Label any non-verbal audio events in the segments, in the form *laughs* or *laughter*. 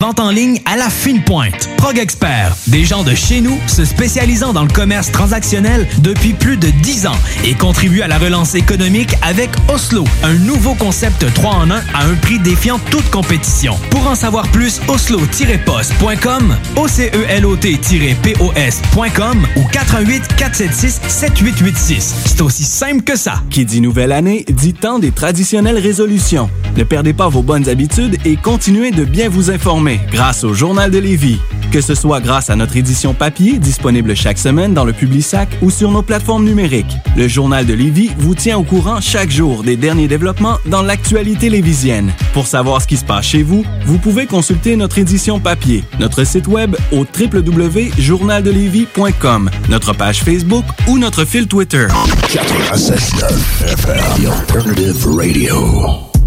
Vente en ligne à la fine pointe. Prog Expert, des gens de chez nous se spécialisant dans le commerce transactionnel depuis plus de 10 ans et contribuent à la relance économique avec Oslo, un nouveau concept 3 en 1 à un prix défiant toute compétition. Pour en savoir plus, oslo-post.com, OCELOT-POS.com ou 418 476 7886. C'est aussi simple que ça. Qui dit nouvelle année dit temps des traditionnelles résolutions. Ne perdez pas vos bonnes habitudes et continuez de bien vous informer grâce au Journal de Lévis. Que ce soit grâce à notre édition papier disponible chaque semaine dans le Publisac ou sur nos plateformes numériques. Le Journal de Lévis vous tient au courant chaque jour des derniers développements dans l'actualité lévisienne. Pour savoir ce qui se passe chez vous, vous pouvez consulter notre édition papier, notre site web au www.journaldelévis.com, notre page Facebook ou notre fil Twitter. 96.9 FM, The Alternative Radio.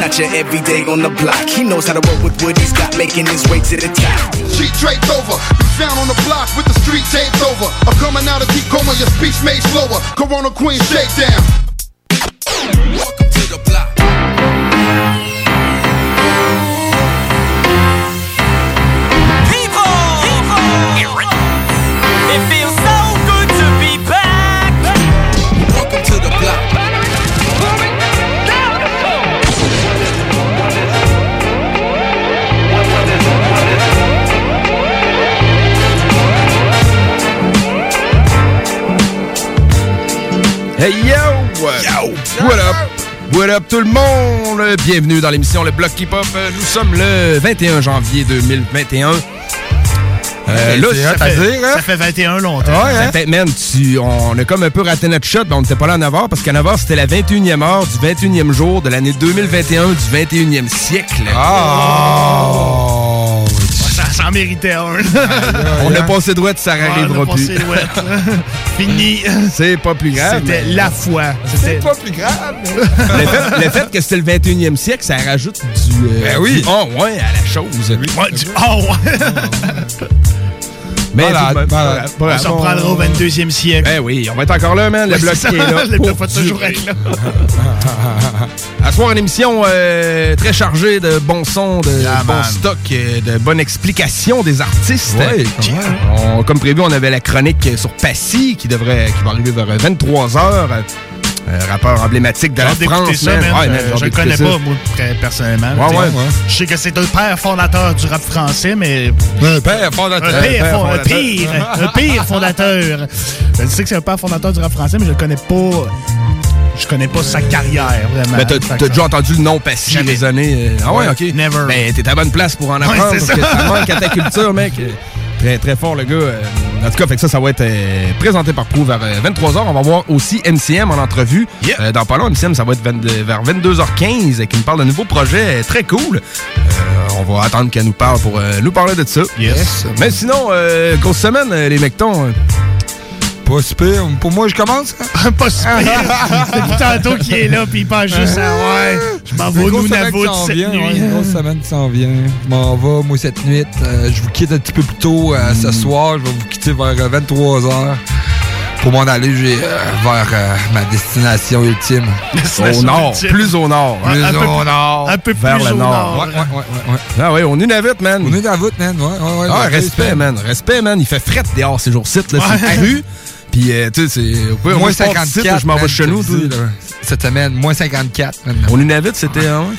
Not your everyday on the block. He knows how to work with what he's got, making his way to the top. Sheet draped over, down on the block with the street taped over. I'm coming out of deep coma, your speech made slower. Corona Queen shakedown. Hey yo! Yo! What up? What up tout le monde? Bienvenue dans l'émission Le Bloc Hip Hop. Nous sommes le 21 janvier 2021. Euh, là, ça, fait, dire, hein? ça fait 21 longtemps. Ouais, hein? Ça fait, man, tu- on a comme un peu raté notre shot, mais on n'était pas là à 9h parce qu'à 9h, c'était la 21e heure du 21e jour de l'année 2021 du 21e siècle. Oh! Ça, ça en méritait un. *laughs* On a passé droit, ça Ouais, n'arrivera on a plus. *laughs* Fini. C'est pas plus grave. C'était mais- la foi. C'était pas plus grave. *laughs* le, fait, le fait que c'était le 21e siècle, ça rajoute du. euh, Ben oui. du oh ouais à la chose. Ouais, du oh ouais. Mais ben, pas- On s'en reprendra au 22e siècle. Ben oui, on va être encore là, man. Le Ouais, bloc qui est là. *laughs* Le bloc va toujours être là. *laughs* À soir, une émission euh, très chargée de bons sons, de Yeah, bons stocks, euh, de bonnes explications des artistes. Ouais. On- comme prévu, on avait la chronique sur Passy qui devrait qui va arriver vers 23h. Rappeur emblématique de la France. ça, man. Ouais, man, Euh, je d'écouter connais ça. pas, moi, personnellement. Ouais, ouais, ouais. Je sais que c'est un père fondateur du rap français, mais. Un père fondateur. Un un fondateur. pire, un pire fondateur. Je sais que c'est un père fondateur du rap français, mais je le connais pas. Je connais pas sa carrière, vraiment. Ben, t'as que- déjà entendu le nom Jamais. les années. euh, ah ouais, ok. Never. Ben, t'es à bonne place pour en Ouais, apprendre. c'est parce que ça. ça manque à ta culture, mec. *laughs* Euh, Très, très fort, le gars. Euh, En tout cas, fait que ça, ça va être euh, présenté par Prou vers 23h. On va voir aussi MCM en entrevue. Euh, dans pas long, MCM, ça va être 22 vers 22h15 qui nous parle d'un nouveau projet euh, très cool. Euh, on va attendre qu'elle nous parle pour euh, nous parler de ça. Yes. Mais sinon, euh, grosse semaine, euh, les mectons. Euh, Pas super. Pour moi, je commence. hein? *laughs* pas super. *laughs* C'est depuis tantôt qu'il est là, puis il pense juste à ouais, je m'en vais qui s'en cette vient, ouais, nuit. une grosse semaine qui s'en vient. Je m'en vais, moi, cette nuit. Euh, je vous quitte un petit peu plus tôt euh, ce soir. Je vais vous quitter vers 23h pour m'en aller j'ai, euh, vers euh, ma destination ultime. au nord, plus au nord. Plus Un peu au plus- nord. un peu Vers plus le au nord. nord. Ouais, ouais, ouais, ouais, ouais. Ah oui, on est Nunavut, man. On est dans la voûte, man. Ouais, ouais, ouais, Ah, respect, man. Respect, man. Il fait fret dehors ces jours-ci. C'est cru. *laughs* Puis, euh, tu sais, c'est. Moins moi, je pars d'ici, 54. Je m'en vais chez nous. cette semaine, moins 54. maintenant. Au Nunavut, c'était. hein, ouais.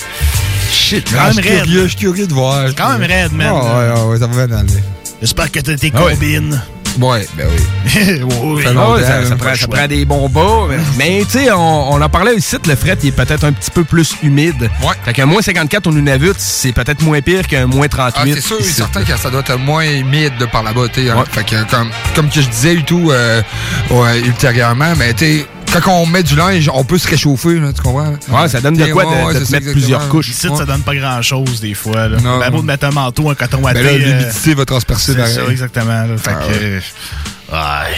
Shit, Ah, quand même raide. je suis curieux de voir. C'est quand même raide, man. Ah, ouais, ouais, ouais, ça va bien aller. J'espère que t'as tes Ah ouais. combines. Ouais, ben oui. *laughs* oui. Ça Ah ouais, ça, ça prend, ça des bons bas. Mais, *laughs* mais, tu sais, on, on en parlait ici, le fret, il est peut-être un petit peu plus humide. Ouais. Fait qu'un moins 54 au Nunavut, c'est peut-être moins pire qu'un moins 38. Ah, c'est sûr, ici. certain que ça doit être moins humide de par là-bas, tu sais. hein. Ouais. Fait que, comme, comme que je disais tout, euh, ouais, ultérieurement, mais tu sais, quand on met du linge, on peut se réchauffer, là, tu comprends? Ouais, ça donne de quoi de- ouais, de c'est te ça, mettre plusieurs couches. Ici, Ouais. ça donne pas grand-chose, des fois. Là. Non. Ben, de mettre un manteau, un coton watté. Ben là, euh, l'humidité va transpercer C'est pareil. ça, exactement. là. Fait Ah que... Ouais.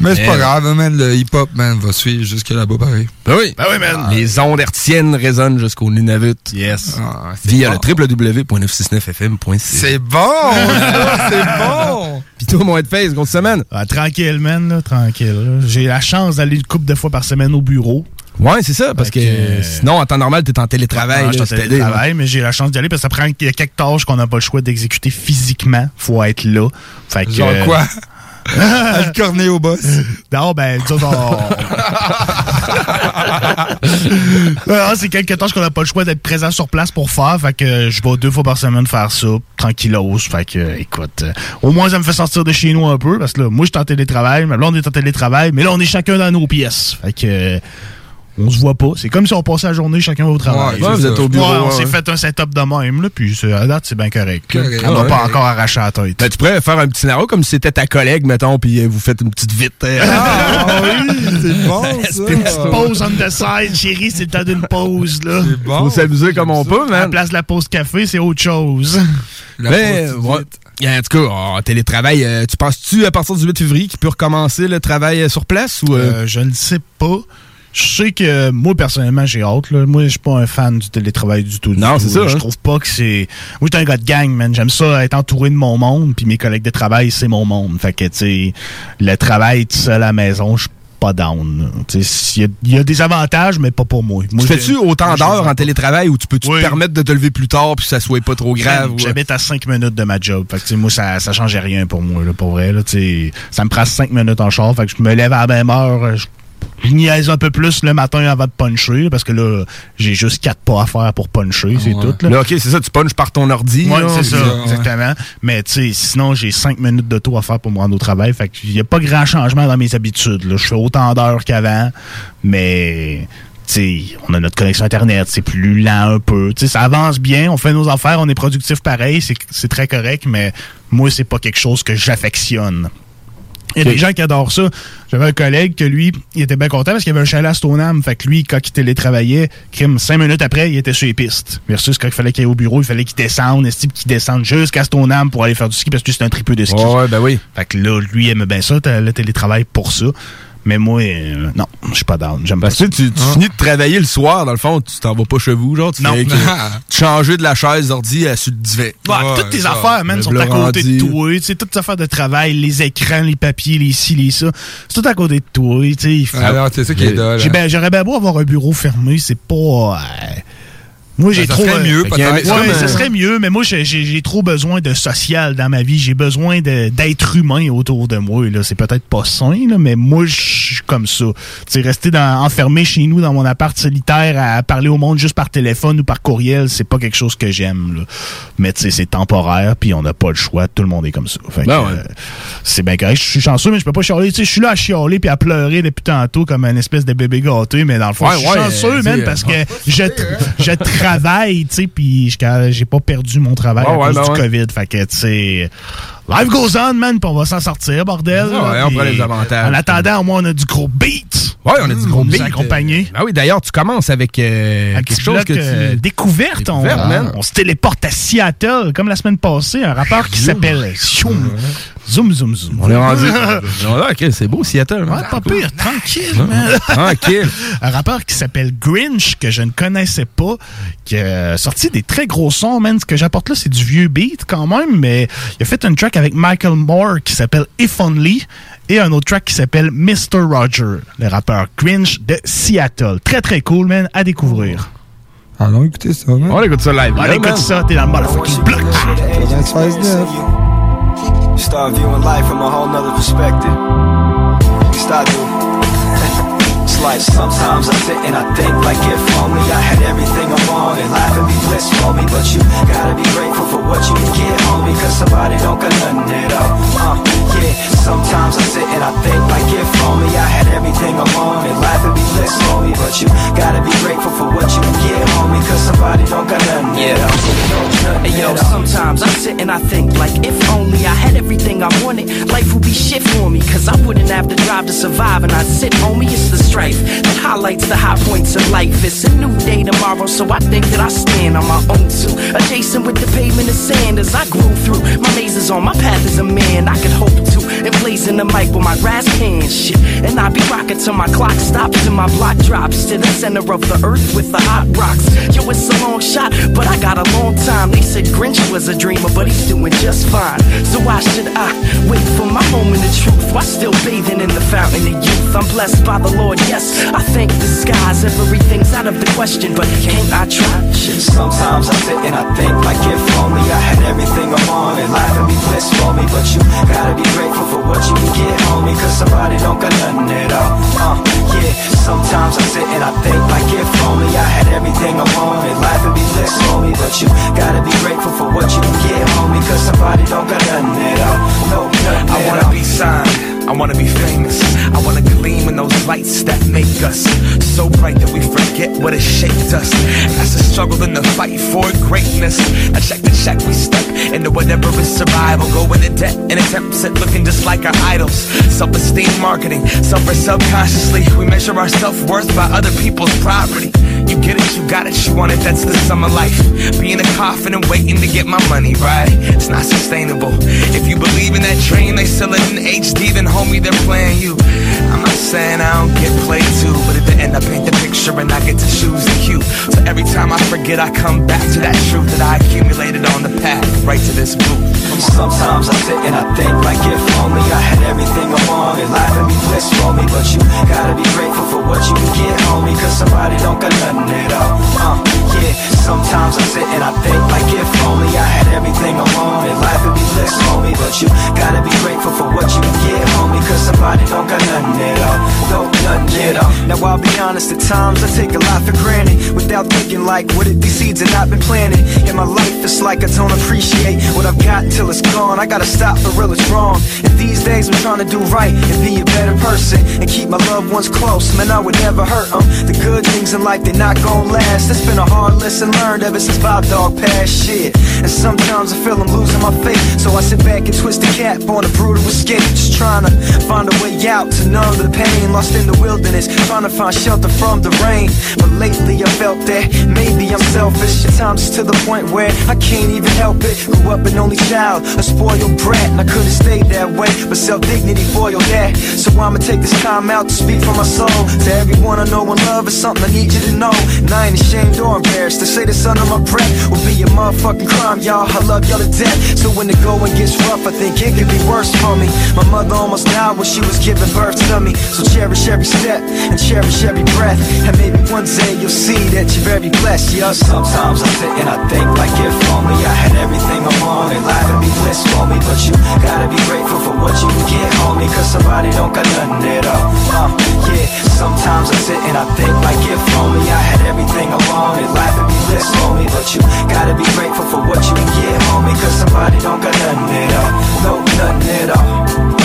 Mais c'est pas grave, hein, man, le hip-hop, man, va suivre jusque là-bas, pareil. Ben oui. Ben oui, man. Les ondes hertziennes résonnent jusqu'au Nunavut. Yes. Ah, Via bon. le www.969fm.ca. C'est bon, c'est bon! *laughs* Pis toi, mon headface, grosse semaine? Ah, tranquille, man, là, tranquille. J'ai la chance d'aller une couple de fois par semaine au bureau. Ouais, c'est ça, parce que que- sinon, en temps normal, t'es en télétravail. Je suis en télétravail, mais j'ai la chance d'y aller parce que ça prend il y a quelques tâches qu'on n'a pas le choix d'exécuter physiquement. Faut être là. Fait que, Genre euh, *laughs* Le cornet au boss. Non, ben, disons, on... Non, *laughs* c'est quelques tâches qu'on n'a pas le choix d'être présent sur place pour faire. Fait que euh, je vais deux fois par semaine faire ça, tranquillos. Fait que, euh, écoute, euh, au moins, ça me fait sortir de chez nous un peu. Parce que là, moi, je suis en télétravail, mais là, on est en télétravail, mais là, on est chacun dans nos pièces. Fait que, euh, on se voit pas. C'est comme si on passait la journée chacun au travail. Ouais, vous êtes au bureau, Ouais, on s'est ouais. fait un setup de même, là, puis c'est- à date, c'est bien correct. Correct, on n'a ouais. pas encore arraché la tête. Ben, tu pourrais faire un petit scénario comme si c'était ta collègue, mettons, puis euh, vous faites une petite vite. euh, Ah *laughs* oui, C'est bon, Une petite pause on the side, chérie, c'est le temps d'une pause, là. C'est bon. Faut s'amuser comme on peut, À la man. place de la pause café, c'est autre chose. La Mais, vite. En tout cas, en télétravail, euh, tu penses-tu à partir du 8 février qu'il peut recommencer le travail euh, sur place ou. euh, Euh, je ne sais pas. Je sais que moi, personnellement, j'ai hâte. Là. Moi, je suis pas un fan du télétravail du tout. du Non, c'est ça. Je hein. trouve pas que c'est. Moi, j'étais un gars de gang, man. J'aime ça être entouré de mon monde, puis mes collègues de travail, c'est mon monde. Fait que, tu sais, le travail tout seul à la maison, je suis pas down. Il y, a- il y a des avantages, mais pas pour moi. moi tu fais-tu autant d'heures en télétravail ou tu peux -tu Oui. te permettre de te lever plus tard puis que ça soit pas trop grave? J'habite à 5 minutes de ma job. Fait que, tu sais, moi, ça, ça change rien pour moi, là, pour vrai. Là, ça me prend 5 minutes en char. Fait que je me lève à la même heure. Je, je niaise un peu plus le matin avant de puncher. Parce que là, j'ai juste 4 pas à faire pour puncher. C'est Ouais. tout. Là. Là, ok, c'est ça, tu punches par ton ordi. Ouais, là, c'est ça, ouais. exactement. Mais tu sais, sinon, j'ai 5 minutes de taux à faire pour me rendre au travail. Fait qu'il n'y a pas grand changement dans mes habitudes. Là. Je fais autant d'heures qu'avant, mais tu sais, on a notre connexion Internet, c'est plus lent un peu. Tu sais, ça avance bien, on fait nos affaires, on est productif pareil, c'est c'est très correct, mais moi, c'est pas quelque chose que j'affectionne. Il y a des gens qui adorent ça. J'avais un collègue que lui, il était bien content parce qu'il avait un chalet à Stoneham. Fait que lui, quand il télétravaillait, crime, cinq minutes après, il était sur les pistes. Versus quand il fallait qu'il aille au bureau, il fallait qu'il descende, estime qu'il descende jusqu'à Stoneham pour aller faire du ski parce que c'est un tripeux de ski. Ouais, ouais, ben oui. Fait que là, lui, il aimait bien ça, le télétravail pour ça. Mais moi, euh, non, je suis pas down. J'aime pas ça. tu, tu finis de travailler le soir, dans le fond, tu t'en vas pas chez vous, genre, tu Non. fais que- *laughs* tu changer de la chaise d'ordi à sur le divan. Ouais, Ouais, toutes tes ça, affaires, man, le sont à côté rendu. de toi. Tu sais, toutes tes affaires de travail, les écrans, les papiers, les ci, les ça. C'est tout à côté de toi. Tu sais, il faut- Ah c'est ça qui est dole. J'ai ben- J'aurais bien beau avoir un bureau fermé, c'est pas. euh, moi, j'ai Ben, ça trop. serait euh, mieux, peut-être. ça un- serait mieux, mais moi, j'ai- trop besoin de social dans ma vie. J'ai besoin de- d'être humain autour de moi. là. C'est peut-être pas sain, là, mais moi, je suis comme ça. Sais, rester dans, enfermé chez nous dans mon appart solitaire à parler au monde juste par téléphone ou par courriel, c'est pas quelque chose que j'aime. Mais tu sais, c'est temporaire, puis on n'a pas le choix. Tout le monde est comme ça. Fait que, Ben ouais. euh, c'est bien correct. Je suis chanceux, mais je peux pas chialer. Tu sais, je suis là à chialer puis à pleurer depuis tantôt comme un espèce de bébé gâté, mais dans le fond, Ouais, je suis ouais, chanceux, euh, man, parce euh, que je, je travaille, tu sais, puis je- j'ai pas perdu mon travail à ouais, cause ben du ouais. COVID. Fait que, tu sais, life goes on, man, puis on va s'en sortir, bordel. Ouais, on prend les avantages. En attendant, au moins, on a du gros beat. Ouais, on a du gros nous beat. accompagner. Ah oui, d'ailleurs, tu commences avec euh, quelque chose bloc, que euh, tu... découverte. On, Découverte, on se téléporte à Seattle, comme la semaine passée, un rappeur qui s'appelle Zoom. Zoom, zoom. On est rendu. *laughs* Ah, ok, c'est beau, Seattle. Ouais, man. pas pire, tranquille, man. *laughs* Tranquille. Un rappeur qui s'appelle Grinch, que je ne connaissais pas, qui a sorti des très gros sons, man. Ce que j'apporte là, c'est du vieux beat quand même, mais il a fait une track avec Michael Moore qui s'appelle If Only et un autre track qui s'appelle Mr. Roger, le rappeur Grinch de Seattle. Très très cool, man, à découvrir. Allons écouter ça, man. On écoute ça live. Allez, écoute ça, t'es dans le motherfucking bloc. 96.9. Start viewing life from a whole nother perspective. Start to life. Sometimes I sit and I think like if only I had everything I wanted. Life would be bliss for me, but you gotta be grateful for what you can get, homie. Cause somebody don't got nothing at all. Uh, yeah, sometimes I sit and I think like if only I had everything I wanted. Life would be bliss for me, but you gotta be grateful for what you can get, homie. Cause somebody don't got nothing at all. Hey yo, sometimes I sit and I think like if only I had everything I wanted, life would be shit for me. Cause I wouldn't have the drive to survive and I'd sit homie, it's the strife that highlights the high points of life. It's a new day tomorrow, so I think that I stand on my own too. Adjacent with the pavement of sand as I grew through my mazes on my path as a man I could hope to. Emblazing the mic with my brass hands, shit. And I be rocking till my clock stops and my block drops to the center of the earth with the hot rocks. Yo, it's a long shot, but I got a long time. They said Grinch was a dreamer, but he's doing just fine. So why should I wait for my moment of truth? Why still bathing in the fountain of youth? I'm blessed by the Lord, yes. I thank the skies. Everything's out of the question, but can't I try? Shit. Sometimes I sit and I think like if only I had everything I wanted. Life would be bliss for me, but you gotta be grateful for what you can get, homie. Cause somebody don't got nothing at all. Uh, yeah, sometimes I sit and I think like if only I had everything I wanted. Life would be bliss for me, but you gotta be grateful for what you can get, homie. Cause somebody don't got nothing at all. No, nothing I at wanna all. be signed. I wanna be famous. I wanna gleam in those lights that make us so bright that we forget what has shaped us. That's the struggle and the fight for greatness. I check to check, we step into whatever is survival. Go into debt and attempts at looking just like our idols. Self-esteem marketing, suffer subconsciously. We measure our self-worth by other people's property. You get it, you got it, you want it, that's the summer life. Be in a coffin and waiting to get my money, right? It's not sustainable. If you believe in that dream, they sell it in HD, then homie, they're playing you. I'm not saying I don't get played too, but at the end I paint the picture and I get to choose the cue. So every time I forget, I come back to that truth that I accumulated on the path, right to this booth. Sometimes I sit and I think like if only I had everything I wanted. Life would be bliss for me, but you gotta be grateful for what you can get, homie. Cause somebody don't got nothing at all. Uh, yeah, sometimes I sit and I think like if only I had everything I wanted. Life would be bliss for me, but you gotta be grateful for what you can get, homie. Cause somebody don't got nothing at all. No, nothing at all. Uh. Now I'll be honest, at times I take a lot for granted. Without thinking like, would it be seeds that not been planted? In my life, it's like I don't appreciate what I've got until it's gone. I gotta stop for real, it's wrong. And these days I'm trying to do right and be a better person And keep my loved ones close, man I would never hurt them The good things in life, they're not gonna last. It's been a hard lesson learned ever since Bob Dog passed shit. And sometimes I feel I'm losing my faith. So I sit back and twist the cap on a brutal escape. Just trying to find a way out to numb the pain. Lost in the wilderness, trying to find shelter from the rain. But lately I felt that maybe I'm selfish. At times to the point where I can't even help it. Grew up an only child, a spoiled brat And I could've stayed that way, but self-dignity foiled that So I'ma take this time out to speak for my soul. To everyone I know and love is something I need you to know. And I ain't ashamed or embarrassed to say this under my breath Will be a motherfucking crime, y'all, I love y'all to death. So when the going gets rough, I think it could be worse for me. My mother almost died when she was giving birth to me. So cherish every step and cherish every breath And maybe one day you'll see that you're very blessed, yeah Sometimes I sit and I think like if only I had everything I wanted. Life would be bliss for me, but you gotta be grateful for what you get, homie. Cause somebody don't got nothing at all. Uh, yeah, sometimes I sit and I think like if only I had everything I wanted. Life would be bliss for me, but you gotta be grateful for what you get, homie. Cause somebody don't got nothing at all. No, nothing at all.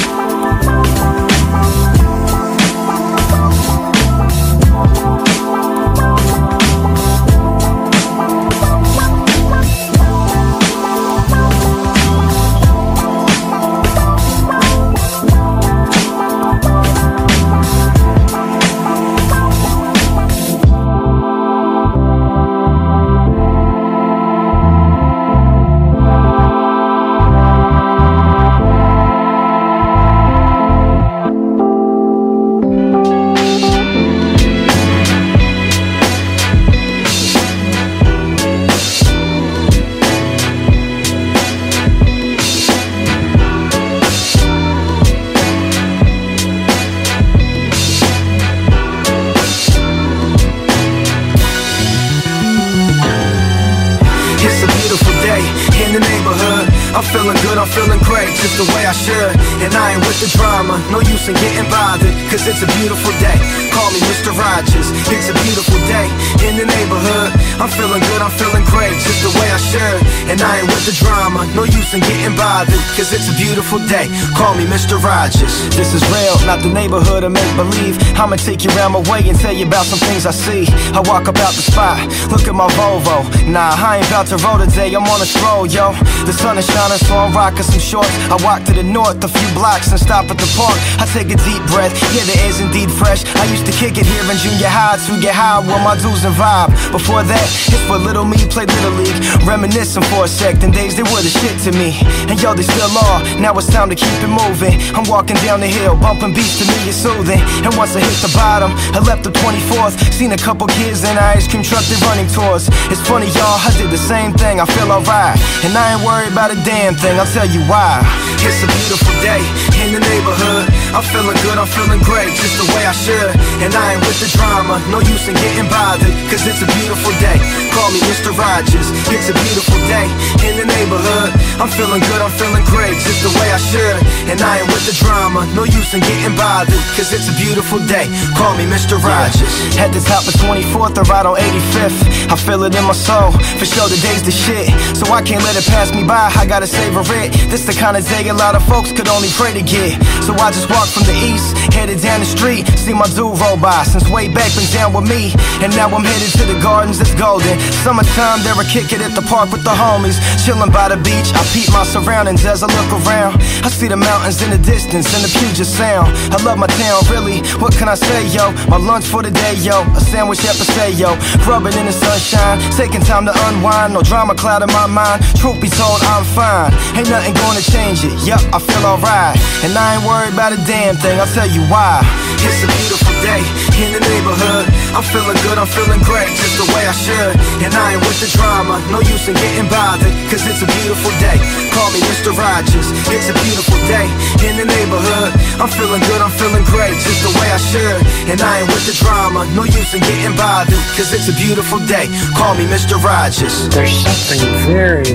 I'm feeling good, I'm feeling great, just the way I should. And I ain't with the drama, no use in getting bothered, cause it's a beautiful day. Call me Mr. Rogers, it's a beautiful day in the neighborhood. I'm feeling good, I'm feeling great, just the way I should. And I ain't with the drama, no use in getting bothered, cause it's a beautiful day. Call me Mr. Rogers. This is real, not the neighborhood of make believe. I'ma take you around my way and tell you about some things I see. I walk up out the spot, look at my Volvo. Nah, I ain't about to roll today, I'm on a stroll, yo. The sun is shining, so I'm rocking some shorts. I walk to the north a few blocks and stop at the park. I take a deep breath, yeah, the air's indeed fresh. I used to kick it here in junior high to get high with my dudes and vibe. Before that, it's for little me, play little league. Reminiscing for a sec, them days they were the shit to me. And yo, they still are, now it's time to keep it moving. I'm walking down the hill, bumping beats to me, it's soothing. And once I hit the bottom, I left the 24th. Seen a couple kids in ice cream truck, they running tours. It's funny, y'all, I did the same thing, I feel alright. And I ain't worried about a damn thing, I'll tell you why. It's a beautiful day in the neighborhood. I'm feeling good, I'm feeling great, just the way I should. And I ain't with the drama, no use in getting bothered, cause it's a beautiful day. Call me Mr. Rogers, it's a beautiful day in the neighborhood. I'm feeling good, I'm feeling great, just the way I should. And I ain't with the drama, no use in getting bothered, cause it's a beautiful day. Call me Mr. Rogers. At the top of 24th or right on 85th, I feel it in my soul. For sure, the day's the shit, so I can't let it pass me by. I gotta savor it. This the kind of day a lot of folks could only pray to get. So I just walk from the east, headed down the street, see my dude by. Since way back, been down with me, and now I'm headed to the gardens. It's golden. Summertime, there I kick it at the park with the homies, chilling by the beach. I peep my surroundings as I look around. I see the mountains in the distance and the Puget Sound. I love my town, really. What can I say, yo? My lunch for the day, yo. A sandwich at Paseo, rubbing in the sunshine, taking time to unwind. No drama cloud in my mind. Truth be told, I'm fine. Ain't nothing gonna change it. Yup, I feel alright, and I ain't worried about a damn thing. I'll tell you why. It's a beautiful day in the neighborhood. I'm feeling good, I'm feeling great, just the way I should. And I ain't with the drama, no use in getting bothered, cause it's a beautiful day. Call me Mr. Rogers, it's a beautiful day in the neighborhood. I'm feeling good, I'm feeling great, just the way I should. And I ain't with the drama, no use in getting bothered, cause it's a beautiful day. Call me Mr. Rogers. There's something very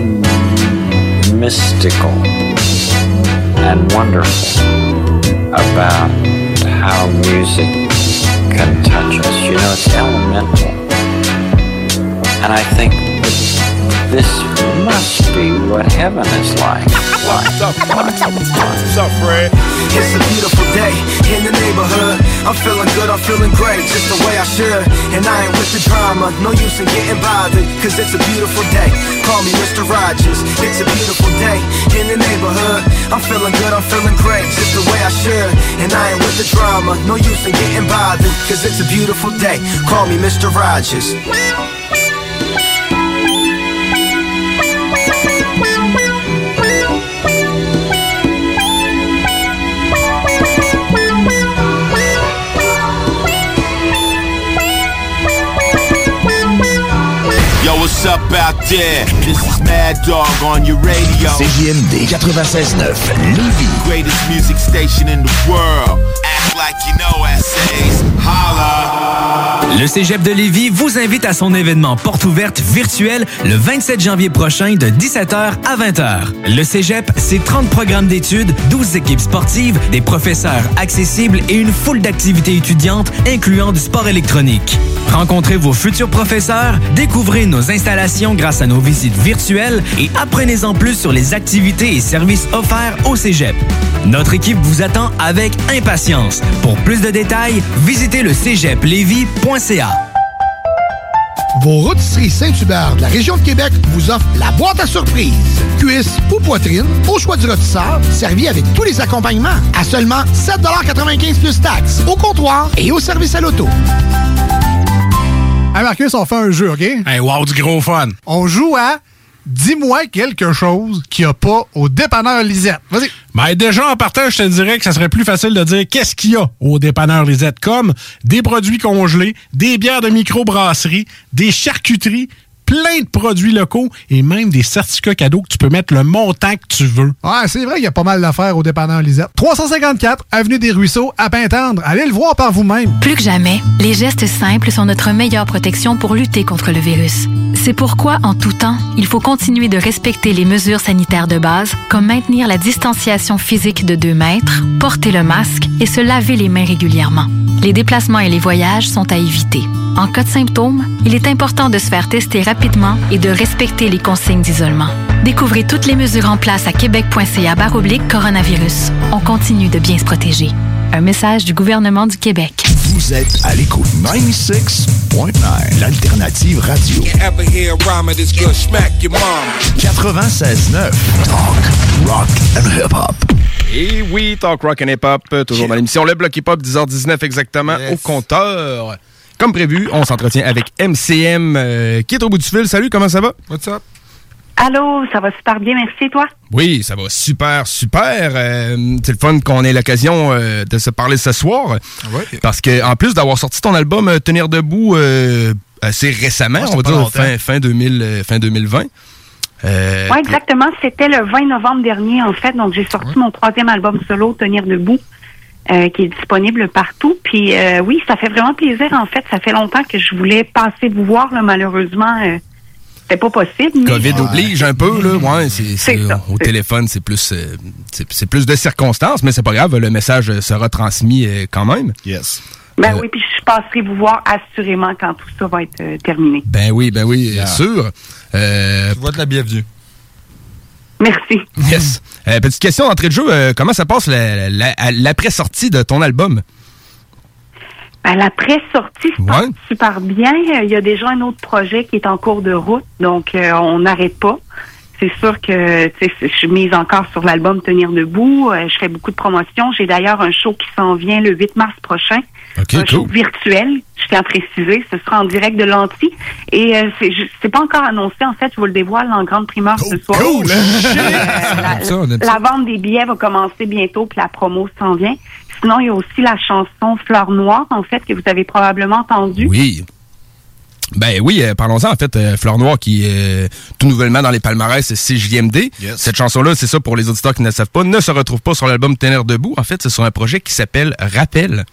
mystical and wonderful about how music can touch us. You know, it's elemental. And I think this must be what heaven is like. What's up, What's up, Fred? It's a beautiful day in the neighborhood. I'm feeling good, I'm feeling great, just the way I should. And I ain't with the drama, no use in getting bothered, cause it's a beautiful day. Call me Mr. Rogers, it's a beautiful day in the neighborhood. I'm feeling good, I'm feeling great, just the way I should. And I ain't with the drama, no use in getting bothered, cause it's a beautiful day. Call me Mr. Rogers. What's up out there? This is Mad Dog on your radio. CJMD 96.9 Lévis. Greatest music station in the world. Act like you know essays. Holla. Le Cégep de Lévis vous invite à son événement porte ouverte virtuel le 27 janvier prochain de 17h à 20h. Le Cégep, c'est 30 programmes d'études, 12 équipes sportives, des professeurs accessibles et une foule d'activités étudiantes incluant du sport électronique. Rencontrez vos futurs professeurs, découvrez nos installations grâce à nos visites virtuelles et apprenez-en plus sur les activités et services offerts au Cégep. Notre équipe vous attend avec impatience. Pour plus de détails, visitez le cégeplevy.ca. Vos rôtisseries Saint-Hubert de la région de Québec vous offrent la boîte à surprise. Cuisse ou poitrine, au choix du rôtisseur, servi avec tous les accompagnements à seulement 7,95 plus taxes, au comptoir et au service à l'auto. Hey Marcus, on fait un jeu, OK? Hey, wow, du gros fun. On joue à Dis-moi quelque chose qu'il n'y a pas au dépanneur Lisette. Vas-y. Ben déjà, en partant, je te dirais que ça serait plus facile de dire qu'est-ce qu'il y a au dépanneur Lisette, comme des produits congelés, des bières de microbrasserie, des charcuteries, plein de produits locaux et même des certificats cadeaux que tu peux mettre le montant que tu veux. Ouais, c'est vrai qu'il y a pas mal d'affaires au dépanneur Lisette. 354 Avenue des Ruisseaux, à Pintendre. Allez le voir par vous-même. Plus que jamais, les gestes simples sont notre meilleure protection pour lutter contre le virus. C'est pourquoi, en tout temps, il faut continuer de respecter les mesures sanitaires de base, comme maintenir la distanciation physique de 2 mètres, porter le masque et se laver les mains régulièrement. Les déplacements et les voyages sont à éviter. En cas de symptômes, il est important de se faire tester rapidement et de respecter les consignes d'isolement. Découvrez toutes les mesures en place à québec.ca baroblique coronavirus. On continue de bien se protéger. Un message du gouvernement du Québec. Vous êtes à l'écoute 96.9, l'alternative radio. Ever hear a rhyme that's gonna smack your mom? 96.9, talk, rock and hip-hop. Et oui, Talk Rock and Hip Hop, toujours dans l'émission Le Bloc Hip Hop, 10h19 exactement, au compteur. Comme prévu, on s'entretient avec MCM euh, qui est au bout du fil. Salut, comment ça va? What's up? Allô, ça va super bien, merci, toi? Oui, ça va super, super. Euh, c'est le fun qu'on ait l'occasion euh, de se parler ce soir. Parce que en plus d'avoir sorti ton album euh, Tenir debout euh, assez récemment, Ouais, on va dire fin, fin, 2000, euh, fin 2020. euh, Oui, exactement. C'était le 20 novembre dernier, en fait. Donc, j'ai sorti mon troisième album solo, Tenir debout, euh, qui est disponible partout. Puis, euh, oui, ça fait vraiment plaisir, en fait. Ça fait longtemps que je voulais passer vous voir, là. Malheureusement, euh, c'était pas possible. mais- COVID oblige un peu, là. Ouais, c'est, c'est- C'est ça, au c'est- téléphone, c'est plus, euh, c'est, c'est plus de circonstances, mais c'est pas grave, le message sera transmis euh, quand même. Yes. Ben oui, puis je passerai vous voir assurément quand tout ça va être euh, terminé. Ben oui, ben oui, euh, sûr. Euh, tu vois de la bienvenue. Merci. Yes. Euh, petite question d'entrée de jeu, euh, comment ça passe la- la- à l'après-sortie de ton album? Ben, la pré-sortie se passe super bien. Il y a déjà un autre projet qui est en cours de route, donc euh, on n'arrête pas. C'est sûr que je suis mise encore sur l'album Tenir debout. Euh, je fais beaucoup de promotions. J'ai d'ailleurs un show qui s'en vient le 8 mars prochain. un show virtuel, je tiens à préciser. Ce sera en direct de l'anti. Et euh, c'est pas encore annoncé. En fait, je vous le dévoile en grande primeur ce soir. cool! *laughs* Ça. la vente des billets va commencer bientôt, puis la promo s'en vient. Sinon, il y a aussi la chanson Fleur Noire, en fait, que vous avez probablement entendue. Oui. Ben oui, euh, parlons-en en fait. euh, Fleur Noire qui est euh, tout nouvellement dans les palmarès c'est CJMD. Cette chanson-là, c'est ça pour les auditeurs qui ne le savent pas, ne se retrouve pas sur l'album Tenir debout. En fait, c'est sur un projet qui s'appelle Rappel.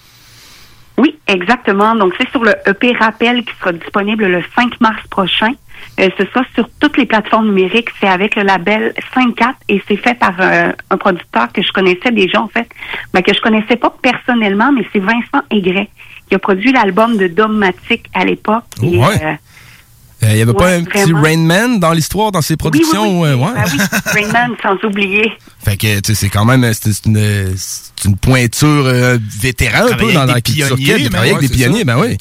Oui, exactement. Donc, c'est sur le EP Rappel qui sera disponible le 5 mars prochain. Euh, ce sera sur toutes les plateformes numériques. C'est avec le label 5-4 et c'est fait par euh, un producteur que je connaissais déjà, en fait, mais que je connaissais pas personnellement, mais c'est Vincent Aigret qui a produit l'album de Dogmatic à l'époque. Ouais. euh, Il n'y avait pas un petit. Rain Man dans l'histoire, dans ses productions? euh, ouais. ah oui, Rainman, sans oublier. *laughs* Fait que, tu sais, c'est quand même, c'est c'est une, c'est une pointure euh, vétéran un peu dans, avec la des culture pionniers, travailler avec des pionniers, ben oui.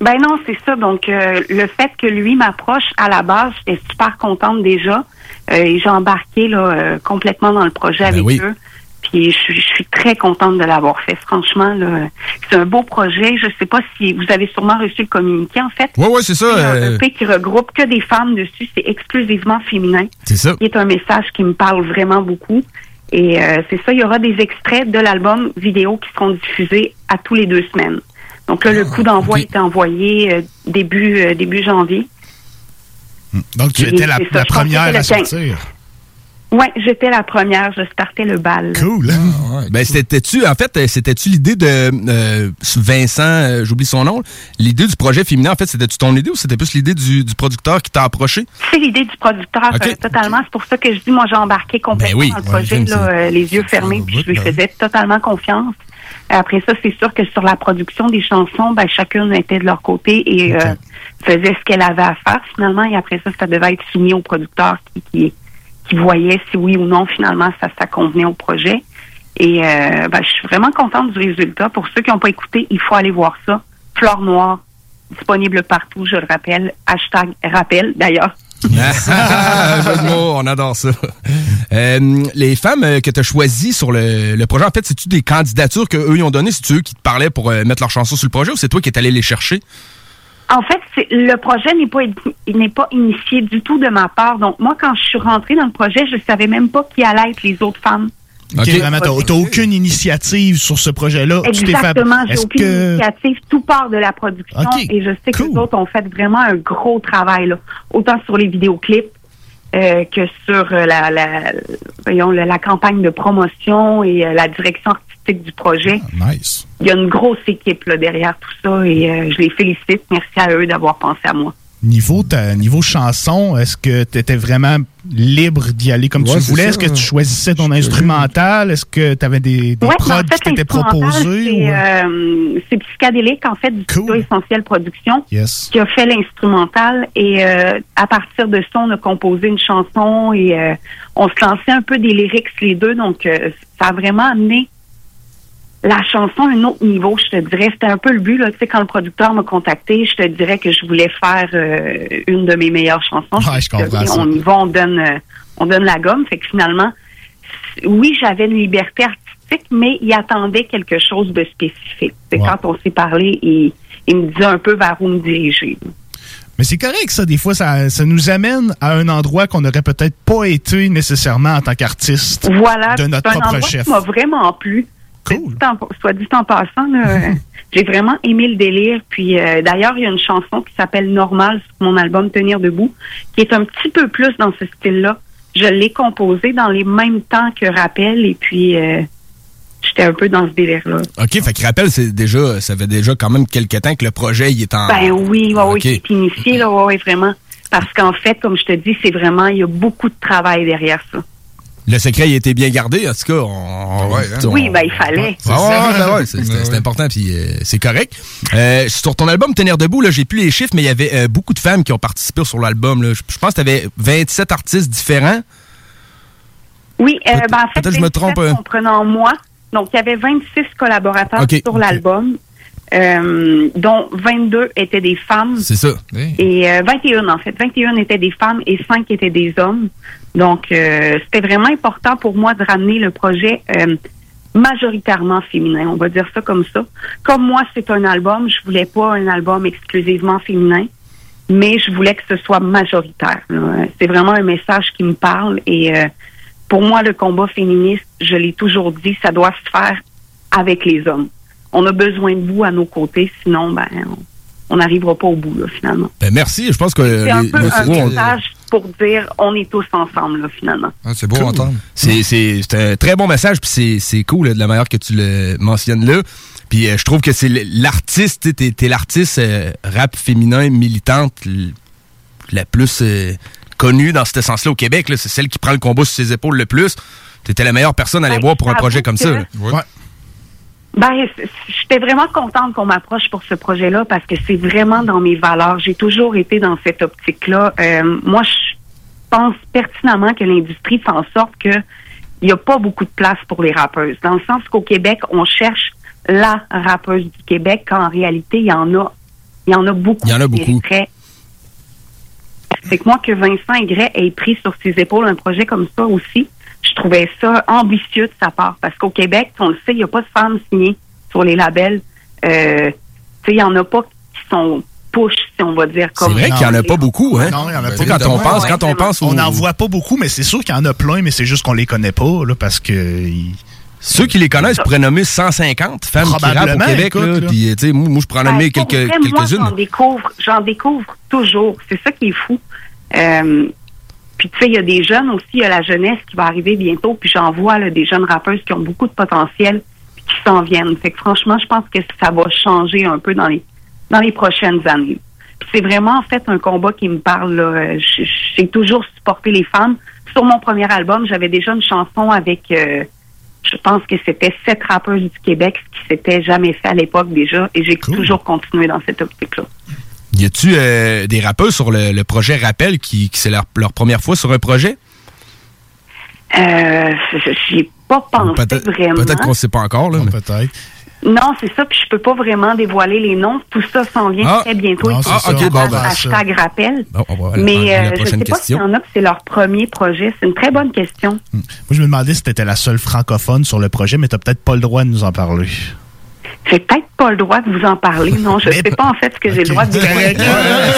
Ben non, c'est ça. Donc, euh, le fait que lui m'approche à la base, j'étais super contente déjà. Euh, et j'ai embarqué là, euh, complètement dans le projet avec Ben oui. eux. Puis je suis, je suis très contente de l'avoir fait. Franchement, là, c'est un beau projet. Je sais pas si vous avez sûrement reçu le communiqué, en fait. Ouais, ouais, c'est ça. C'est un euh, EP qui regroupe que des femmes dessus. C'est exclusivement féminin. C'est ça. Qui est un message qui me parle vraiment beaucoup. Et euh, c'est ça, il y aura des extraits de l'album vidéo qui seront diffusés à tous les deux semaines. Donc là, le Ah, coup d'envoi est envoyé euh, début euh, début janvier. Donc, tu Et étais la, ça, première à le 15. sortir. Ouais, j'étais la première, je startais le bal. Cool. Ben, c'était-tu, en fait, euh, c'était-tu l'idée de euh, Vincent, euh, j'oublie son nom, l'idée du projet féminin, en fait, c'était-tu ton idée ou c'était plus l'idée du, du producteur qui t'a approché? C'est l'idée du producteur euh, totalement. C'est pour ça que je dis, moi, j'ai embarqué complètement Ben oui, dans le ouais, projet, là, euh, les yeux fermés, puis je lui faisais totalement confiance. Après ça, c'est sûr que sur la production des chansons, ben, chacune était de leur côté et euh, faisait ce qu'elle avait à faire finalement. Et après ça, ça devait être soumis au producteur qui, qui, qui voyait si oui ou non finalement ça, ça convenait au projet. Et euh, ben, je suis vraiment contente du résultat. Pour ceux qui n'ont pas écouté, il faut aller voir ça. Fleur Noire, disponible partout, je le rappelle. Hashtag rappel d'ailleurs. *laughs* On adore ça. Euh, les femmes euh, que tu as choisies sur le, le projet, en fait, c'est-tu des candidatures qu'eux ils ont données? C'est-tu eux qui te parlaient pour mettre leur chanson sur le projet ou c'est toi qui es allé les chercher? En fait, c'est- le projet n'est pas il n'est pas initié du tout de ma part. Donc moi, quand je suis rentrée dans le projet, je savais même pas qui allaient être les autres femmes. OK, vraiment, t'as aucune initiative sur ce projet-là. Tu t'es fait- Exactement, j'ai aucune que- initiative. Tout part de la production et je sais que les autres ont fait vraiment un gros travail, là. autant sur les vidéoclips euh, que sur euh, la, la, voyons, la, la campagne de promotion et euh, la direction artistique du projet. Nice. Il y a une grosse équipe là, derrière tout ça et euh, je les félicite. Merci à eux d'avoir pensé à moi. Niveau, ta, niveau chanson, est-ce que tu étais vraiment libre d'y aller comme Ouais, tu voulais? Est-ce que tu choisissais ton instrumental? Est-ce que tu avais des, des Ouais, prods mais en fait, qui t'étaient proposés? C'est ou- euh, c'est psychédélique, en fait, du studio Essentiel Production, Yes. qui a fait l'instrumental. Et euh, à partir de ça, on a composé une chanson et euh, on se lançait un peu des lyrics les deux. Donc, euh, ça a vraiment amené la chanson un autre niveau, je te dirais. C'était un peu le but. Là. Tu sais, quand le producteur m'a contacté, je te dirais que je voulais faire euh, une de mes meilleures chansons. Ouais, je comprends ça. On y va, on donne, euh, on donne la gomme. Fait que finalement, oui, j'avais une liberté artistique, mais il attendait quelque chose de spécifique. C'est quand on s'est parlé, il, il me disait un peu vers où me diriger. Mais c'est correct, ça. Des fois, ça, ça nous amène à un endroit qu'on n'aurait peut-être pas été nécessairement en tant qu'artiste Voilà, de notre un propre endroit chef. qui m'a vraiment plu. Cool. Soit dit en passant, *laughs* euh, j'ai vraiment aimé le délire. Puis euh, d'ailleurs, il y a une chanson qui s'appelle Normal sur mon album Tenir debout, qui est un petit peu plus dans ce style-là. Je l'ai composée dans les mêmes temps que Rappel, et puis euh, j'étais un peu dans ce délire-là. OK, fait que rappelle, c'est déjà, ça fait déjà quand même quelques temps que le projet il est en. Ben oui, ouais, oui, c'est initié, là, ouais, vraiment. Parce qu'en fait, comme je te dis, c'est vraiment, il y a beaucoup de travail derrière ça. Le secret il a été bien gardé, en tout cas. On, on- Oui, ben il fallait. Ah ouais, ben ouais, c'est important puis euh, c'est correct. Euh, sur ton album Tenir debout, là, j'ai plus les chiffres, mais il y avait euh, beaucoup de femmes qui ont participé sur l'album. là. Je, pense que tu avais 27 artistes différents. Oui, euh, ben, en fait, peut-être je me 27 trompe, comprenant moi. Donc, il y avait 26 collaborateurs sur l'album, euh, dont 22 étaient des femmes. C'est ça. Et euh, 21, en fait. 21 étaient des femmes et 5 étaient des hommes. Donc, euh, c'était vraiment important pour moi de ramener le projet euh, majoritairement féminin, on va dire ça comme ça. Comme moi, c'est un album, je voulais pas un album exclusivement féminin, mais je voulais que ce soit majoritaire. C'est vraiment un message qui me parle et euh, pour moi, le combat féministe, je l'ai toujours dit, ça doit se faire avec les hommes. On a besoin de vous à nos côtés, sinon, ben, on n'arrivera pas au bout, là, finalement. Ben merci, je pense que C'est un les- peu les un message pour dire on est tous ensemble, là, finalement. c'est beau à entendre. C'est c'est- c'est un très bon message, puis c'est- c'est cool là, de la manière que tu le mentionnes là. Puis euh, je trouve que c'est l'artiste, tu sais, t'es t'es l'artiste euh, rap féminin militante la plus euh, connue dans ce sens-là au Québec. là. C'est celle qui prend le combat sur ses épaules le plus. T'étais la meilleure personne à aller Ben, voir pour un projet comme que- ça. Ben, j'étais vraiment contente qu'on m'approche pour ce projet-là parce que c'est vraiment dans mes valeurs. J'ai toujours été dans cette optique-là. Euh, moi, je pense pertinemment que l'industrie fait en sorte que il n'y a pas beaucoup de place pour les rappeuses. Dans le sens qu'au Québec, on cherche la rappeuse du Québec, quand en réalité, il y en a, il y en a beaucoup. Il y en a beaucoup. C'est que moi, que Vincent Aigret ait pris sur ses épaules un projet comme ça aussi, je trouvais ça ambitieux de sa part. Parce qu'au Québec, on le sait, il n'y a pas de femmes signées sur les labels. Euh, tu sais, il n'y en a pas qui sont push, si on va dire. C'est vrai qu'il n'y en a pas beaucoup, hein? Non, il y en a pas quand on beaucoup. pense, quand on pense On n'en voit pas beaucoup, mais c'est sûr qu'il y en a plein, mais c'est juste qu'on les connaît pas, là, parce que. Ceux qui les connaissent pourraient nommer 150 femmes qui rappent au Québec. écoute, là. là. Puis, euh, tu sais, moi, moi, je pourrais en nommer Ben, quelques- Moi, quelques-unes. j'en découvre, j'en découvre toujours. C'est ça qui est fou. Euh, puis tu sais, il y a des jeunes aussi, il y a la jeunesse qui va arriver bientôt, puis j'en vois là, des jeunes rappeuses qui ont beaucoup de potentiel, puis qui s'en viennent. Fait que franchement, je pense que ça va changer un peu dans les dans les prochaines années. Puis c'est vraiment en fait un combat qui me parle. là. Euh, J'ai toujours supporté les femmes. Sur mon premier album, j'avais déjà une chanson avec euh, je pense que c'était sept rappeuses du Québec, ce qui s'était jamais fait à l'époque déjà, et j'ai toujours continué dans cette optique-là. Y a-tu euh, des rappeurs sur le, le projet Rappel qui, qui c'est leur, leur première fois sur un projet? Euh, j'y ai pas pensé vraiment. peut-être qu'on ne sait pas encore. Là, mais- Peut-être. Non, c'est ça, puis je peux pas vraiment dévoiler les noms. Tout ça s'en vient Ah. très bientôt. Non, faut ça, que on va je faire fasse ça. hashtag rappel. Bon, on va aller Mais euh, la je sais prochaine pas s'il y en a que c'est leur premier projet. C'est une très bonne question. Moi, je me demandais si t'étais la seule francophone sur le projet, mais t'as peut-être pas le droit de nous en parler. J'ai peut-être pas le droit de vous en parler. Non, je sais pas en fait ce que j'ai le droit de dire. *laughs*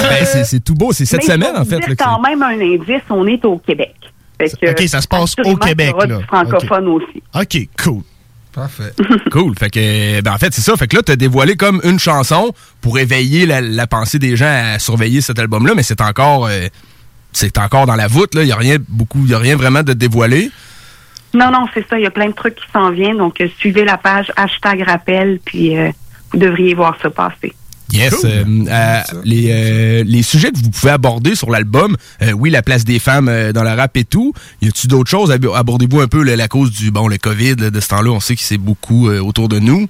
Ben, c'est- c'est tout beau, c'est cette Mais semaine en vous fait. que quand même un indice, on est au Québec. Fait que, Ok, ça se passe au Québec, là. du francophone aussi. OK, cool. Parfait. *laughs* Cool. Fait que, ben en fait, c'est ça. Fait que là, t'as dévoilé comme une chanson pour éveiller la, la pensée des gens à surveiller cet album-là, mais c'est encore, euh, c'est encore dans la voûte. Là, y a rien beaucoup, y a rien vraiment de dévoilé. Non, non, c'est ça. Il y a plein de trucs qui s'en viennent. Donc, euh, suivez la page hashtag rappel, puis euh, vous devriez voir ça passer. Yes. Cool. euh, euh, les, euh, les sujets que vous pouvez aborder sur l'album, euh, oui, la place des femmes euh, dans le rap et tout. Y a-tu d'autres choses? Ab- Abordez-vous un peu là, la cause du bon le COVID là, de ce temps-là? On sait que c'est beaucoup euh, autour de nous.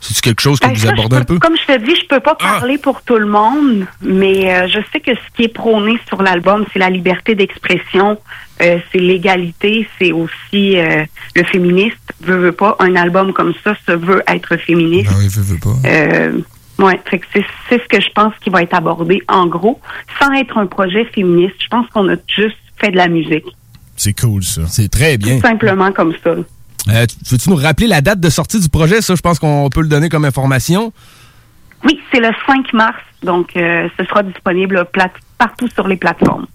C'est quelque chose que Ben, vous ça, abordez un peu? Comme je te dis, je peux pas parler pour tout le monde, mais euh, je sais que ce qui est prôné sur l'album, c'est la liberté d'expression, euh, c'est l'égalité, c'est aussi euh, le féministe. Veut, veut pas, un album comme ça se veut être féministe. Non, il veut, veut pas. Euh, ouais, fait que c'est c'est ce que je pense qui va être abordé en gros, sans être un projet féministe. Je pense qu'on a juste fait de la musique, C'est cool, ça. C'est très bien. tout simplement comme ça. Euh, tu- Veux-tu nous rappeler la date de sortie du projet? Ça, je pense qu'on peut le donner comme information. Oui, c'est le 5 mars, donc euh, ce sera disponible plat- partout sur les plateformes.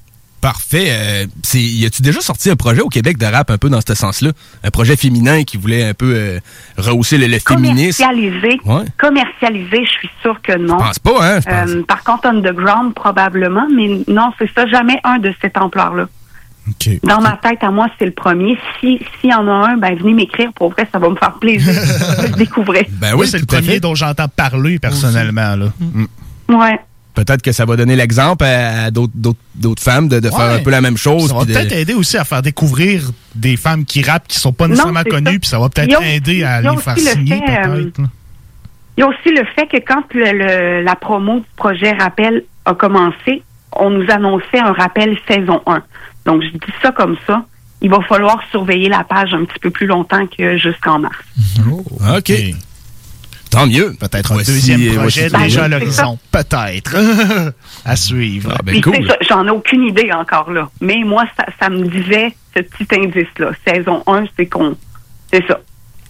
Parfait. Euh, y a-tu déjà sorti un projet au Québec de rap un peu dans ce sens-là? Un projet féminin qui voulait un peu euh, rehausser le, le féminisme? Commercialisé, Ouais. commercialisé, je suis sûre que non. Je pense pas, hein? pense. Euh, par contre, underground, probablement, mais non, c'est ça, jamais un de cette ampleur-là. Dans ma tête, à moi, c'est le premier. Si s'il y en a un, ben venez m'écrire. Pour vrai, ça va me faire plaisir *laughs* de le découvrir. Ben Moi, c'est le premier dont j'entends parler personnellement. Là. Mm. Ouais. Peut-être que ça va donner l'exemple à, à d'autres- femmes de, de faire un peu la même chose. Ça va de- peut-être aider aussi à faire découvrir des femmes qui rappent qui sont pas nécessairement connues, ça. puis ça va Il y peut-être a aussi- aider à il y a les aussi faire le signer, fait, euh, peut-être. là. Il y a aussi le fait que quand le, le- la promo du projet Rappel a commencé, on nous annonçait un rappel saison 1. Donc, je dis ça comme ça. Il va falloir surveiller la page un petit peu plus longtemps que jusqu'en mars. OK. Tant mieux. Peut-être un deuxième projet voici- déjà à l'horizon. Peut-être. *laughs* à suivre. Ah, ben, j'en ai aucune idée encore là. Mais moi, ça, ça me disait ce petit indice-là. Saison 1, c'est qu'on. C'est ça.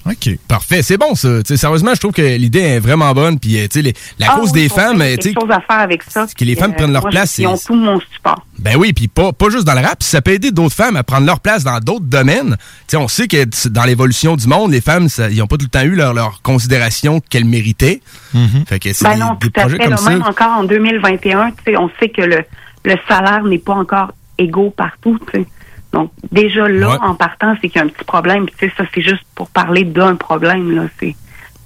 OK. Parfait. C'est bon, ça. Tu sais, sérieusement, je trouve que l'idée est vraiment bonne. Puis, euh, tu sais, les- la Ah cause oui, des femmes, euh, tu sais, quelque chose à faire avec ça. que les Puis, femmes prennent leur moi, place, Ils ont tout mon support. Ben oui, puis pas, pas juste dans le rap, ça peut aider d'autres femmes à prendre leur place dans d'autres domaines. Tu sais, on sait que dans l'évolution du monde, les femmes, ça- ils n'ont pas tout le temps eu leur, leur considération qu'elles méritaient. Fait que c'est Ben des, non, des tout à projets fait. comme là, ça. même encore en 2021, tu sais, on sait que le, le salaire n'est pas encore égaux partout. tu sais. Donc, déjà là, Ouais. en partant, c'est qu'il y a un petit problème. Puis, tu sais, ça, c'est juste pour parler d'un problème. Là. C'est,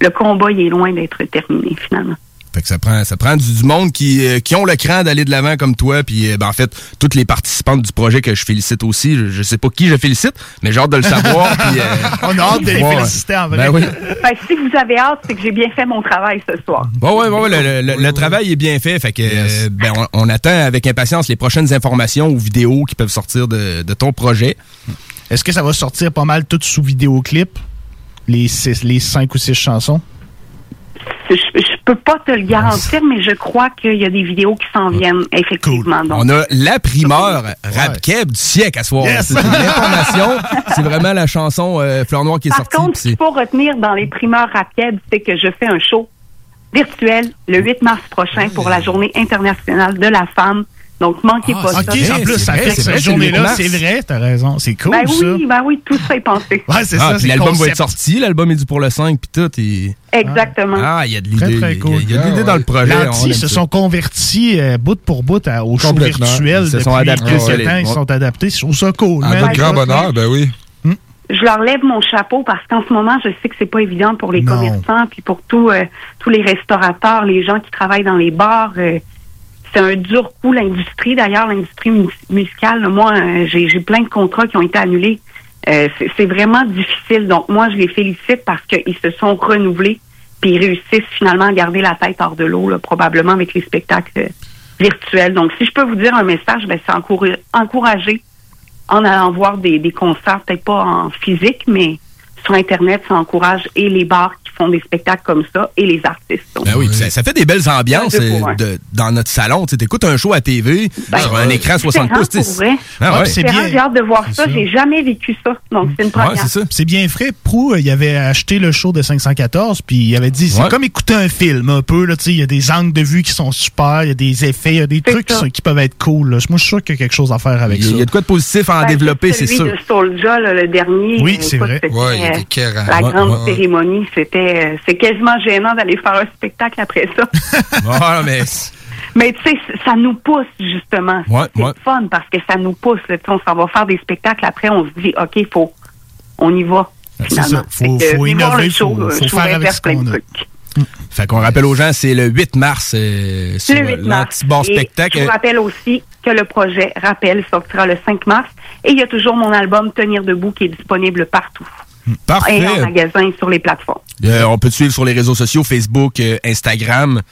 le combat, il est loin d'être terminé, finalement. Fait que ça prend, ça prend du, du monde qui, euh, qui ont le cran d'aller de l'avant comme toi. Puis, euh, ben, en fait, toutes les participantes du projet que je félicite aussi. Je, je sais pas qui je félicite, mais j'ai hâte de le savoir. *laughs* puis, euh, On a hâte de les ouais. féliciter en vrai. Ben oui. Ben, si vous avez hâte, c'est que j'ai bien fait mon travail ce soir. Bon, ouais, bon, ouais, le, le- le travail est bien fait. Fait que, euh, ben, on, on attend avec impatience les prochaines informations ou vidéos qui peuvent sortir de, de ton projet. Est-ce que ça va sortir pas mal tout sous vidéoclip? Les, six- les cinq ou six chansons? Je, je peux pas te le garantir, mais je crois qu'il y a des vidéos qui s'en viennent, effectivement. Donc, On a la primeur rap keb du siècle à soir. Yes! C'est une information. C'est vraiment la chanson euh, Fleur Noire qui est Par sortie. contre, puis ce qu'il faut retenir dans les primeurs rapides, c'est que je fais un show virtuel le 8 mars prochain pour la Journée internationale de la femme. Donc, manquez Ah, pas ça. Ok, en plus, ça fait que cette journée-là, c'est vrai, t'as raison. C'est cool, Ben ça. oui, ben oui, tout ça est pensé. Ouais, c'est Ah, ça, puis l'album va être sorti, l'album est dû pour le 5 puis tout. et- Exactement. Ah, il y a de Très, l'idée. très il y a- cool. Il y a de l'idée dans le projet. on Lanti aime se ça. sont convertis euh, bout pour bout à- au show Complètement. virtuel Ils se sont adaptés, quelques ouais, temps. les- Ils sont adaptés. Je trouve ça cool. À man. notre grand bonheur, ben oui. Je leur lève mon chapeau parce qu'en ce moment, je sais que c'est pas évident pour les Non. commerçants, puis pour tous euh, tous les restaurateurs, les gens qui travaillent dans les bars. euh, c'est un dur coup, l'industrie. D'ailleurs, l'industrie mu- musicale, moi, euh, j'ai plein de contrats qui ont été annulés. Euh, c'est- vraiment difficile. Donc, moi, je les félicite parce qu'ils se sont renouvelés, puis ils réussissent finalement à garder la tête hors de l'eau, probablement avec les spectacles virtuels. Donc, si je peux vous dire un message, ben, c'est encoura- encourager en allant voir des, des concerts, peut-être pas en physique, mais sur Internet, ça encourage et les bars font des spectacles comme ça et les artistes. Donc, Ben oui, ça, ça fait des belles ambiances euh, de- dans notre salon. Tu écoutes un show à TV Ben, sur un écran 60 différent pouces. Ah ouais. Différent, J'ai hâte de voir ça. ça. J'ai jamais vécu ça. Donc, c'est une première. C'est bien frais. Prou, euh, il avait acheté le show de 514, puis il avait dit c'est Ouais. comme écouter un film un peu. Il y a des angles de vue qui sont super, il y a des effets, il y a des trucs qui, ça. sont- qui peuvent être cool. là. Moi, je suis sûr qu'il y a quelque chose à faire avec Il ça. il y a de quoi de positif à en Ben, développer, c'est celui sûr. de Soulja, là, le dernier. Oui, euh, c'est vrai. c'était, Ouais, il était écœurant. La grande ouais, ouais. cérémonie, c'était, euh, c'est quasiment gênant d'aller faire un spectacle après ça. *laughs* Ah, mais Mais tu sais, ça nous pousse justement. Ouais, c'est ouais. fun parce que ça nous pousse. là. On s'en va faire des spectacles après, on se dit, ok, faut, on y va. C'est Finalement. ça. Faut- faut innover, le show, faut- euh, faut faire avec ce plein qu'on a. trucs. Fait qu'on rappelle aux gens, c'est le 8 mars euh, sur le 8 mars. l'Antibar Et Spectacle. Je vous rappelle aussi que le projet Rappel sortira le 5 mars. Et il y a toujours mon album Tenir debout qui est disponible partout. Parfait. Et en magasin sur les plateformes. Euh, on peut te suivre sur les réseaux sociaux, Facebook, euh, Instagram.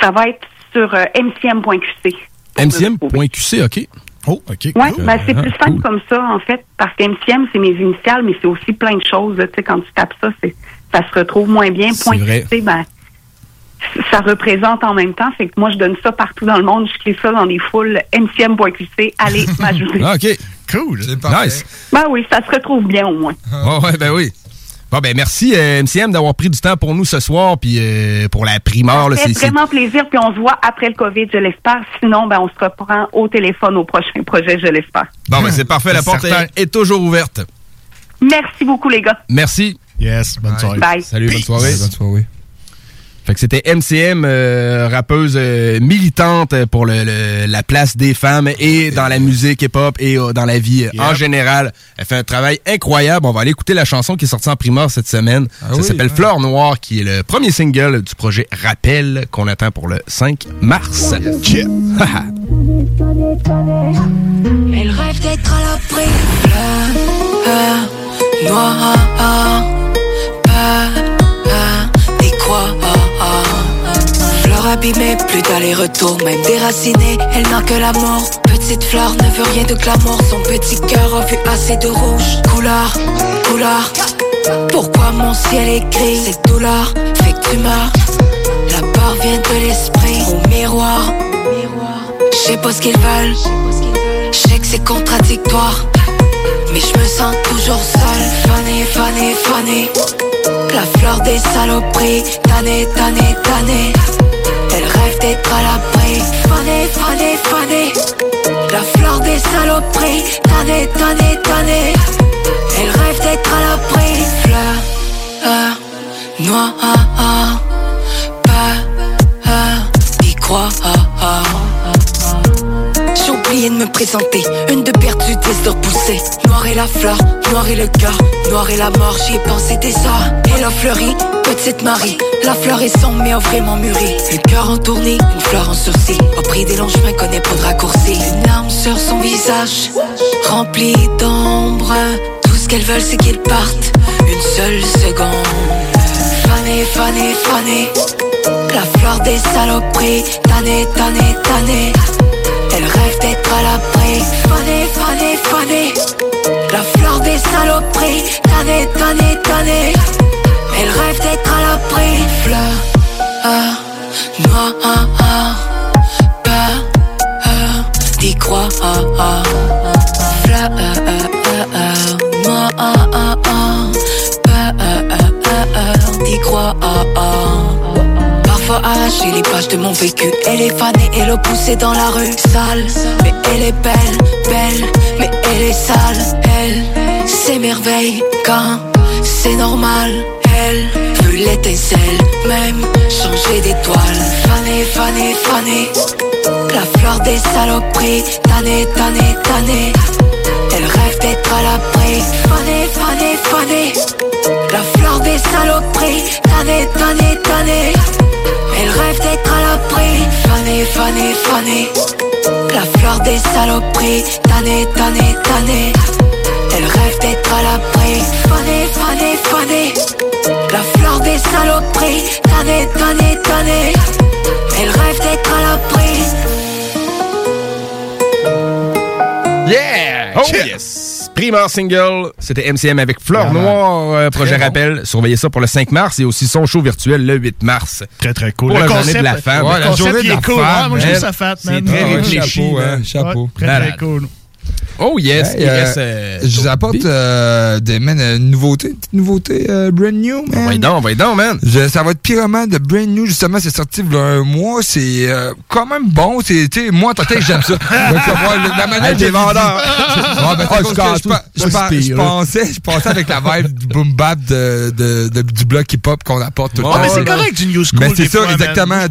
Ça va être sur euh, mcm.qc. MCM.qc, OK. Oh, OK. Oui, ben, c'est plus simple comme ça, en fait, parce que MCM, c'est mes initiales, mais c'est aussi plein de choses. là. Quand tu tapes ça, ça se retrouve moins bien. C'est Point vrai. QC, ben, ça représente en même temps. Fait que moi, je donne ça partout dans le monde. Je crée ça dans des foules. MCM.qc, allez *laughs* m'ajouter. Ah, OK. Cool. Nice. Ben oui, ça se retrouve bien au moins. Ouais, ouais, ben oui. Bon, ben merci, euh, MCM, d'avoir pris du temps pour nous ce soir, puis euh, pour la primeur. c'est- fait c'est- vraiment plaisir, puis on se voit après le COVID, je l'espère. Sinon, ben, on se reprend au téléphone au prochain projet, je l'espère. Bon, ben c'est parfait, la porte Certain. est, est toujours ouverte. Merci beaucoup, les gars. Merci. Yes, bonne soirée. Bye. Salut, bonne soirée. Bonne soirée. Fait que c'était MCM, euh, rappeuse euh, militante pour le, le- la place des femmes et dans la musique hip-hop et euh, dans la vie euh, en général. Elle fait un travail incroyable. On va aller écouter la chanson qui est sortie en primeur cette semaine. Ça oui, s'appelle ouais. Fleur Noire, qui est le premier single du projet Rappel qu'on attend pour le 5 mars. *laughs* Elle rêve d'être à l'abri. Noire, abîmée, plus d'aller-retour, même déracinée. Elle n'a que l'amour. Petite fleur ne veut rien de glamour. Son petit cœur a vu assez de rouge. Couleur, couleur. Pourquoi mon ciel est gris? Cette douleur fait que tu meurs. La peur vient de l'esprit. Au miroir, je sais pas ce qu'ils veulent. Je sais que c'est contradictoire. Mais je me sens toujours seule. Fanny, Fanny, Fanny. La fleur des saloperies. Tanné, tanné, tanné. Elle rêve d'être à l'abri. Fanny, Fanny, Fanny. La fleur des saloperies. Tanné, tanné, tanné. Elle rêve d'être à l'abri. Fleur noire. Peur d'y croire. Oublié de me présenter, une de perdue, dix de repoussée. Noir est la fleur, noir est le cœur, noir est la mort, j'y ai pensé des heures. Elle a fleuri, petite Marie, la fleur est sombre mais vraiment mûri. Le cœur en tournée, une fleur en sursis. Au prix des longs chemins, connaît pas de raccourci. Une larme sur son visage, rempli d'ombre. Tout ce qu'elles veulent, c'est qu'ils partent, une seule seconde. Fanny, Fanny, Fanny, la fleur des saloperies. Tanné, tanné, tanné. Elle rêve d'être à l'abri. Fanny, Fanny, Fanny. La fleur des saloperies. Tanné, tanné, tanné. Elle rêve d'être à l'abri. Fleur noire. Peur d'y croire. Fleur noire. Peur d'y croire. Parfois arracher les pages de mon vécu. Elle est fanée et le poussée dans la rue Sale, mais elle est belle, belle Mais elle est sale, elle s'émerveille quand c'est normal. Elle veut l'étincelle, même changer d'étoile. Fanée, fanée, fanée. La fleur des saloperies Tanné, tanné, tanné Elle rêve d'être à l'abri. Fanée, fanée, fanée des saloperies. Tanné, tanné, tanné elle rêve d'être à l'abri. Fanny, Fanny, Fanny La fleur des saloperies. Tanné, tanné, tanné Elle rêve d'être à l'abri. Fanny, Fanny, Fanny La fleur des saloperies. Tanné, tanné, tanné Elle rêve d'être à l'abri. Yeah! Oh yes! Primeur single, c'était MCM avec Fleur Noire, euh, projet Très bon. rappel. Surveillez ça pour le 5 mars et aussi son show virtuel le 8 mars. Très très cool. Pour Le la concept- journée de la femme. Ouais, la journée de est la cool. femme. Ouais, moi, je trouve ça fat, C'est man. très Ouais, réfléchi. chapeau, hein, chapeau. Très Malade. très cool. Oh yes, Hey, il euh, reste, euh, je vous apporte euh, des man, une nouveauté, une petite nouveauté euh, brand new, man. On va y donc, on va y donc, man. Je- ça va être Pyramide de brand new, justement, c'est sorti il y a un mois, c'est euh, quand même bon, c'est, moi, en tant que tel, j'aime ça. *laughs* Donc, euh, moi, le- la Hey, que t'es *laughs* je ben, Ah, pensais, je pensais avec la vibe du boom bap de, de, de- du bloc hip-hop qu'on apporte tout le Ouais, temps. mais c'est correct du new school Mais c'est des ça, exactement, Moi,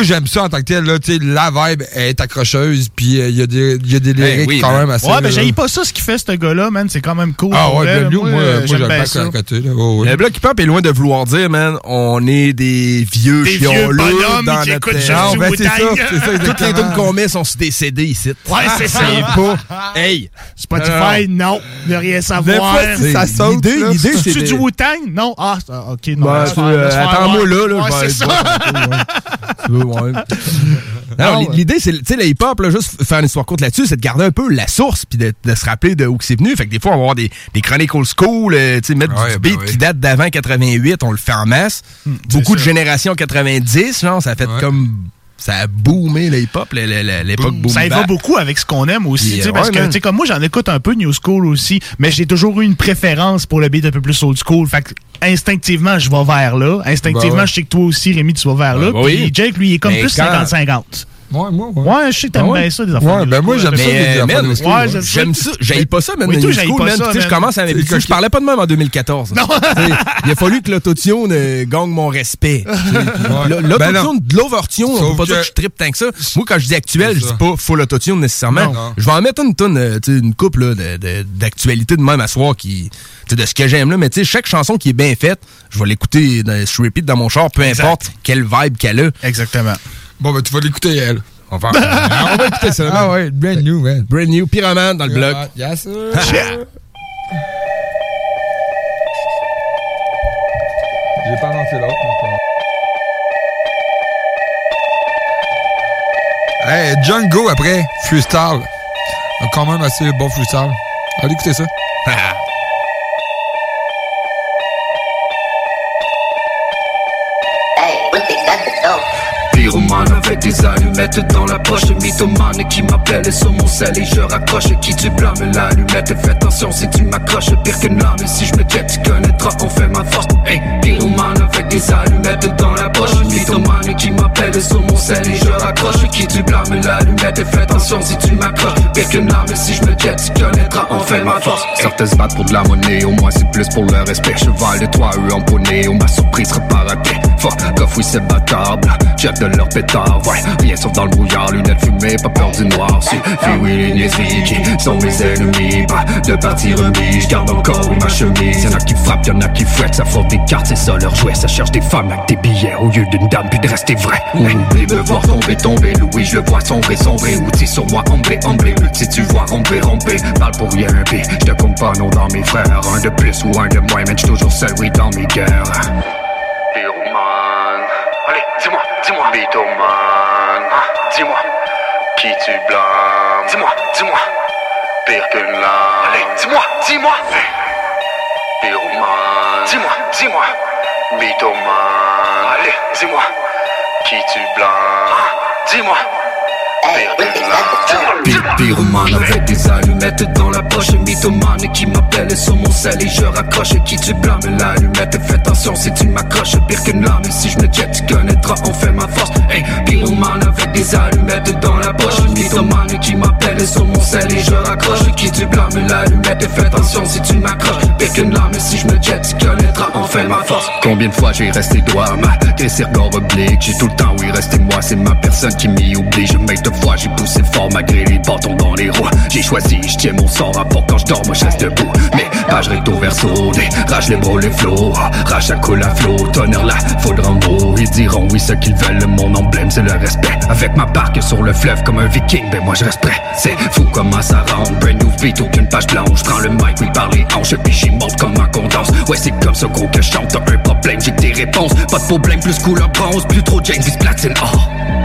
tu j'aime ça en tant que tel, là, tu sais, la vibe est accrocheuse, puis euh, il y a des, il y a des Ben quand même Ouais, ben j'aille pas ça, ce qu'il fait, ce gars-là, man. C'est quand même cool. Ah ouais, vrai. Glenn New, moi, moi, j'aime j'aime bien bien ça. à côté. Le bloc hip-hop est loin de vouloir dire, man, on est des vieux Des vieux bonhommes dans qui notre écoutent du Ben, c'est ça, c'est ça, Toutes les tunes qu'on met sont CD ici. Ouais, c'est ça. pas. Hey! Spotify, non. Ne rien savoir. Ça saute, L'idée, là, l'idée, c'est c'est des- du Wu-Tang? Non. Ah, ça- ok, non. Ben, tu- euh, Attends-moi là, là, je c'est ça. *laughs* Non, l'idée, c'est, tu sais, le hip-hop, là, juste faire une histoire courte là-dessus, c'est de garder un peu la source, puis de, de se rappeler de où c'est venu. Fait que des fois, on va avoir des, des chroniques old school, euh, tu sais, mettre Ouais, du ben beat oui. qui date d'avant 88, on le fait en masse. Beaucoup de générations 90, genre, ça a fait comme... Ça a boomé le hip-hop, le- le- le- l'époque boom Ça y va beaucoup avec ce qu'on aime aussi. Puis, tu sais, euh, parce ouais, que, man. tu sais, comme moi, j'en écoute un peu New School aussi, mais j'ai toujours eu une préférence pour le beat un peu plus old school. Fait que, instinctivement, je vais vers là. Instinctivement, ouais. je sais que toi aussi, Rémi, tu vas vers là. Puis oui. Jake, lui, il est comme Mais plus quand- 50-50. Ouais, moi, ouais. Ouais, je sais que t'aimes Ah ouais? bien ça, des affaires. Ouais, ben moi, j'aime ça, les affaires ouais. J'aime ça, j'haïs pas ça, man, Oui, le toi, new j'haïs school, pas man. ça, Tu sais, je commence à je, je parlais pas de même en 2014. Non. Il a fallu que l'autotune euh, gagne mon respect. Ben L'autotune, non. de l'overtune, on peut pas dire que- je trippe tant que ça. Moi, quand je dis actuel, je dis pas full autotune nécessairement. Je vais en mettre une tonne, euh, une couple d'actualité de même à soir qui, tu sais, de ce que j'aime là. Mais tu sais, chaque chanson qui est bien faite, je vais l'écouter dans- sur repeat dans mon char, peu Exact. importe quelle vibe qu'elle a. Exactement. Bon, ben, tu vas l'écouter, elle. On va, *laughs* on va écouter ça. Ah ouais, brand new, man. Brand new, Pyramide dans le bloc. Yes, sir. *laughs* J'ai pas annoncé l'autre. Hey, Django après, freestyle. Quand même assez bon freestyle. Allez écouter ça. *laughs* Avec des allumettes dans la poche. Mythomane qui m'appelle sur mon sel et je raccroche. Qui tu blâmes l'allumette Fais attention si tu m'accroches. Pire qu'une lame si je me jette tu connaîtras on fait ma force. Hey, pyromane avec des allumettes dans la poche. Mythomane qui m'appelle sur mon sel et je raccroche. Qui tu blâmes l'allumette Fais attention si tu m'accroches. Pire qu'une lame si je me jette tu connaîtras on fait ma force. Certains se battent pour de la monnaie Au moins c'est plus pour le respect. Cheval de trois eux en poney Oh ma surprise sera pas ratée Oui c'est bâtard bla. Check de leur pétard Ouais. Rien sauf dans le brouillard Lunettes fumées pas peur du noir. Si fille oui les qui sont mes ennemis. Pas de partie remis J'garde encore ma chemise. Y'en a qui frappent y'en a qui fouettent Ça font des cartes c'est ça leur jouet. Ça cherche des femmes avec des billets Au lieu d'une dame puis de rester vrai. Oublie me voir tomber tomber Louis je le vois sombrer sombrer. Outil sur moi omblé omblé Si tu vois romper romper Parle pour rien B Je te compte pas non dans mes frères. Un de plus ou un de moins Mais j'suis toujours seul oui dans mes guerres dis-moi, dis-moi Mythoman Dis-moi. Qui tu blâmes Dis-moi, dis-moi. Pire qu'une lame. Allez, dis-moi, dis-moi. Pyroman Dis-moi, dis-moi. Mythoman Allez, dis-moi. Qui tu blâmes Dis-moi Pyromane avec des allumettes dans la poche Mythomane qui m'appelle sur mon sel et je raccroche. Qui tu blâmes l'allumette Fais attention si tu m'accroches. Pire qu'une lame et si je me jette tu connaîtras on fait ma force Hey, pyromane avec des allumettes dans la poche. Mythomane qui m'appelle sur mon sel et je raccroche. Qui tu blâmes l'allumette Fais attention si tu m'accroches qu'une lame et si je me jette on fait ma force. Combien de fois j'ai resté droit malgré ces regards obliques. J'ai tout le temps oui resté moi c'est ma personne qui m'y oblige Mais de fois j'ai poussé fort malgré les bâtons dans les roues. J'ai choisi, je tiens mon sort à quand je dors, moi je reste debout. Mais page recto verso, des rage les bras, les flots. Rage à coule à flot, tonnerre là, faudra en gros Ils diront oui ce qu'ils veulent, mon emblème c'est le respect. Avec ma barque sur le fleuve comme un viking, ben moi je reste prêt. C'est fou comment ça rentre, brand new beat, aucune page blanche. Prends le mic, oui par les hanches, puis j'y monte comme un condense. Ouais c'est comme ça gros que je chante, t'as un problème, j'ai des réponses. Pas de problème, plus couleur bronze, plus trop James platine, oh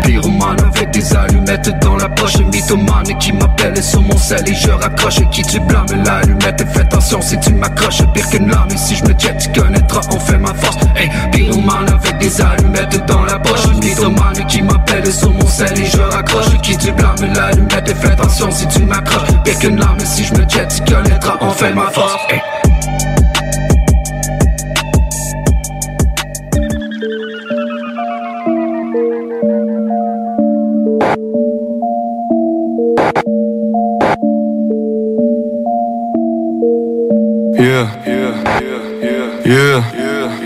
Pyromane avec des allumettes dans la poche Mythomane qui m'appelle sur mon sel et je raccroche. Qui tu blâmes l'allumette Fais attention si tu m'accroches Pire qu'une lame. Et si je me jette tu connaîtras on fait ma force. Hey, pyromane avec des allumettes dans la poche Mythomane qui m'appelle sur mon sel et je raccroche Qui tu blâmes l'allumette Fais attention si tu m'accroches Pire qu'une lame et si je me jette tu connaîtras on fait ma force Hey. Yeah, yeah, yeah, yeah, yeah,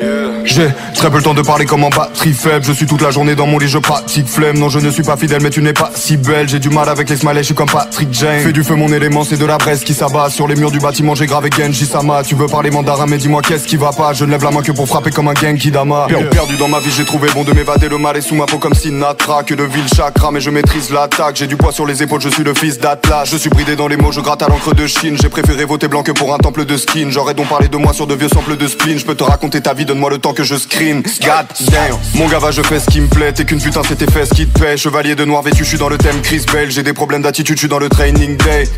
yeah, yeah. J'ai très peu le temps de parler comme en batterie faible. Je suis toute la journée dans mon lit, je pratique flemme. Non, je ne suis pas fidèle, mais tu n'es pas si belle. J'ai du mal avec les smileys, je suis comme Patrick Jane. Fais du feu, mon élément, c'est de la braise qui s'abat. Sur les murs du bâtiment, j'ai gravé Genji Sama. Tu veux parler mandarin, mais dis-moi qu'est-ce qui va pas? Je ne lève la main que pour frapper comme un Genki Dama. Perdu dans ma vie, j'ai trouvé bon de m'évader. Le mal est sous ma peau comme Sinatra. Que de ville chakra, mais je maîtrise l'attaque. J'ai du poids sur les épaules, je suis le fils d'Atlas. Je suis bridé dans les mots, je gratte à l'encre de Chine. J'ai préféré voter blanc que pour un temple de skin. J'aurais donc parlé de moi sur de vieux samples de spleen. Je peux te raconter ta vie, donne-moi le temps que je screen. God damn. Mon gava, je fais ce qui me plaît. T'es qu'une putain, c'était fait ce qui te paie. Chevalier de noir vêtu, je suis dans le thème Chris Bell. J'ai des problèmes d'attitude, je suis dans le training day.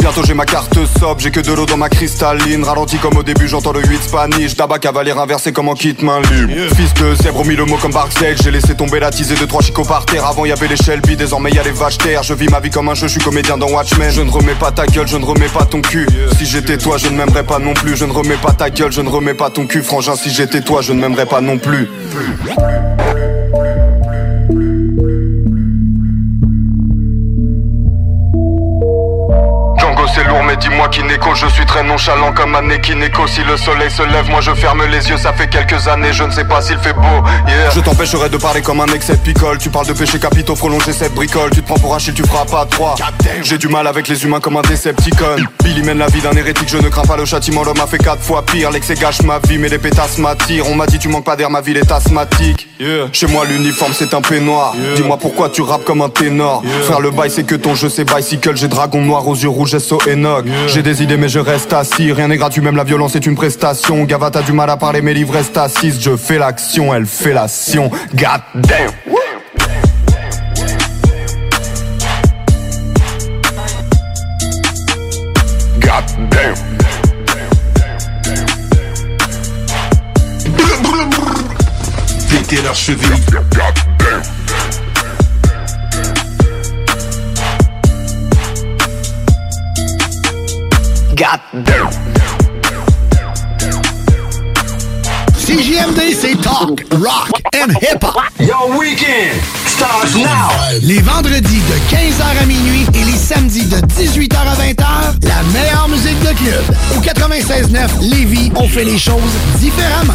Bientôt j'ai ma carte sob, j'ai que de l'eau dans ma cristalline. Ralenti comme au début, j'entends le 8 Spanish. Tabac cavalier inversé comme en kit main libre. Fils de zèbre, mis le mot comme Barksdale J'ai laissé tomber la tisée de trois chicots par terre. Avant y avait les Shelby, désormais y a les vaches terre Je vis ma vie comme un jeu, je suis comédien dans Watchmen. Je ne remets pas ta gueule, je ne remets pas ton cul. Si j'étais toi, je ne m'aimerais pas non plus. Je ne remets pas ta gueule, je ne remets pas ton cul. Frangin, si j'étais toi, je ne m'aimerais pas non plus mais dis-moi qui n'écho Je suis très nonchalant comme un équinéco Si le soleil se lève moi je ferme les yeux. Ça fait quelques années je ne sais pas s'il fait beau yeah. Je t'empêcherai de parler comme un excès picole. Tu parles de péché capitaux prolonger cette bricole. Tu te prends pour Achille tu feras pas trois. J'ai du mal avec les humains comme un Decepticon Billy mène la vie d'un hérétique Je ne crains pas le châtiment. L'homme a fait quatre fois pire. L'excès gâche ma vie mais les pétasses m'attirent. On m'a dit tu manques pas d'air ma ville est asthmatique. Chez moi l'uniforme c'est un peignoir. Dis-moi pourquoi tu rappes comme un ténor. Frère le bail c'est que ton jeu c'est bicycle. J'ai dragon noir aux yeux rouges SO Enoch J'ai des idées mais je reste assis. Rien n'est gratuit même la violence est une prestation. Gava t'as du mal à parler mes livres restent assises Je fais l'action elle fait l'action God damn. God damn. Péter leur cheville. CJMD, c'est talk, rock and hip-hop. Your weekend starts now. Les vendredis de 15h à minuit et les samedis de 18h à 20h, la meilleure musique de club. Au 96.9 Lévis, on fait les choses différemment.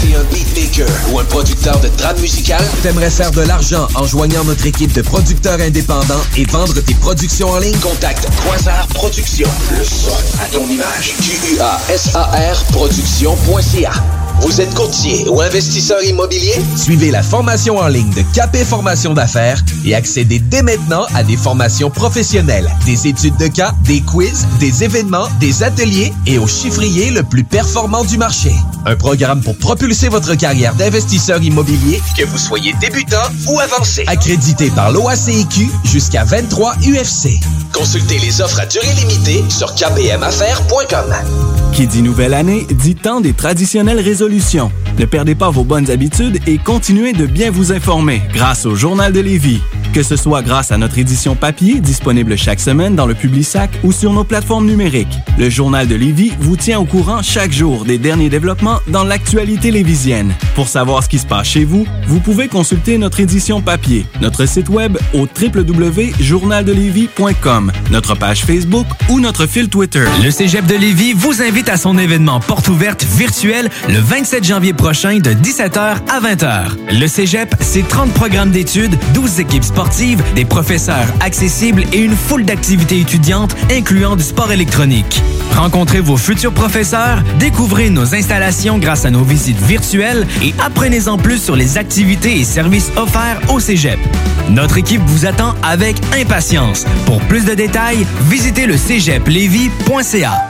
T'es un beatmaker ou un producteur de trame musicale? T'aimerais faire de l'argent en joignant notre équipe de producteurs indépendants et vendre tes productions en ligne? Contacte Quasar Productions. Le son à ton image. Q-U-A-S-A-R Productions.ca. Vous êtes courtier ou investisseur immobilier? Suivez la formation en ligne de Capé Formation d'affaires et accédez dès maintenant à des formations professionnelles, des études de cas, des quiz, des événements, des ateliers et au chiffrier le plus performant du marché. Un programme pour propulser votre carrière d'investisseur immobilier, que vous soyez débutant ou avancé. Accrédité par l'OACIQ jusqu'à 23 UFC. Consultez les offres à durée limitée sur kpmaffaires.com. Qui dit nouvelle année, dit temps des traditionnelles résolutions. Ne perdez pas vos bonnes habitudes et continuez de bien vous informer grâce au Journal de Lévis. Que ce soit grâce à notre édition papier, disponible chaque semaine dans le Publisac ou sur nos plateformes numériques. Le Journal de Lévis vous tient au courant chaque jour des derniers développements dans l'actualité lévisienne. Pour savoir ce qui se passe chez vous, vous pouvez consulter notre édition papier, notre site web au www.journaldelévis.com, notre page Facebook ou notre fil Twitter. Le Cégep de Lévis vous invite à son événement porte ouverte virtuel le 27 janvier prochain de 17h à 20h. Le Cégep, c'est 30 programmes d'études, 12 équipes sportives, des professeurs accessibles et une foule d'activités étudiantes incluant du sport électronique. Rencontrez vos futurs professeurs, découvrez nos installations grâce à nos visites virtuelles et apprenez-en plus sur les activités et services offerts au Cégep. Notre équipe vous attend avec impatience. Pour plus de détails, visitez le cégeplevy.ca.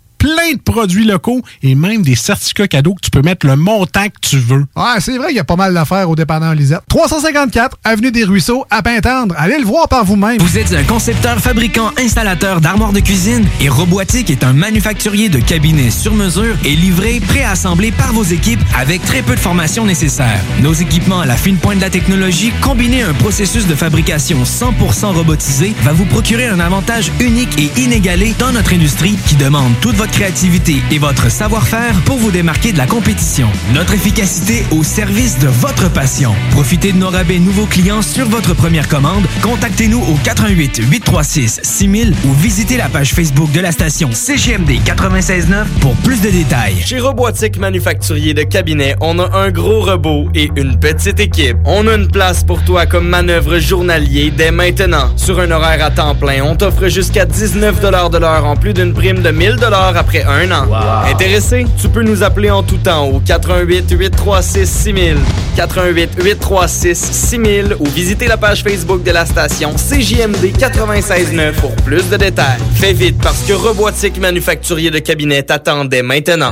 plein de produits locaux et même des certificats cadeaux que tu peux mettre le montant que tu veux. Ouais, c'est vrai qu'il y a pas mal d'affaires au dépanneur Lisette. 354 Avenue des Ruisseaux, à Pintendre. Allez le voir par vous-même. Vous êtes un concepteur, fabricant, installateur d'armoires de cuisine et Robotique est un manufacturier de cabinets sur mesure et livré, préassemblé par vos équipes avec très peu de formation nécessaire. Nos équipements à la fine pointe de la technologie, combinés à un processus de fabrication 100% robotisé, va vous procurer un avantage unique et inégalé dans notre industrie qui demande toute votre créativité et votre savoir-faire pour vous démarquer de la compétition. Notre efficacité au service de votre passion. Profitez de nos rabais nouveaux clients sur votre première commande. Contactez-nous au 88 836 6000 ou visitez la page Facebook de la station CGMD 969 pour plus de détails. Chez Robotique Manufacturier de Cabinet, on a un gros robot et une petite équipe. On a une place pour toi comme manœuvre journalier dès maintenant. Sur un horaire à temps plein, on t'offre jusqu'à 19 de l'heure en plus d'une prime de 1000 après un an. Intéressé? Tu peux nous appeler en tout temps au 88 836 6000, 88 836 6000 ou visiter la page Facebook de la station CJMD 969 pour plus de détails. Fais vite parce que Robotique Manufacturier de Cabinet t'attendait maintenant.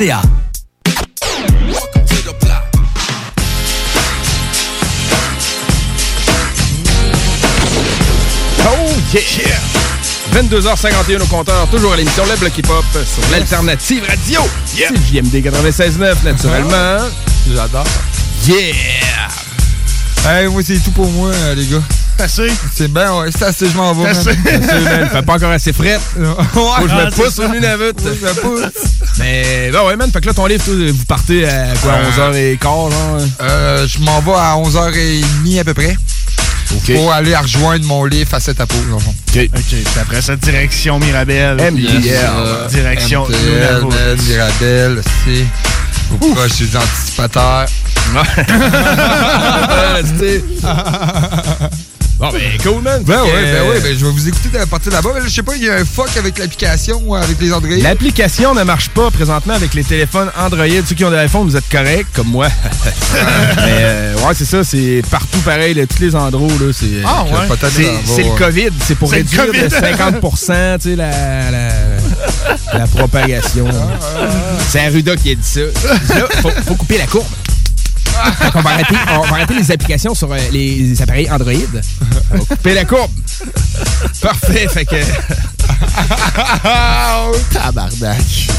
Oh yeah! 22h51 au compteur, toujours à l'émission Le Bloc Hip-Hop sur l'Alternative Radio. C'est JMD 96.9, naturellement. J'adore. Yeah! Hey, moi, c'est tout pour moi, euh, les gars. C'est assez? C'est bien, ouais, c'est assez, je m'en vais. C'est assez. Man. *laughs* Fait pas encore assez frais. ouais, Faut que je me pousse. Faut que je me pousse. Mais, ben ouais, man. Fait que là, ton livre, toi, vous partez à quoi, Euh, 11h15, genre? Euh, je m'en vais à 11h30 à peu près. Pour aller à rejoindre mon livre Facette à peau, dans le fond. OK. OK. Après ça, direction Mirabelle. MTL. Puis, euh, Direction MTL, Nunavut. man, Mirabelle, c'est. Au proche des anticipateurs. *laughs* *laughs* Bon, ben, cool, man. Ben Euh, ben ouais, ben je vais vous écouter à partir de là-bas. Je sais pas, il y a un fuck avec l'application ou avec les Android. L'application ne marche pas présentement avec les téléphones Android. Ceux qui ont des iPhones, vous êtes corrects, comme moi. *laughs* Mais euh, ouais, c'est ça, c'est partout pareil, là, tous les endroits. Là, c'est, Ah, ouais? C'est, le. COVID, c'est pour réduire de 50 tu sais, la, la, la propagation. C'est Arruda qui a dit ça. Là, faut, faut couper la courbe. Qu'on va arrêter, on va arrêter les applications sur euh, les appareils Android. On va la courbe. Parfait, fait que... *laughs* Tabarnak.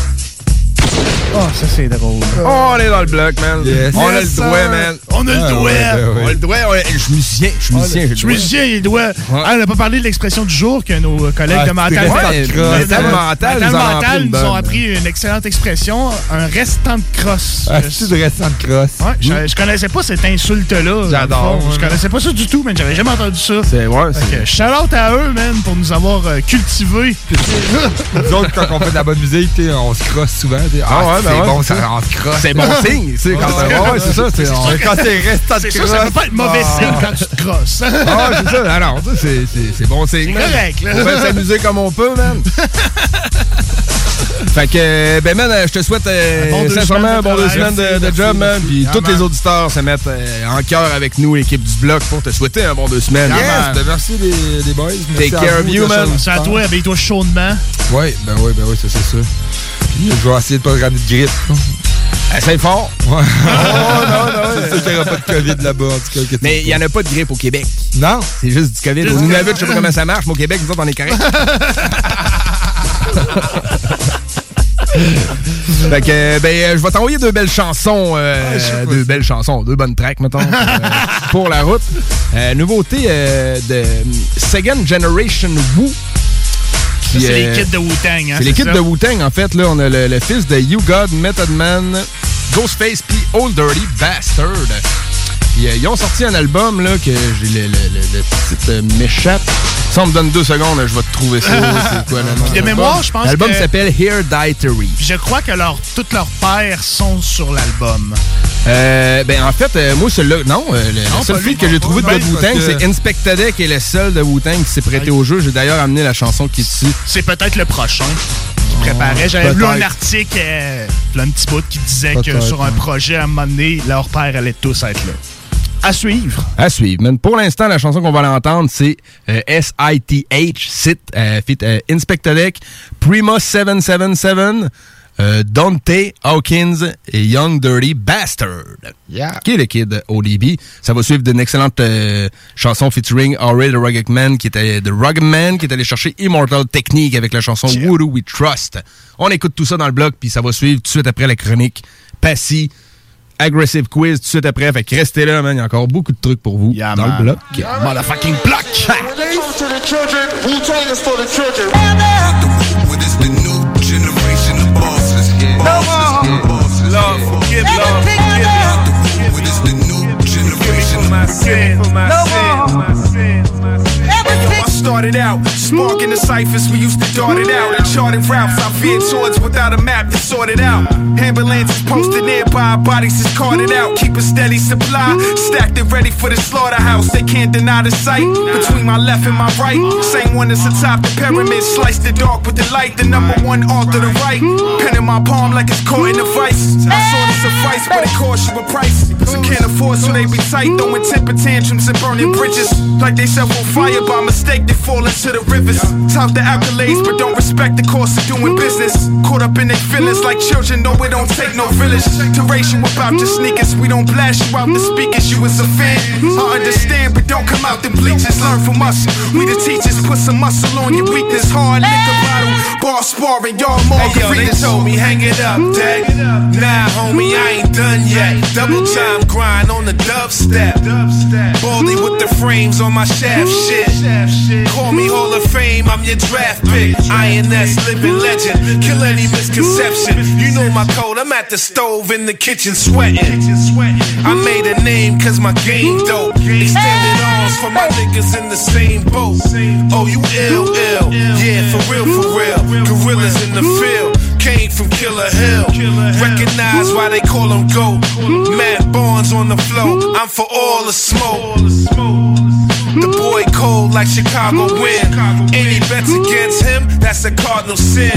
Oh, ça, c'est drôle. On est dans le bloc, man. Yes. On a le doigt, sir. man. On a le Ah, doigt. ouais, ouais. On a le doigt. on a- Je suis musicien. Je suis musicien. Je suis doigt. musicien, il doit. Ah, on n'a pas parlé de l'expression du jour que nos collègues Ah, de Mental de-. Mental de- Mental nous en ont appris Mental une nous ont appris une excellente expression, un restant de crosse. Ah, du restant de crosse? Ouais, je, je connaissais pas cette insulte-là. J'adore. Je connaissais pas ça du tout, mais j'avais jamais entendu ça. C'est ouais, shout out à eux, man, pour nous avoir euh, cultivés. Nous autres, quand on fait de la bonne musique, on se crosse souvent. Ah, ouais, ben c'est ouais, bon, c'est ça, ça. se crosse. c'est bon signe, tu sais quand Ouais, c'est ça, c'est on- Quand t'es restant de C'est crosse. ça, ça peut pas être mauvais ah. signe quand tu te crosses. Ah, c'est ça. Alors, ça, c'est c'est c'est bon signe. correct, là. On va s'amuser comme on peut, man. *laughs* Fait que, ben, man, je te souhaite euh, bon sincèrement de bon deux semaines de, merci, job, man. Puis Yeah, tous man. les auditeurs se mettent euh, en cœur avec nous, l'équipe du bloc, pour te souhaiter un bon deux semaines. Yes, ben merci les, les boys. Take care of you, man. ça. C'est à toi, habille-toi chaudement. Oui, ben oui, ben oui, c'est c'est ça. Puis je vais essayer de pas ramener de grippe. Essaye fort. Ouais. *laughs* C'est sûr qu'il n'y aura pas de COVID là-bas, en tout cas. Mais il n'y en a pas de grippe au Québec. Non? C'est juste du COVID. Au Nunavut, je sais pas comment ça marche, mais au Québec, nous autres, on est correct. *laughs* fait que, ben, euh, je vais t'envoyer deux belles chansons. euh, deux belles chansons, deux bonnes tracks, mettons, pour, euh, pour la route. Euh, nouveauté euh, de Second Generation Wu. C'est les euh, kits de Wu-Tang. Hein, c'est les kits ça? de Wu-Tang, en fait. Là, on a le, le fils de You God, Method Man, Ghostface, puis Old Dirty Bastard. Puis, euh, ils ont sorti un album là, que j'ai le, le, le, le petit euh, m'échappe. Si on me donne deux secondes, je vais te trouver ça. *laughs* c'est quoi le nom Puis de mémoire, l'album? je pense L'album que- s'appelle Here Dietary. Je crois que leur, tous leurs pères sont sur l'album. Euh, ben en fait, euh, moi, celui-là, non, euh, le, Non, le seul feat que j'ai trouvé de Wu-Tang, que- c'est Inspectadec qui est le seul de Wu-Tang qui s'est prêté au jeu. J'ai d'ailleurs amené la chanson qui est dessus. C'est peut-être le prochain qui préparait. J'avais lu un article, euh, là, un petit bout, qui disait que sur un projet, à un moment donné, leurs pères allaient tous être là. À suivre. À suivre. Mais pour l'instant, la chanson qu'on va l'entendre, c'est euh, S-I-T-H, sit, euh, fit, euh, Inspectadec, Prima 777, euh, Dante Hawkins et Young Dirty Bastard. Qui est le kid ODB. Ça va suivre d'une excellente euh, chanson featuring Ray the Rugged Man, qui était The Rugged Man, qui est allé chercher Immortal Technique avec la chanson Who Do We Trust? On écoute tout ça dans le bloc, puis ça va suivre tout de suite après la chronique Passy. Aggressive quiz tout de suite après. Fait que restez là, man. Il y a encore beaucoup de trucs pour vous dans man. le bloc. Motherfucking. Love, started out sparking the ciphers. We used to dart it out and charted routes. I veered towards without a map to sort it out. Ambulances posted nearby, bodies is carted out. Keep a steady supply, stacked and ready for the slaughterhouse. They can't deny the sight between my left and my right. Same one that's atop the pyramid, sliced the dark with the light. The number one to the right. Pen in my palm like it's caught in a vice. I saw it suffice, but it cost you a price. Some can't afford, so they be tight, throwing temper tantrums and burning bridges. Like they set on fire by mistake, they fall into the rivers. Tout the accolades, but don't respect the cost of doing business. Caught up in their feelings like children, no, it don't take no village. To raise you about your sneakers, we don't blast you out the speakers, you as a fan. I understand, but don't come out the bleachers, learn from us. We the teachers, put some muscle on your weakness. Hard liquor bottle, bar sparring, y'all margaritas. Hey, yo, they told me hang it up, Dad. Nah, homie, I ain't done yet. Double time grind on the dubstep. Baldy with the frames on my shaft shit. Call me Hall of Fame, I'm your draft pick. INS living legend, kill any misconception. You know my code, I'm at the stove in the kitchen sweating. I made a name cause my game dope. Extended arms for my niggas in the same boat. Oh, you ill, ill. Yeah, for real, for real. Gorillas in the field. Came from Killer Hill. Recognize why they call him GOAT. Matt Barnes on the flow. I'm for all the smoke. The boy cold like Chicago wind. Any bets against him, that's a cardinal sin.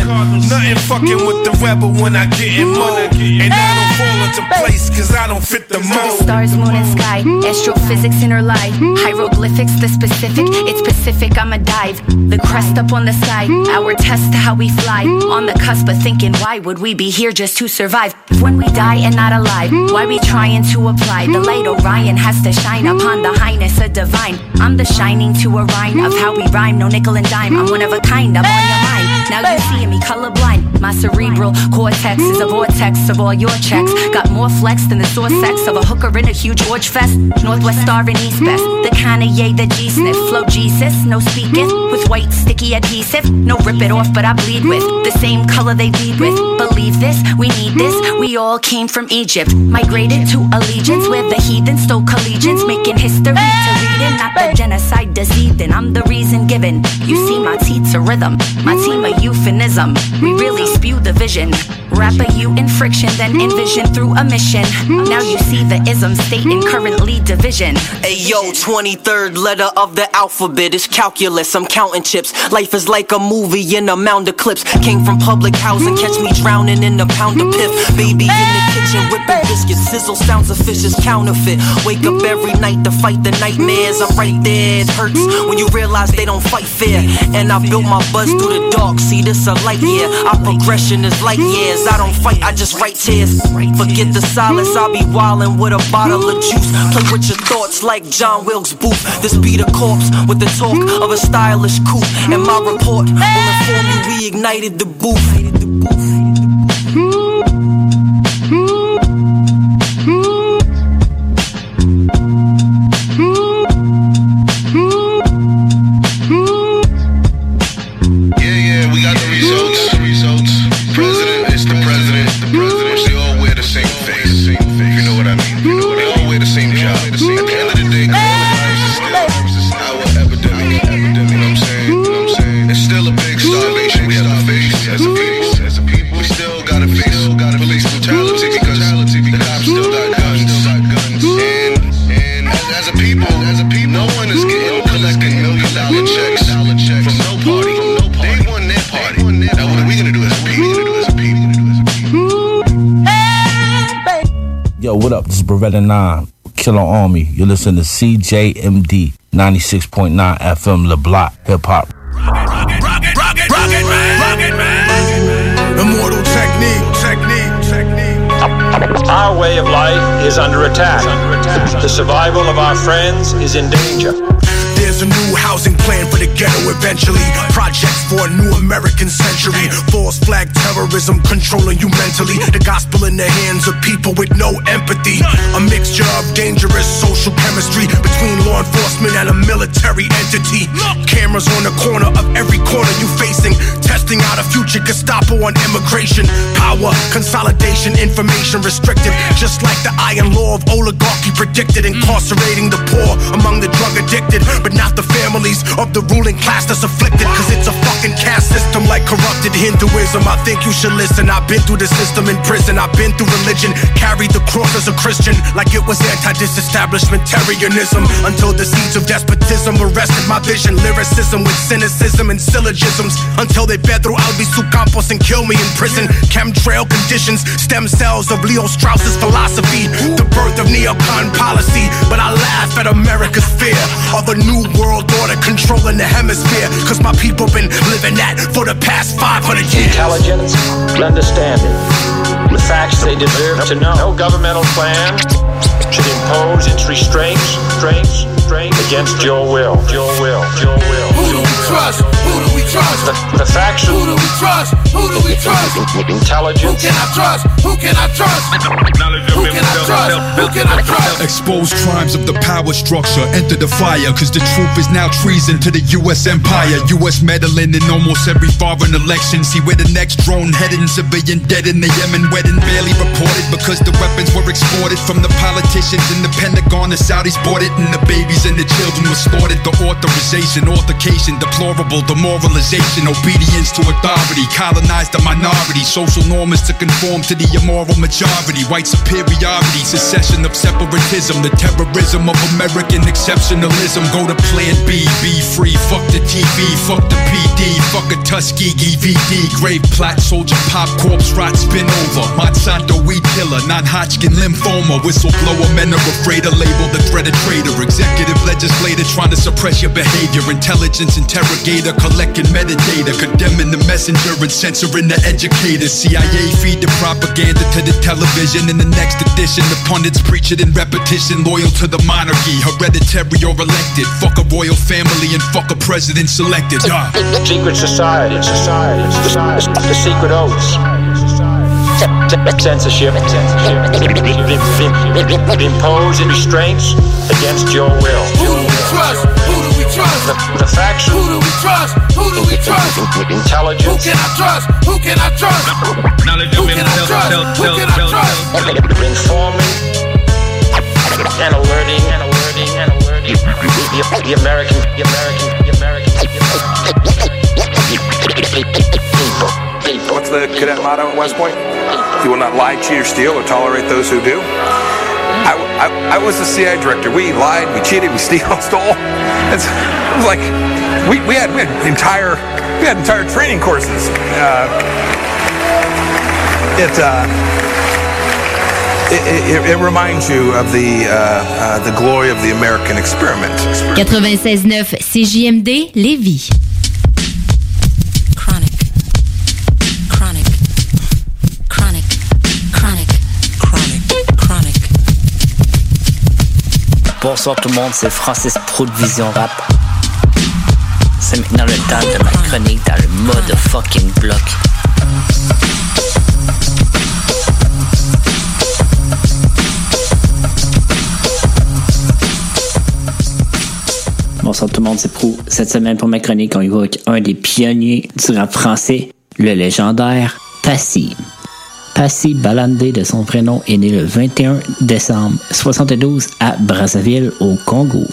Nothing fucking with the rebel when I get in mode. And I don't fall into place cause I don't fit the mold. Stars, moon, and sky. Astrophysics interlie. Hieroglyphics, the specific. It's Pacific, I'ma dive. The crest up on the sky. Our test to how we fly. On the cusp of thinking, why would we be here just to survive? When we die and not alive, why we trying to apply? The light Orion has to shine upon the highness of divine. I'm the shining to a rhyme of how we rhyme. No nickel and dime. I'm one of a kind. I'm on your mind. Now you see me colorblind. My cerebral cortex is a vortex of all your checks. Got more flex than the source sex of a hooker in a huge George Fest. Northwest Star and East Best. The yay the G sniff. Flow Jesus, no speaking. With white sticky adhesive. No rip it off, but I bleed with. The same color they bleed with. Believe this, we need this. We all came from Egypt. Migrated to allegiance where the heathen stole collegians. Making history to read it, not the genocide deceived. And I'm the reason given. You see my teeth to rhythm. My team of euphemism. We really spew the vision. Rapper you in friction, then envision through a mission. Now you see the ism stating currently division. Ayo, 23rd letter of the alphabet is calculus. I'm counting chips. Life is like a movie in a mound of clips. Came from public housing, catch me drowning in a pound of piff. Baby in the kitchen whipping biscuits. Sizzle sounds of fish is counterfeit. Wake up every night to fight the nightmares. I'm right It hurts when you realize they don't fight fair. And I built my buzz through the dark. See, this a light year. Our progression is light years. I don't fight, I just write tears. Forget the silence, I'll be wildin' with a bottle of juice. Play with your thoughts like John Wilkes Booth. This be the corpse with the talk of a stylish coupe. And my report will we ignited the booth. 2009, Killer Army. You're listening to CJMD 96.9 FM LeBlanc Hip Hop. Immortal technique, technique, technique. Our way of life is under attack. Is under attack. The survival of our friends is in danger. A new housing plan for the ghetto eventually. Projects for a new American century. False flag terrorism controlling you mentally. The gospel in the hands of people with no empathy. A mixture of dangerous social chemistry between law enforcement and a military entity. Cameras on the corner of every corner you facing. Testing out a future Gestapo on immigration. Power, consolidation, information restricted. Just like the iron law of oligarchy predicted. Incarcerating the poor among the drug addicted. But not the families of the ruling class that's afflicted. Cause it's a fucking caste system like corrupted Hinduism. I think you should listen. I've been through the system in prison. I've been through religion. Carried the cross as a Christian. Like it was anti-disestablishmentarianism. Until the seeds of despotism arrested my vision. Lyricism with cynicism and syllogisms. Until they bed through Albizu Campos and kill me in prison. Chemtrail conditions. Stem cells of Leo Strauss's philosophy. The birth of neocon policy. But I laugh at America's fear of a new world order controlling the hemisphere. Cause my people been living that for the past 500 years. Intelligence and understanding. The facts they deserve to know. No governmental plan should impose its restraints, restraints, restraints against your will. Your will. Your will. Who do we trust? Who do we trust? The, the facts should. Who do we trust? Who do we trust? Who can I trust? Who can I trust? Who can I trust? Who can I trust? Expose crimes of the power structure, enter the fire, cause the truth is now treason to the US empire. US meddling in almost every foreign election. See where the next drone heading, civilian dead in the Yemen wedding, barely reported because the weapons were exported from the politicians in the Pentagon. The Saudis bought it, and the babies and the children were slaughtered. The authorization, altercation, deplorable demoralization, obedience to authority, colonized the minority. Social norm is to conform to the immoral majority. White superiority, secession of separatism, the terrorism of American exceptionalism. Go to Plan B, be free. Fuck the TV, fuck the PD, fuck a Tuskegee VD. Grave plot, soldier pop, corpse rot, spin over. Monsanto killer, non-Hodgkin lymphoma. Whistleblower, men are afraid to label the threat a traitor. Executive legislator trying to suppress your behavior. Intelligence interrogator, collecting metadata. Condemning the messenger and censoring the educator. CIA feed the propaganda to the television. In the next edition, the pundits preach it in repetition. Loyal to the monarchy, hereditary or elected. Fuck a royal family and fuck a president selected. Yeah. Secret society, society, society, the secret oaths. Censorship, impose restraints against your will. Who do we trust? Who do we trust? The, the facts Who do we trust? Who do we trust? Who can I trust? Who can I trust? Who can I trust? Who can I trust? informing and alerting and alerting and alerting the, the American the American the American the American the cadet motto at West Point. You will not lie, cheat, or steal, or tolerate those who do. I, I, I was the CIA director. We lied, we cheated, we *laughs* steal, stole. It's, it was like we, we had we had entire we had entire training courses. Uh, it, uh, it, it, it reminds you of the uh, uh, the glory of the American experiment. 96.9 CJMD Lévis. Bonsoir tout le monde, c'est Francis Pro de Vision Rap. C'est maintenant le temps de ma chronique dans le mode fucking bloc. Bonsoir tout le monde, c'est Pro. Cette semaine pour ma chronique, on avec un des pionniers du rap français, le légendaire Passy. Passy Balandé de son prénom est né le 21 décembre 72 à Brazzaville au Congo.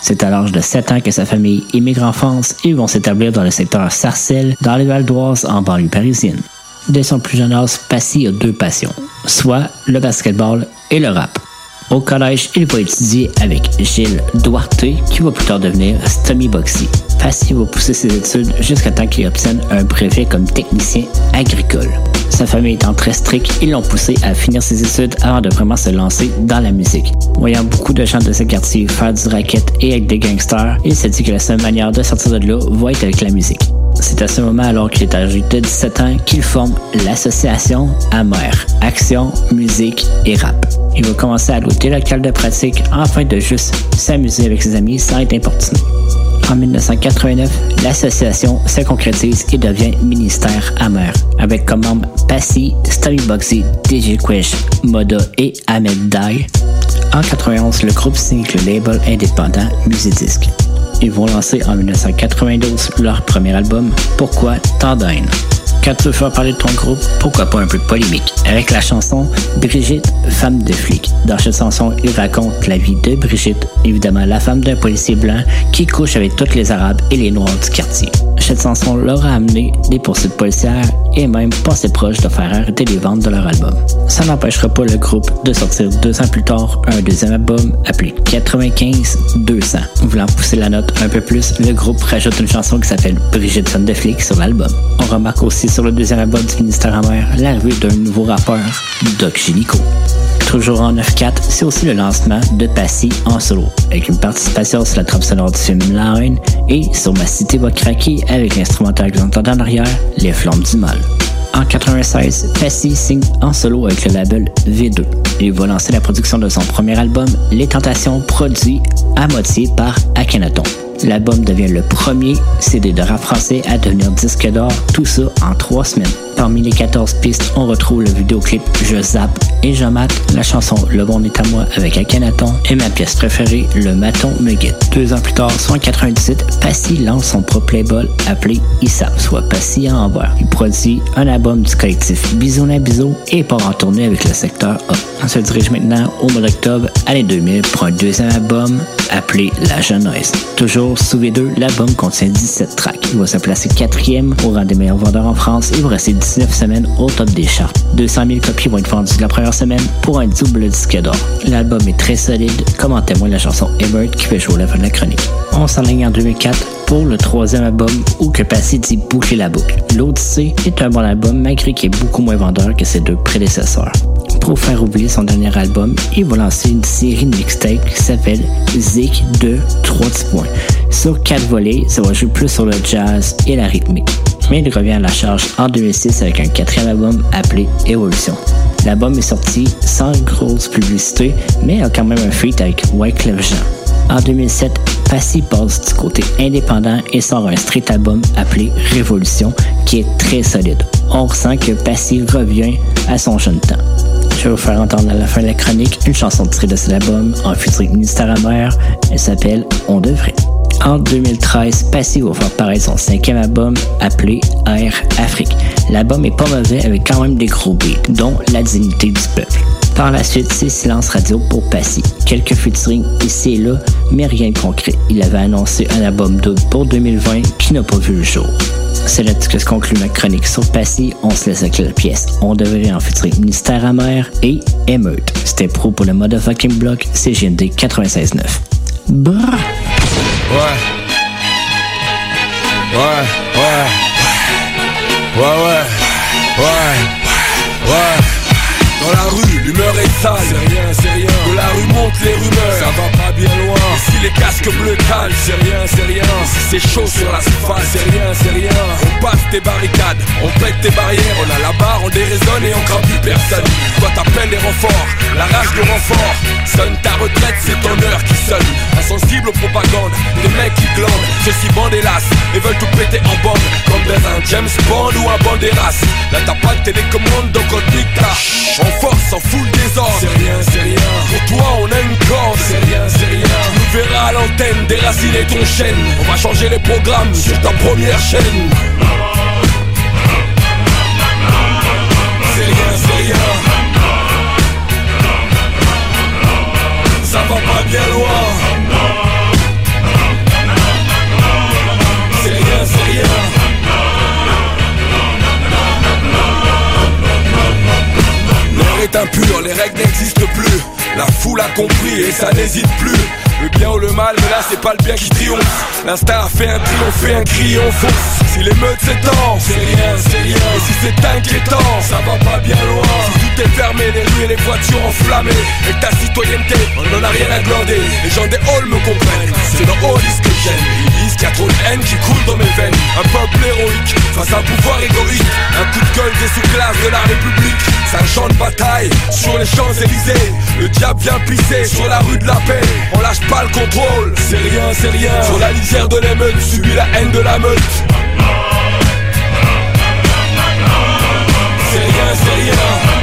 C'est à l'âge de 7 ans que sa famille émigre en France et vont s'établir dans le secteur Sarcelles, dans les Val d'Oise, en banlieue parisienne. Dès son plus jeune âge, Passy a deux passions, soit le basketball et le rap. Au collège, il va étudier avec Gilles Duarte, qui va plus tard devenir Stommy Boxy. Passy va pousser ses études jusqu'à temps qu'il obtienne un brevet comme technicien agricole. Sa famille étant très stricte, ils l'ont poussé à finir ses études avant de vraiment se lancer dans la musique. Voyant beaucoup de gens de ce quartier faire du racket et avec des gangsters, il s'est dit que la seule manière de sortir de là va être avec la musique. C'est à ce moment, alors qu'il est âgé de 17 ans, qu'il forme l'association AMER, Action, Musique et Rap. Il va commencer à louer local de pratique afin de juste s'amuser avec ses amis sans être importuné. En 1989, l'association se concrétise et devient ministère Amer, avec comme membres Passy, Stubby Bugsy, DJ Quish, Moda et Ahmed Dai. En 91, le groupe signe le label indépendant Musidisc. Ils vont lancer en 1992 leur premier album, Pourquoi Tandine. Quand tu veux faire parler de ton groupe, pourquoi pas un peu de polémique? Avec la chanson Brigitte, femme de flic. Dans cette chanson, il raconte la vie de Brigitte, évidemment la femme d'un policier blanc qui couche avec toutes les Arabes et les Noirs du quartier. Cette chanson leur a amené des poursuites policières et même passé proche de faire arrêter les ventes de leur album. Ça n'empêchera pas le groupe de sortir deux ans plus tard un deuxième album appelé 95-200. Voulant pousser la note un peu plus, le groupe rajoute une chanson qui s'appelle Brigitte femme de flic sur l'album. On remarque aussi sur le deuxième album du ministère amer l'arrivée d'un nouveau rappeur, Doc Ginico. Toujours en 9-4, c'est aussi le lancement de Passy en solo, avec une participation sur la trappe sonore du film La Reine et sur Ma Cité va craquer avec l'instrumental que vous en arrière, Les Flammes du Mal. En 96, Passy signe en solo avec le label V2. Il va lancer la production de son premier album, Les Tentations, produit à moitié par Akhenaton. L'album devient le premier CD de rap français à devenir disque d'or, tout ça en trois semaines. Parmi les 14 pistes, on retrouve le vidéoclip Je zappe et je mate, la chanson Le bon est à moi avec Akhenaton et ma pièce préférée, Le maton me guette. Deux ans plus tard, soit en 97, Passy lance son propre label appelé ISAP, soit Passy en envers. Il produit un album du collectif Bisou Bizo et part en tournée avec le secteur A. On se dirige maintenant au mois d'octobre, année 2000, pour un deuxième album appelé La Jeunesse. Toujours sous V2, l'album contient 17 tracks. Il va se placer quatrième au rang des meilleurs vendeurs en France et va rester 19 semaines au top des charts. 200 000 copies vont être vendues la première semaine pour un double disque d'or. L'album est très solide, comme en témoigne la chanson Ebert qui fait jouer la fin de la chronique. On s'enligne en 2004 pour le troisième album où que Passy dit boucler la boucle. L'Odyssée est un bon album malgré qu'il est beaucoup moins vendeur que ses deux prédécesseurs. Pour faire oublier son dernier album, il va lancer une série de mixtapes qui s'appelle Zik 2 3 points. Sur quatre volets, ça va jouer plus sur le jazz et la rythmique. Mais il revient à la charge en 2006 avec un quatrième album appelé Evolution. L'album est sorti sans grosse publicité, mais a quand même un feat avec Wyclef Jean. En 2007, Passy passe du côté indépendant et sort un street album appelé Révolution qui est très solide. On ressent que Passy revient à son jeune temps. Je vais vous faire entendre à la fin de la chronique une chanson tirée de cet album en featuring Ministère Amer. Elle s'appelle On devrait. En 2013, Passy va faire paraître son cinquième album appelé Air Afrique. L'album est pas mauvais avec quand même des gros beats, dont La dignité du peuple. Par la suite, c'est silence radio pour Passy. Quelques featuring ici et là, mais rien de concret. Il avait annoncé un album double pour 2020 qui n'a pas vu le jour. c'est là que se conclut ma chronique sur Passy. On se laisse avec la pièce. On devrait en featurer Ministère amer et Émeute. C'était pro pour le motherfucking block CGND 96.9. Brrr. Ouais. Ouais. Dans la rue, l'humeur est sale. C'est rien, c'est rien. De la rue monte les rumeurs. Ça va pas bien loin. Si les casques bleus calent, c'est rien, c'est rien. Si c'est chaud sur la surface, c'est rien, c'est rien. On passe tes barricades, on pète tes barrières. On a la barre, on déraisonne et on craint plus personne. Toi t'appelles les renforts, la rage de renfort. Sonne ta retraite, c'est ton heure qui sonne. Insensible aux propagandes, des mecs qui glandent. Ceux-ci bandent hélas et veulent tout péter en bande. Comme dans un James Bond ou un Banderas. Là t'as pas de télécommande, donc on te nique ta. En force, en foule désordre. C'est rien, c'est rien. Pour toi, on a une corde. C'est rien, c'est rien. Tu nous verras à l'antenne, déraciner ton chaîne. On va changer les programmes sur ta première chaîne. C'est rien, c'est rien. Ça va pas bien loin. Les règles n'existent plus. La foule a compris et ça n'hésite plus. Le bien ou le mal, mais là c'est pas le bien qui triomphe. L'instinct a fait un triomphe et un cri fonce. Si l'émeute s'étend, c'est rien, c'est rien. Et si c'est inquiétant, ça va pas bien loin. Si tout est fermé, les rues et les voitures enflammées. Et ta citoyenneté, on n'en a rien à glander. Les gens des halls me comprennent. C'est dans Hollis que j'aime. Qu'il y a trop de haine qui coule dans mes veines. Un peuple héroïque face à un pouvoir égoïste. Un coup de gueule des sous-classes de la République. C'est un champ de bataille sur les Champs-Élysées. Le diable vient pisser sur la rue de la paix. On lâche pas le contrôle, c'est rien, c'est rien. Sur la lisière de l'émeute, subit la haine de la meute. C'est rien, c'est rien.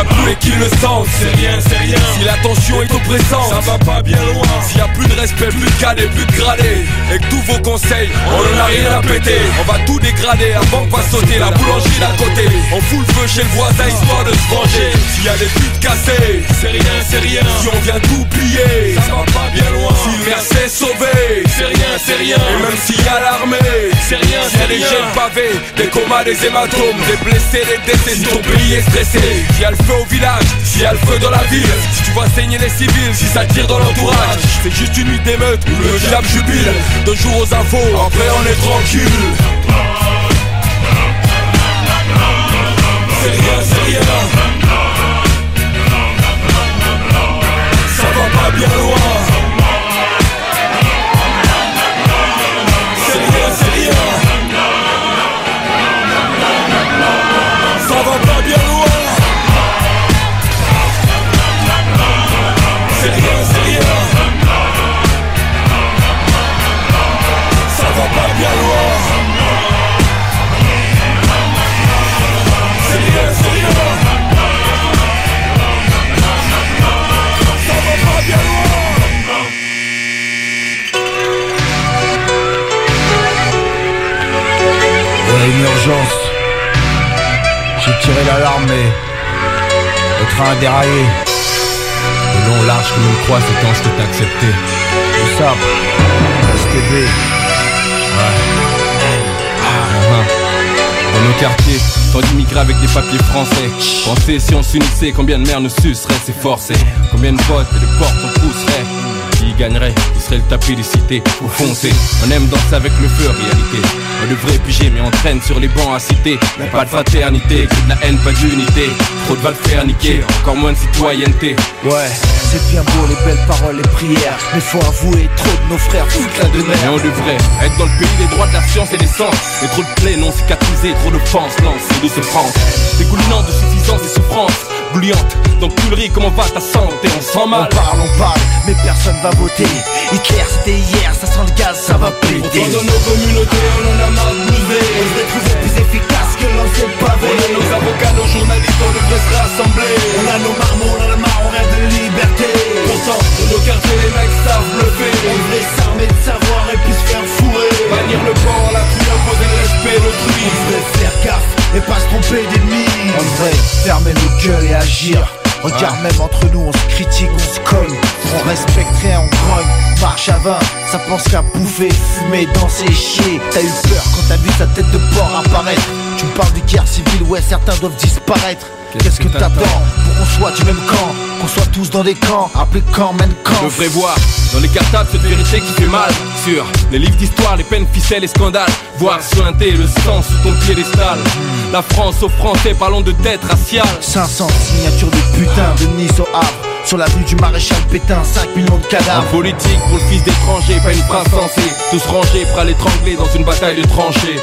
Si et qu'ils le sentent, c'est rien, c'est rien. Si la tension est oppressante, ça va pas bien loin. S'il y a plus de respect, plus de cadet, plus de gradé, et que tous vos conseils, on en a rien à péter. On va tout dégrader avant que va sauter la boulangerie d'à côté. On fout le feu chez le voisin histoire de se venger. S'il y a des putes cassées, c'est rien, c'est rien. Si on vient tout plier, ça va pas bien loin. Si le maire sauvé, c'est rien, c'est rien. Et même s'il y a l'armée, c'est rien, c'est rien. Des pavés, des comas, des hématomes, des blessés, des décès, si ton pays est stressé. S'il y a le feu au s'il y a le feu dans la ville, si tu vois saigner les civils, si ça tire dans l'entourage, c'est juste une nuit d'émeute où le diable jubile. Deux jours aux infos, après on est tranquille. C'est rien, c'est rien. Ça va pas bien loin. J'ai tiré l'alarme, mais le train a déraillé. Le long large croix, c'est quand je t'ai accepté. C'est ça. STB. Dans nos quartiers, tant d'immigrés avec des papiers français. Pensez si on s'unissait, combien de mères nous suceraient, forcé. Combien de potes et de portes on pousserait? Qui gagnerait Qui serait le tapis des cités Au foncé, on aime danser avec le feu, réalité. On devrait piger, mais on traîne sur les bancs à citer. Y'a pas de fraternité, que de la haine, pas d'unité. Trop de va le faire niquer, encore moins de citoyenneté. Ouais, c'est bien beau les belles paroles, les prières. Mais faut avouer, trop de nos frères foutent la de Mais mer. on devrait être dans le pays des droits de la science et des sens Mais trop de plaies non cicatrisées, trop de penses lancées de ce France Dégoulinant de suffisance et souffrance Gouliante, donc ris, comment va ta santé? On sent mal On parle, on parle, mais personne va voter. Hitler c'était hier, ça sent le gaz, ça va péter. Pourtant dans nos communautés on en a de bouger On devrait trouver plus efficace que lancer le pavé. On a nos avocats, nos journalistes, on devrait se rassembler On a nos marmots, on a la marre, on rêve de liberté. Pourtant, dans nos quartiers les mecs savent bluffer On devrait s'armer de savoir et puis se faire fourrer. Bannir le port, la pluie, imposer le respect, l'autrui On devrait gueule et pas se tromper d'ennemi. On devrait fermer nos gueules et agir. Regarde même entre nous, on se critique, on se colle, on respecte on grogne, marche à 20, ça pense qu'à bouffer, fumer, danser, chier. T'as eu peur quand t'as vu sa tête de porc apparaître. Tu parles de guerre civile, ouais certains doivent disparaître. Qu'est-ce que t'attends pour qu'on soit du même camp Qu'on soit tous dans des camps, appelés camp, même camp. devrais voir dans les cartables cette vérité qui fait mal. Sur les livres d'histoire, les peines, ficelles et scandales. Voir suinter le sang sous ton piédestal. La France aux Français, parlons de tête raciale. 500 signatures de putain de Nice au Havre. Sur la rue du maréchal Pétain, 5 millions de En cadavres politique, pour le fils d'étranger, pas une phrase sensée. Tous rangés, prêts à l'étrangler dans une bataille de tranchées.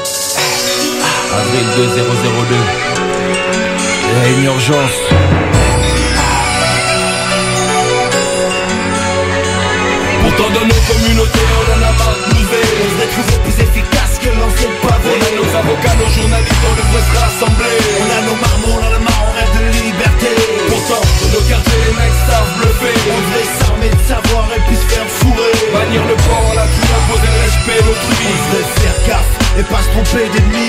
Avril 2002 A une urgence. Pourtant dans nos communautés, on en a marre de bouser On devrait trouver plus efficace que lancer le pavé. On a nos avocats, nos journalistes, on devrait se rassembler. On a nos marmots, on en a marre, on rêve de liberté. Pourtant, dans nos quartiers, les mecs savent bluffer. On devrait s'armer de savoir et puis se faire fourrer. Bannir le port, la tout imposer le respect, l'autrui On devrait faire gaffe et pas se tromper d'ennemis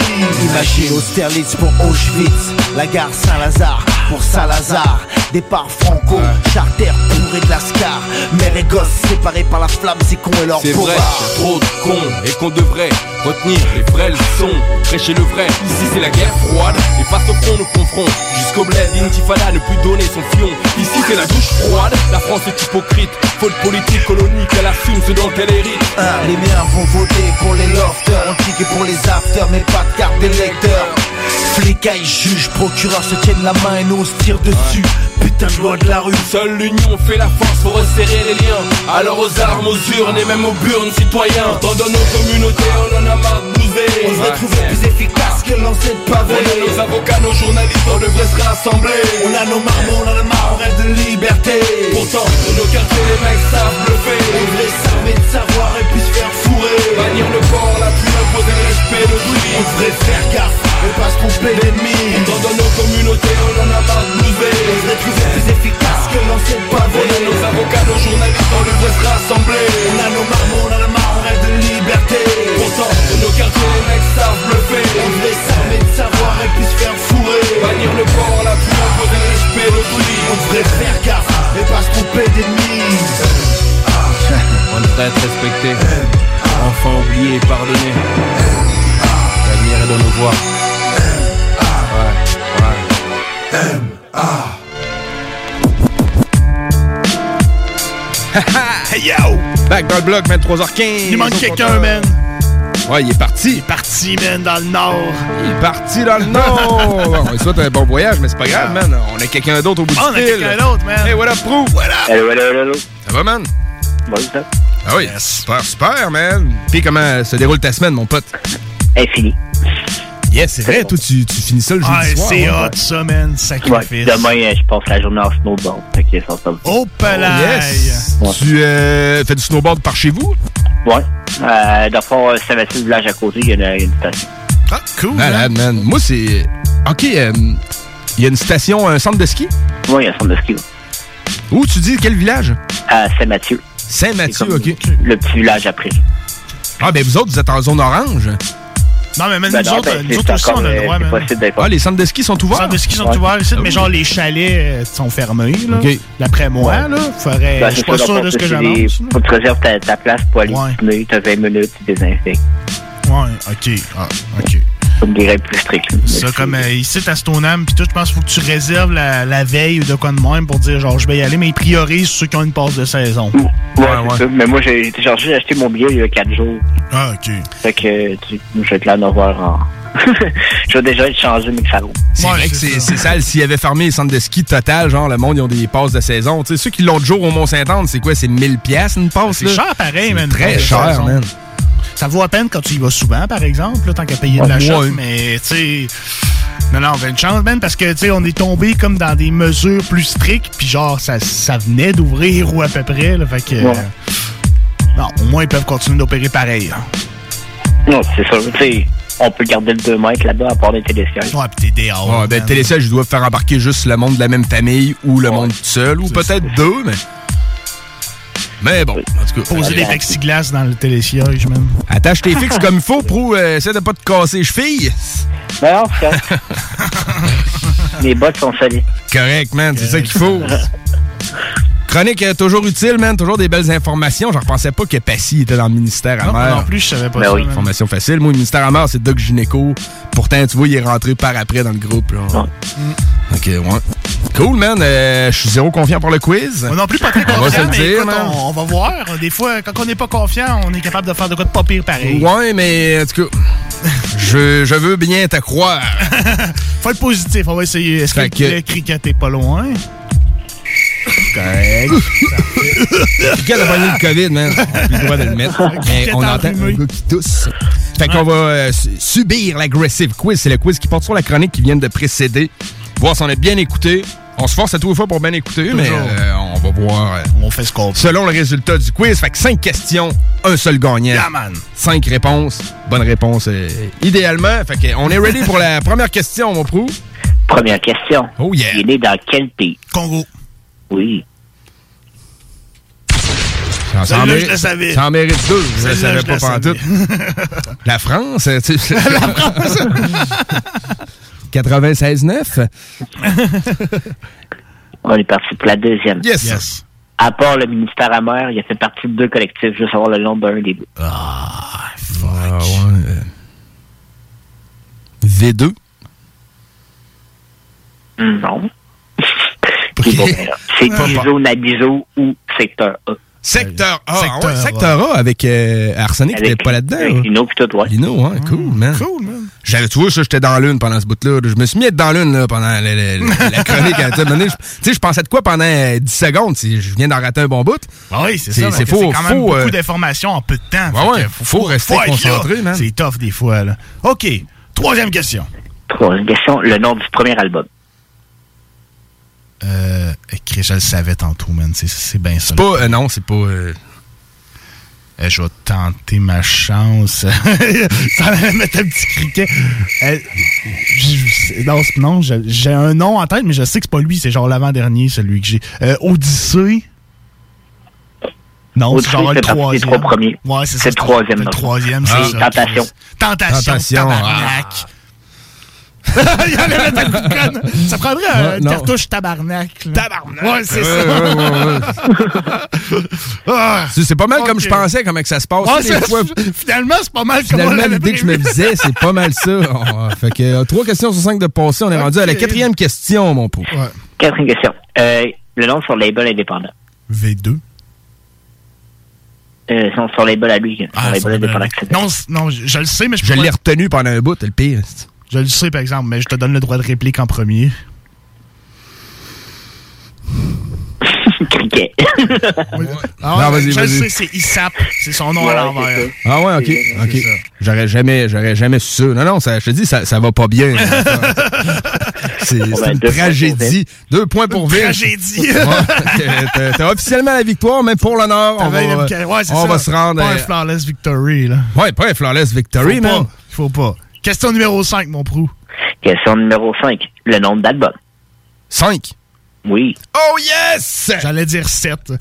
Imagine Austerlitz pour Auschwitz La gare Saint-Lazare pour Salazar Départ Franco, charter bourré de Lascar Mère et gosse séparés par la flamme, c'est con et leur C'est vrai, pouvoir. y a trop de cons et qu'on devrait retenir les vraies leçons. Prêcher le vrai, ici c'est la guerre froide. Et face au front, nous confronte. Jusqu'au bled, Intifada ne plus donner son fion. Ici c'est la douche froide, la France est hypocrite. Faute politique colonique, elle assume ce dont elle hérite. Ah, les miens vont voter pour les lofters, on ticket pour les afters, mais pas de carte d'électeur. Flicaille, juge, procureur se tiennent la main et nous on se tire dessus. Putain de loi de la rue. Seule l'union fait la force pour resserrer les liens. Alors aux armes, aux urnes et même aux burnes citoyens. Tant dans nos communautés, on en a marre de. On devrait trouver plus efficace que lancer de pavé. On a nos avocats, nos journalistes, on devrait se rassembler. On a nos marmots, on a marre, on rêve de liberté. Pourtant, dans nos quartiers, les mecs savent bluffer. On devrait s'armer de savoir et puis se faire fourrer. Bannir le port, la pluie, imposer le respect, le bruit. On devrait faire gaffe et pas se tromper d'ennemis. Dans, dans nos communautés, on en a marre de bouser. On devrait trouver plus efficace que lancer de pavé. On a nos avocats, nos journalistes, on devrait se rassembler. On a nos marmots, on a marre, on rêve de liberté. Pourtant, dans nos quartiers, les mecs savent bluffer. On devrait s'armer de savoir et puis se faire fourrer. Bannir le port, la pluie, imposer le respect, le bruit. On devrait faire gaffe et pas se tromper d'ennemis. *laughs* On devrait être respecté, enfin oublié et pardonné. L'avenir est dans nos voies. Hey yo! Back dans le bloc, 23h15. Il manque quelqu'un, man. Ouais, il est parti. Il est parti, man, dans le nord. Il est parti dans le nord. *laughs* On lui souhaite un bon voyage, mais c'est pas grave, man. On a quelqu'un d'autre au bout du Ah, on a fil. quelqu'un d'autre, man. Hey, what up, Prou? What up? Allô, allô, allô. Ça va, man? Bon, ça. Ah oui, super, super, man. Puis comment se déroule ta semaine, mon pote? Finie. Yes, c'est vrai, toi, tu, tu finis ça le jeudi Ah, soir. c'est hein? hot, ça, man. Ouais, Sacrifice. demain, euh, je passe la journée en snowboard. Fait que ça, Oh. Yes! Ouais. Tu euh, fais du snowboard par chez vous? Ouais. Euh, dans le fond, euh, Saint-Mathieu, le village à côté, il y a une, il y a une station. Ah, cool. Malade, man. Moi, c'est. Ok, euh, il y a une station, un centre de ski? Ouais, il y a un centre de ski. ouais. Où tu dis quel village? À Saint-Mathieu. Saint-Mathieu, ok. Le petit village après. Ah, ben vous autres, vous êtes en zone orange. Non, mais même Ben nous non, autres, ben, nous autres aussi, on a le euh, droit, c'est man. possible d'être Ah, les centres de ski sont Les ouverts? centres de ski sont Ouais. ouverts ici, mais genre les chalets euh, sont fermés. Là. D'après moi, là, faudrait, Ben, je suis pas sûr de ce que j'annonce. Faut que tu réserves ta, ta place pour aller Ouais. dîner. T'as 20 minutes, tu désinfectes. Ouais, ok. Ah, ok. Comme des règles plus strictes. Ça, comme euh, ici, à Stoneham, puis tout, je pense qu'il faut que tu réserves la, la veille ou de quoi de même pour dire, genre, je vais y aller, mais ils priorisent ceux qui ont une passe de saison. Ouais, c'est ça. Mais moi, j'ai été chargé, acheté mon billet il y a 4 jours. Ah, ok. Fait que tu, je vais être là à 9h en. *laughs* je vais déjà être changé, ça roule. C'est vrai que c'est c'est sale. S'ils avaient fermé les centres de ski total, genre, le monde, ils ont des passes de saison. Tu sais, ceux qui l'ont de jour au Mont-Saint-Anne, c'est quoi? C'est 1000 pièces une passe, C'est cher pareil, C'est man. Très cher, saison. man. Ça vaut à peine quand tu y vas souvent, par exemple, là, tant qu'à payer de Ouais, la shot, ouais. mais tu sais. Non, non, on a une chance, man, parce que, tu sais, on est tombé comme dans des mesures plus strictes, puis genre, ça, ça venait d'ouvrir ou à peu près, là, fait que. Ouais. Non, au moins, ils peuvent continuer d'opérer pareil. hein. Non, c'est ça. Tu sais, on peut garder le 2 mètres là-bas à part des télésièges. Ouais, pis t'es dehors. Ouais, ben, man. télésiège, ils doivent faire embarquer juste le monde de la même famille ou le monde tout seul, ou peut-être deux, mais. Mais bon, en tout cas. Poser des plexiglas dans le télésiège, man. Attache tes fixes *laughs* comme il faut, pour essayer de pas te casser les chevilles. Ben non, Mes *laughs* bottes sont solides. Correct, man, c'est ça qu'il faut. *laughs* Chronique euh, toujours utile, man. Toujours des belles informations. Je ne pensais pas que Passy était dans le ministère Non, amer. non plus, je savais pas Ben ça, oui. Information facile. Moi, le ministère amer, c'est Doc Gynéco. Pourtant, tu vois, il est rentré par après dans le groupe. Là. Ok, ouais. Cool, man. Euh, Je suis zéro confiant pour le quiz. Moi non plus, pas très On va se confiant, le dire, écoute, man. on, on va voir. Des fois, quand on n'est pas confiant, on est capable de faire de quoi de pas pire pareil. Ouais, mais en tout cas, je, je veux bien te croire. *laughs* Faut être positif, on va essayer. Est-ce que, que- le cricket est pas loin? Correct. A pogné le COVID, man? On a plus le droit de le mettre. *laughs* Mais on entend un gars qui tousse. Fait qu'on va euh, su- subir l'aggressive quiz. C'est le quiz qui porte sur la chronique qui vient de précéder. Voir si on a bien écouté. On se force à tous les fois pour bien écouter, mais euh, on va voir. euh, On fait ce qu'on peut. Selon le résultat du quiz, fait que 5 questions, un seul gagnant. Yeah, man. 5 réponses. Bonne réponse, euh, idéalement. Fait que on est ready pour la première question, mon prou. Première question. Oh yeah. Il est né dans quel pays? Congo. Oui. Ça, en je mérite- le savais. ça en mérite deux. Je le Celle-là, savais pas pantoute. *laughs* La France, euh, tu sais. *laughs* La France! *laughs* 96-9. On est parti pour la deuxième. Yes. À part le ministère amer, il a fait partie de deux collectifs, juste savoir le nom d'un des deux. Ah, ouais. euh, V2. Non. C'est Dizo, Nabizo ou Secteur A. Secteur A. Secteur ouais, A. Secteur A avec euh, Arsenic qui Avec- n'était pas là-dedans. avec là. Lino pis tout, ouais. Lino, ouais, cool, man. Cool, man. J'avais, tu vois, ça, j'étais dans l'une pendant ce bout-là. Je me suis mis à être dans l'une là, pendant le- le- la *laughs* chronique. Je- Tu sais, je pensais de quoi pendant euh, 10 secondes? si Je viens d'en rater un bon bout. Ah oui, c'est ça. c'est faux, C'est quand même faux, beaucoup euh, d'informations en peu de temps. Ouais, ouais, que faut rester concentré, man. C'est tough des fois. Là. OK. Troisième question. Troisième question, le nom du premier album. Euh, Chris, je le savais tantôt, man. C'est- bien ça. C'est pas, euh, non, c'est pas. euh, Euh, je vais tenter ma chance. *laughs* ça va mettre un petit criquet. Euh, non, non, j'ai un nom en tête, mais je sais que c'est pas lui. C'est genre l'avant-dernier, celui que j'ai. Euh, Odyssée? Non, c'est genre le troisième. trois premiers. Ouais, c'est ça. C'est le troisième, Le non. troisième, Ah, c'est ça. Tentation. Tentation. Tentation, Tabarnak. *laughs* Il allait mettre un coup de canne. Ça prendrait un- Ouais, cartouche tabarnak. là. Tabarnak. Ouais, c'est Ouais, ça. ouais, ouais, *laughs* Ah. C'est pas mal comme je pensais, comment que ça se passe. Fois, *laughs* finalement, c'est pas mal comme on Finalement, l'avait l'idée que je me faisais, c'est pas mal ça. On- fait que euh, trois questions sur cinq de passé. On est rendu à la quatrième question, mon pot. Quatrième question. Euh, le nom sur label indépendant. V2. Euh, son, son label à lui. Son Ah, label indépendant. Non, non, je, je le sais, mais je Je l'ai retenu pendant un bout, t'es le pire. Je le sais, par exemple, mais je te donne le droit de réplique en premier. Cricket. Ah, Non, vas-y, je le vas-y. sais, c'est ISAP. C'est son nom à l'envers. Ah ouais, ok. C'est ok. ça. J'aurais jamais, j'aurais jamais su ça. Non, non, ça, je te dis, ça, ça va pas bien. *laughs* c'est ben, une deux points pour tragédie. Deux points pour Vince. Tragédie. Ouais, t'as- T'as officiellement la victoire, même pour l'honneur. On, T'avais va, une- ouais, c'est on ça. va se rendre. Pas un euh, flawless victory, là. Ouais, pas un flawless victory, Faut man. pas. Faut pas. Question numéro 5, mon prou. Question numéro 5. Le nombre d'albums. 5. Oui. Oh yes! J'allais dire 7. Oh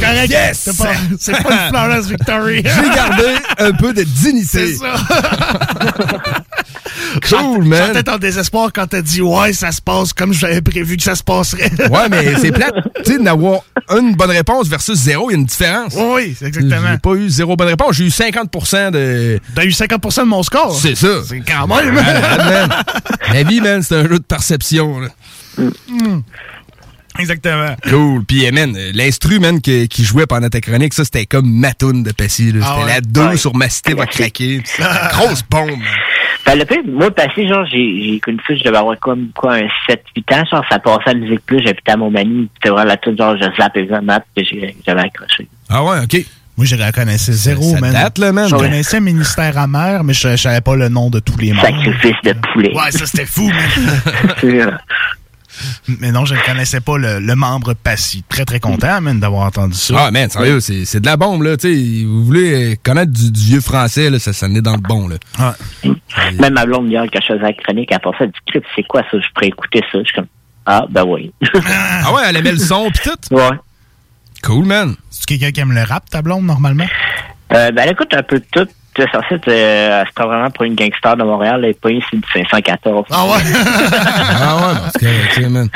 Correct. yes! C'est pas, c'est pas une flawless victory. *laughs* J'ai gardé un peu de dignité. C'est ça. *laughs* Cool, man. J'étais en désespoir quand t'as dit ouais, ça se passe comme j'avais prévu que ça se passerait. *laughs* Ouais, mais c'est plate. *laughs* Tu sais, d'avoir une bonne réponse versus zéro, il y a une différence. Oui, c'est exactement. J'ai pas eu zéro bonne réponse. J'ai eu 50% de. T'as eu 50% de mon score. C'est ça. C'est quand même. Man. *laughs* La vie, man, c'est un jeu de perception. là. Mm. Exactement. Cool. Puis, eh, man, euh, l'instru, man, qui jouait pendant ta chronique, ça, c'était comme ma toune de Passy. Ah C'était ouais? la 2 Ouais. sur ma cité va craquer. Grosse bombe. man. Ben, le pire, moi, passé, genre, j'ai, j'ai connu ça, je devais avoir comme, quoi, un 7-8 ans, genre, ça passait à la musique plus, j'habitais à Montmagny, c'était vraiment la toute, genre, je zappais vraiment, puis j'ai- j'avais accroché. Ah ouais, OK. Moi, je la connaissais zéro, Ça man. date, là, man. Je connaissais Ministère amer, mais je, je savais pas le nom de tous les membres. Sacrifice de poulet. Ouais, ça, c'était fou, man. *laughs* *laughs* Mais non, je ne connaissais pas le, le membre Passy. Très, très content, man, d'avoir entendu ça. Ah, man, sérieux, c'est c'est de la bombe, là. Tu sais, vous voulez connaître du, du vieux français, là, ça, ça est dans le bon, là. Même ma blonde, hier, quand je faisais la chronique, elle pensait du script, c'est quoi ça? Je pourrais écouter ça. Je suis comme, ah, ben oui. *laughs* Ah ouais, elle aimait le son, pis tout? Ouais. Cool, man. C'est quelqu'un qui aime le rap, ta blonde, normalement? Euh, ben, elle écoute un peu de tout. Tu sais, ça, c'est euh, c'était vraiment pour une gangster de Montréal. Le pays, c'est du 514. Ah ouais? *laughs* ah ouais, parce que, tu sais, man.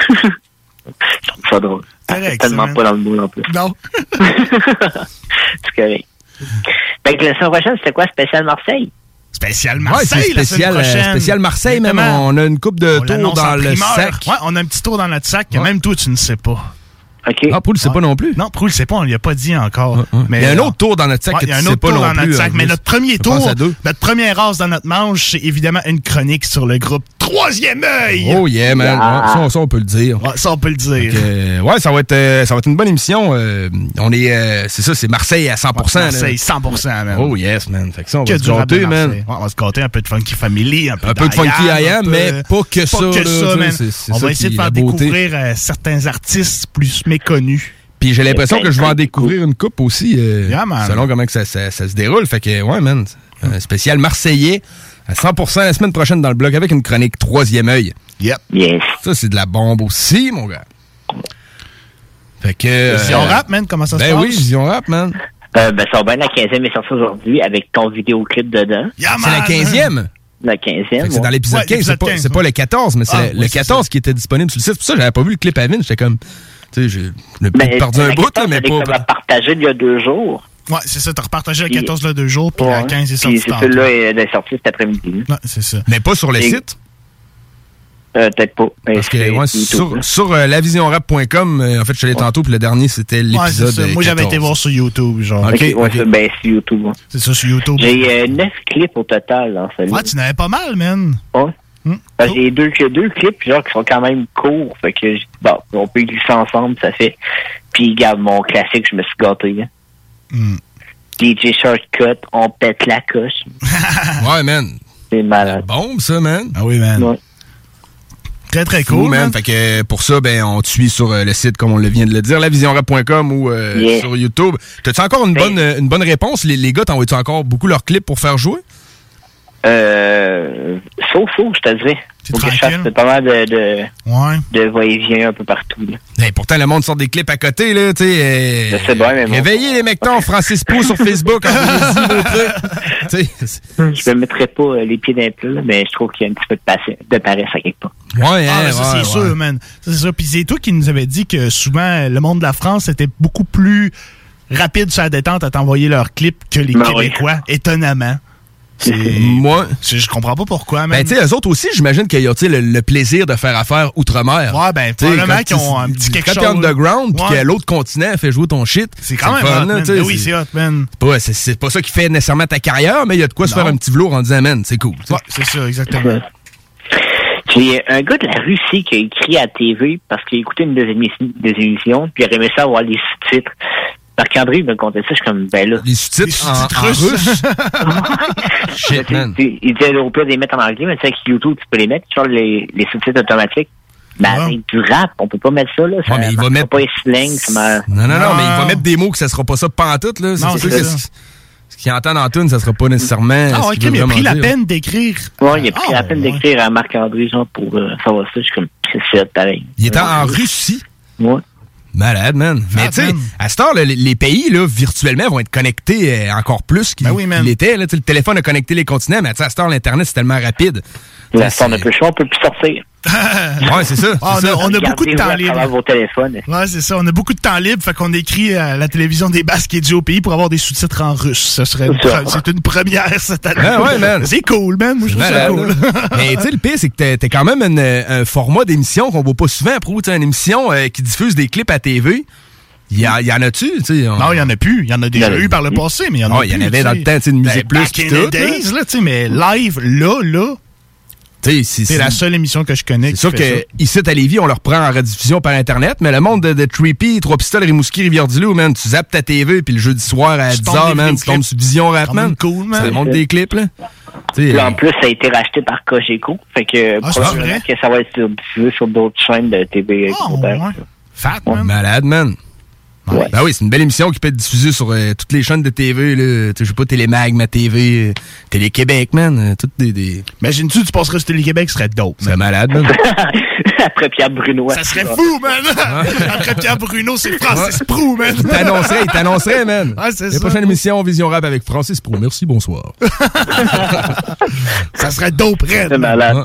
Je trouve ça drôle. C'est tellement pas dans le moule en plus. Non. *laughs* c'est correct. Fait que la semaine prochaine, c'était quoi? Spécial Marseille? Spécial Ouais, Marseille, c'est la spécial, semaine euh, prochaine. spécial Marseille, même. On a une coupe de On dans le primeur. sac. Ouais, on a un petit tour dans notre sac que même toi, tu ne sais pas. OK. Ah, Poul, c'est pas non plus. Non, Proul, c'est pas, on lui a pas dit encore. Mais, Il y a un euh, autre tour dans notre sac il y a un autre tour dans notre plus, sac. euh, Mais notre premier tour, à deux. notre première race dans notre manche, c'est évidemment une chronique sur le groupe Troisième œil. Oh yeah, man. Ça, ça, on peut le dire. Ouais, ça, on peut le dire. Que, euh, ouais, ça va être, euh, ça va être une bonne émission. euh, on est, c'est ça, c'est Marseille à 100%. là. Marseille, 100%, man. Oh yes, man. Fait que ça, on Que va se gâter, man. Ouais, on va se gâter un peu de Funky Family, un peu, Un peu de Funky I Am, mais pas que ça, Pas que là, ça, tu sais, man. On ça va essayer de faire découvrir certains artistes plus méconnus. Puis j'ai l'impression que je vais en découvrir une coupe aussi, Yeah, selon comment que ça, ça- ça se déroule. Fait que, ouais, man, un spécial marseillais à 100% la semaine prochaine dans le blog avec une chronique Troisième œil. Yep. Yes. Ça, c'est de la bombe aussi, mon gars. Fait que... Vision euh, rap, man, comment ça se Ben passe? oui, Vision rap, man. Euh, ben, ça va bien, la 15e est sortie aujourd'hui avec ton vidéoclip dedans. C'est la 15e? La 15e. Fait que C'est dans l'épisode Ouais, 15, c'est pas, 15, c'est pas le 14, mais c'est Ah, le, le ouais, c'est 14 qui était disponible sur le site. C'est pour ça que j'avais pas vu le clip à Vin. J'étais comme, tu sais, j'ai j'ai Ben, perdu un bout, là, 14, mais pas. comme partagée il y a deux jours. Ouais, c'est ça, t'as repartagé Puis- 14 là deux jours, puis la 15 est sortie Puis celui-là est sorti cet après-midi. Ouais, c'est ça. Mais pas sur le site? Euh, Peut-être pas. mais Parce que ouais, sur, euh, lavisionrap.com, euh, en fait, je suis allé tantôt, puis le dernier, c'était Ouais, c'est l'épisode. ça. euh, Moi, j'avais 14. été voir sur YouTube, genre. Ok, ouais, c'est ben, sur YouTube. ouais. C'est ça, sur YouTube. J'ai euh, neuf clips au total dans celui-là. Ouais, tu n'avais pas mal, man. Ouais. Parce que J'ai deux, que deux clips genre qui sont quand même courts. Fait que j'ai dit, bon, on peut glisser ensemble, ça fait. Puis garde mon classique, je me suis gâté. hein. Hmm. DJ Shortcut, on pète la coche. *laughs* Ouais, man. C'est malade. Bombe, ça, man. Ah oui, man. Ouais. Très, très Fou, cool, man. man. Fait que pour ça, ben, on te suit sur euh, le site, comme on le vient de le dire, lavisionrap.com ou euh, Yeah. sur YouTube. T'as-tu encore une bonne, euh, une bonne réponse? Les, les gars, t'envoies-tu encore beaucoup leurs clips pour faire jouer? Euh, sauf, sauf, je te dirais. Faut que je fasse pas mal de, de, ouais. de va-et-vient un peu partout. Là. Pourtant, le monde sort des clips à côté, là, sais. euh, Je sais bien, mais bon. Réveillez les mectons, Francis Pou sur Facebook, *laughs* sais, Je me mettrais pas euh, les pieds d'un plat, là, mais je trouve qu'il y a un petit peu de, de paresse à quelque part. Ouais, Ah, hein, ben, ça, ouais, c'est ouais. sûr, man. Ça, c'est sûr. Puis c'est toi qui nous avais dit que souvent, le monde de la France était beaucoup plus rapide sur la détente à t'envoyer leurs clips que les Ben oui. Québécois, étonnamment. Moi. Je comprends pas pourquoi, man. Ben, tu sais, eux autres aussi, j'imagine qu'ils ont le, le plaisir de faire affaire outre-mer. Ouais, ben, Tu sais, probablement qu'ils ont un petit quelque quand t'es chose. underground, puis que l'autre continent fait jouer ton shit. C'est quand même hot, Ben oui, c'est hot, man. c'est pas, c'est- c'est pas ça qui fait nécessairement ta carrière, mais il y a de quoi se faire un petit velours en disant, man, c'est cool. Ouais, c'est ça, exactement. J'ai un gars de la Russie qui a écrit à TV parce qu'il a écouté une des émissions, puis il aurait aimé ça avoir les sous-titres. Marc-André il me contait ça, je suis comme, ben là. Les sous-titres en, en russe? *laughs* Shit, man. Il disait au pire de les mettre en anglais, mais tu sais, avec YouTube, tu peux les mettre, genre les, les sous-titres automatiques. Mais avec du rap, on peut pas mettre ça, là. Ça Ouais, mais il va mettre- pas les slang, ça m'a- Non, non, non, mais il va mettre des mots que ça sera pas ça pantoute, là. Non, C'est sûr c'est que ça. ce ce qu'il entend dans la tune, ça sera pas nécessairement. Ah, mais il a vraiment pris la peine d'écrire. Ouais, il a pris Ah, la peine ouais. d'écrire à Marc-André, genre, pour euh, savoir ça. Je suis comme, c'est ça, pareil. Il était en Russie. Ouais. Malade, man. Mais tu sais, à cette heure, les, les pays, là, virtuellement, vont être connectés euh, encore plus qu'ils Ben oui, l'étaient. là. Tu sais, Le téléphone a connecté les continents, mais tu sais, à cette heure, l'Internet, c'est tellement rapide. Là, on a peu chaud, on peut plus sortir. *laughs* Ouais, c'est ça. Ah, on, c'est a, ça. on a beaucoup de temps libre. travers vos téléphones. Ouais, c'est ça. On a beaucoup de temps libre, fait qu'on écrit à la télévision des Basques et du Haut-Pays pour avoir des sous-titres en russe. Ce serait une C'est une première cette année. Ben ouais, man. C'est cool, man. Moi, je trouve ça cool. *laughs* Mais tu sais, le pire, c'est que t'es- t'es quand même une- un format d'émission qu'on voit pas souvent, pro. Tu sais, une émission euh, qui diffuse des clips à TV. Il y, en a-tu? tu sais, on- Non, il y en a plus. Il y en a déjà eu par le passé, mais il y en a Ah, plus. il y en avait dans le temps, tu sais, de Musique Ben, Plus Back in tout, the days, là, tu sais, mais live, là, là, c'est la seule émission que je connais C'est sûr que ici à Lévis, on le reprend en rediffusion par Internet, mais le monde de, de Trippy, Trois Pistoles, Rimouski, Rivière-du-Loup, man, tu zappes ta TV, puis le jeudi soir à Tu tombes 10h, des man, tu tombes sur Vision Rap, Quand man. même cool, man. Ça monte des clips, là. En plus, ça a été racheté par Cogeco. Fait que Ah, probablement que ça va être diffusé sur d'autres chaînes de TV. Ah. Fat, man. malade, man. Ben oui, c'est une belle émission qui peut être diffusée sur euh, toutes les chaînes de TV. Là. Tu sais, Je sais pas, Télémag, Ma TV, euh, Télé-Québec, man. euh, toutes des... des... Imagine-tu, tu passerais sur Télé-Québec, ce serait dope. C'est malade, man. *laughs* Après Pierre Bruno. Ça serait fou, man! Après Pierre Bruno, c'est Francis Prou, man! Il t'annoncerait, il t'annoncerait, man. Ouais, c'est La ça. prochaine émission, Vision Rap avec Francis Pro. Merci, bonsoir. ça serait dope, Red. C'est malade.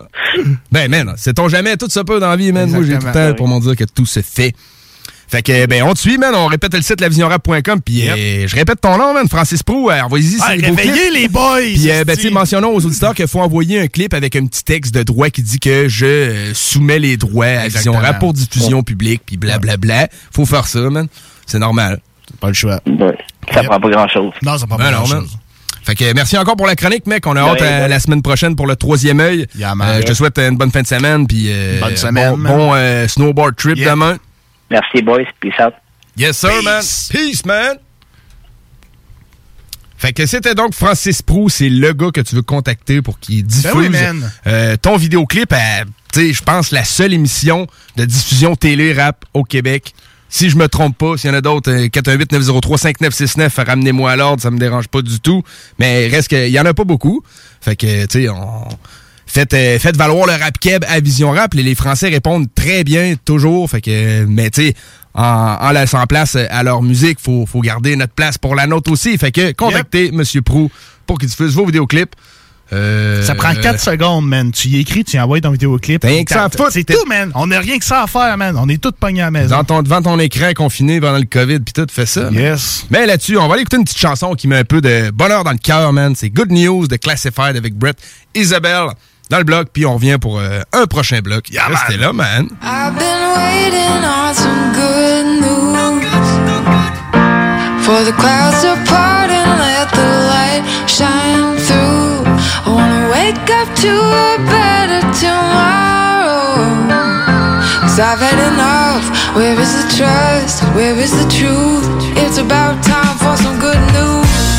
Ben, man, sait-on jamais, tout se peut dans la vie, man. Moi, j'ai tout le temps pour m'en dire que tout se fait. Fait que, ben, on te suit, man. On répète le site lavisionrap.com. Puis, euh, je répète ton nom, man. Francis Pro. Euh, Envoyez-y Ah, réveillez les boys! Puis, euh, ben, tu mentionnons aux auditeurs qu'il faut envoyer un clip avec un petit texte de droit qui dit que je euh, soumets les droits à Vision. Rap pour diffusion publique, puis blablabla. Faut faire ça, man. C'est normal. Pas le choix. Ça prend pas grand-chose. Non, ça prend Ben pas man. grand-chose. Fait que merci encore pour la chronique, mec. On a De hâte à man. la semaine prochaine pour le troisième œil. Yeah, man. Euh, je te souhaite une bonne fin de semaine. Puis euh, Bonne semaine, Bon, euh, snowboard trip Yeah. demain. Merci, boys. Peace out. Yes, sir, man. Peace, man. Fait que c'était donc Francis Prou, c'est le gars que tu veux contacter pour qu'il diffuse Ben oui, man. euh, ton vidéoclip à, tu sais, je pense, la seule émission de diffusion télé rap au Québec. Si je me trompe pas, s'il y en a d'autres, euh, 418-903-5969, ramenez-moi à l'ordre, ça me dérange pas du tout. Mais reste qu'il y en a pas beaucoup. Fait que, tu sais, on... Faites, euh, faites valoir le rap keb à Vision Rap. Les, les Français répondent très bien, toujours. Fait que, mais tu sais, en, en laissant place à leur musique, faut, faut garder notre place pour la nôtre aussi. Fait que, contactez Monsieur Prou pour qu'il diffuse vos vidéoclips. Euh, Ça prend 4 secondes, man. Tu y écris, tu y envoies ton vidéoclip. Rien que ça à foutre. C'est tout, man. On n'a rien que ça à faire, man. On est tous pognés à la maison. Dans ton, devant ton écran confiné pendant le COVID, puis tout, fais ça. man. Yes. Mais là-dessus, on va aller écouter une petite chanson qui met un peu de bonheur dans le cœur, man. C'est Good News de Classified avec Brett Isabelle dans le bloc, puis on revient pour euh, un prochain bloc. Restez là, man. I've been waiting on some good news for the clouds to part and let the light shine through. I wanna wake up to a better tomorrow. Cause I've had enough. Where is the trust? Where is the truth? It's about time for some good news.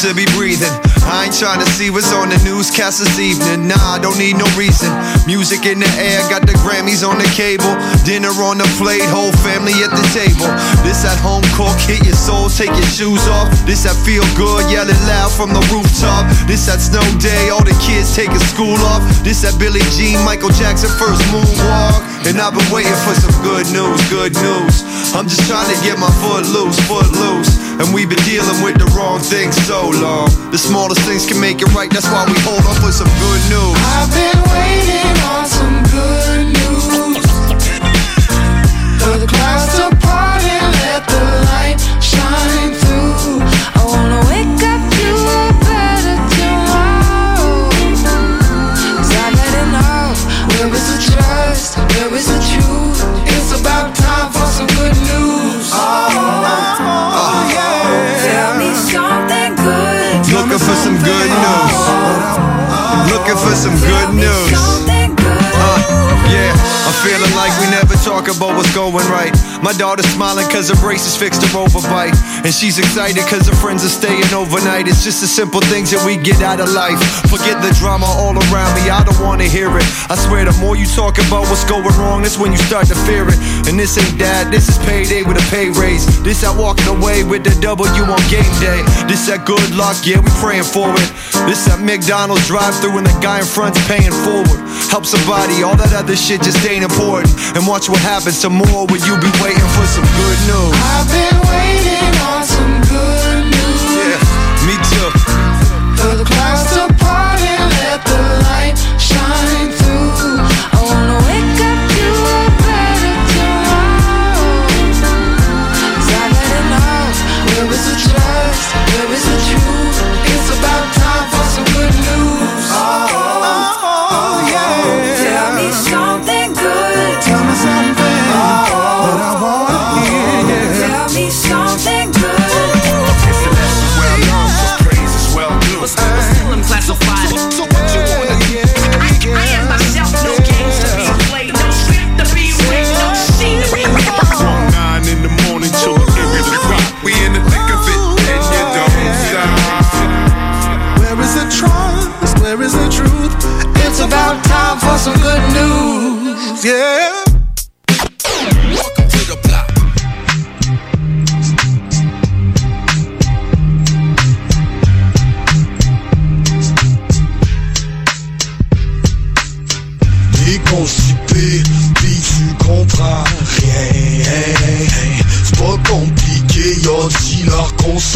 To be breathing. I ain't trying to see what's on the newscast this evening. Nah, I don't need no reason. Music in the air, got the Grammys on the cable. Dinner on the plate, whole family at the table. This at home cook, hit your soul, take your shoes off. This that feel good, yelling loud from the rooftop. This that snow day, all the kids taking school off. This that Billie Jean, Michael Jackson first moonwalk. And I've been waiting for some good news, good news. I'm just trying to get my foot loose, foot loose. And we've been dealing with the wrong things so long. The smallest things can make it right, that's why we hold on for some good news. I've been waiting on some good news. The clouds I'm feeling like we never talk about what's going right. My daughter's smiling cause her braces fixed her overbite. And she's excited cause her friends are staying overnight. It's just the simple things that we get out of life. Forget the drama all around me, I don't wanna hear it. I swear the more you talk about what's going wrong, that's when you start to fear it. And this ain't that, this is payday with a pay raise. This that walking away with the W on game day. This that good luck, yeah, we praying for it. This that McDonald's drive through and the guy in front's paying forward. Help somebody, all that other shit just ain't important. And watch what happens tomorrow when you be waiting for some good news. I've been waiting on some good news. Yeah, me too. The clouds to part and let the light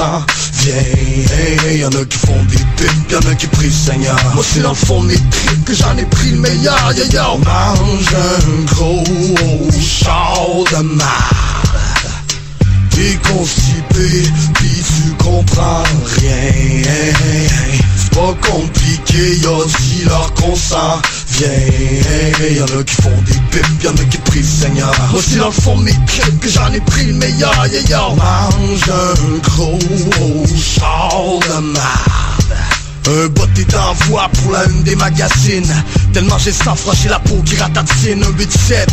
s'en vient. Y'en a qui font des pipes, y'en a qui prient Seigneur. Moi c'est dans le fond tripes que j'en ai pris le meilleur. Yo yo, mange un gros char de marde. Déconstipé, puis tu comprends rien. C'est pas compliqué, y'a dis-leur qu'on s'en vient. Y'en a qui font des pipes, y'en a qui prient le Seigneur. C'est dans le fond mes tripes que j'en ai pris le meilleur. Yo yo, mange un gros char de marde. Un bot est en voie pour la une des magazines Tellement j'ai froid, j'ai la peau qui ratatine Un 8-7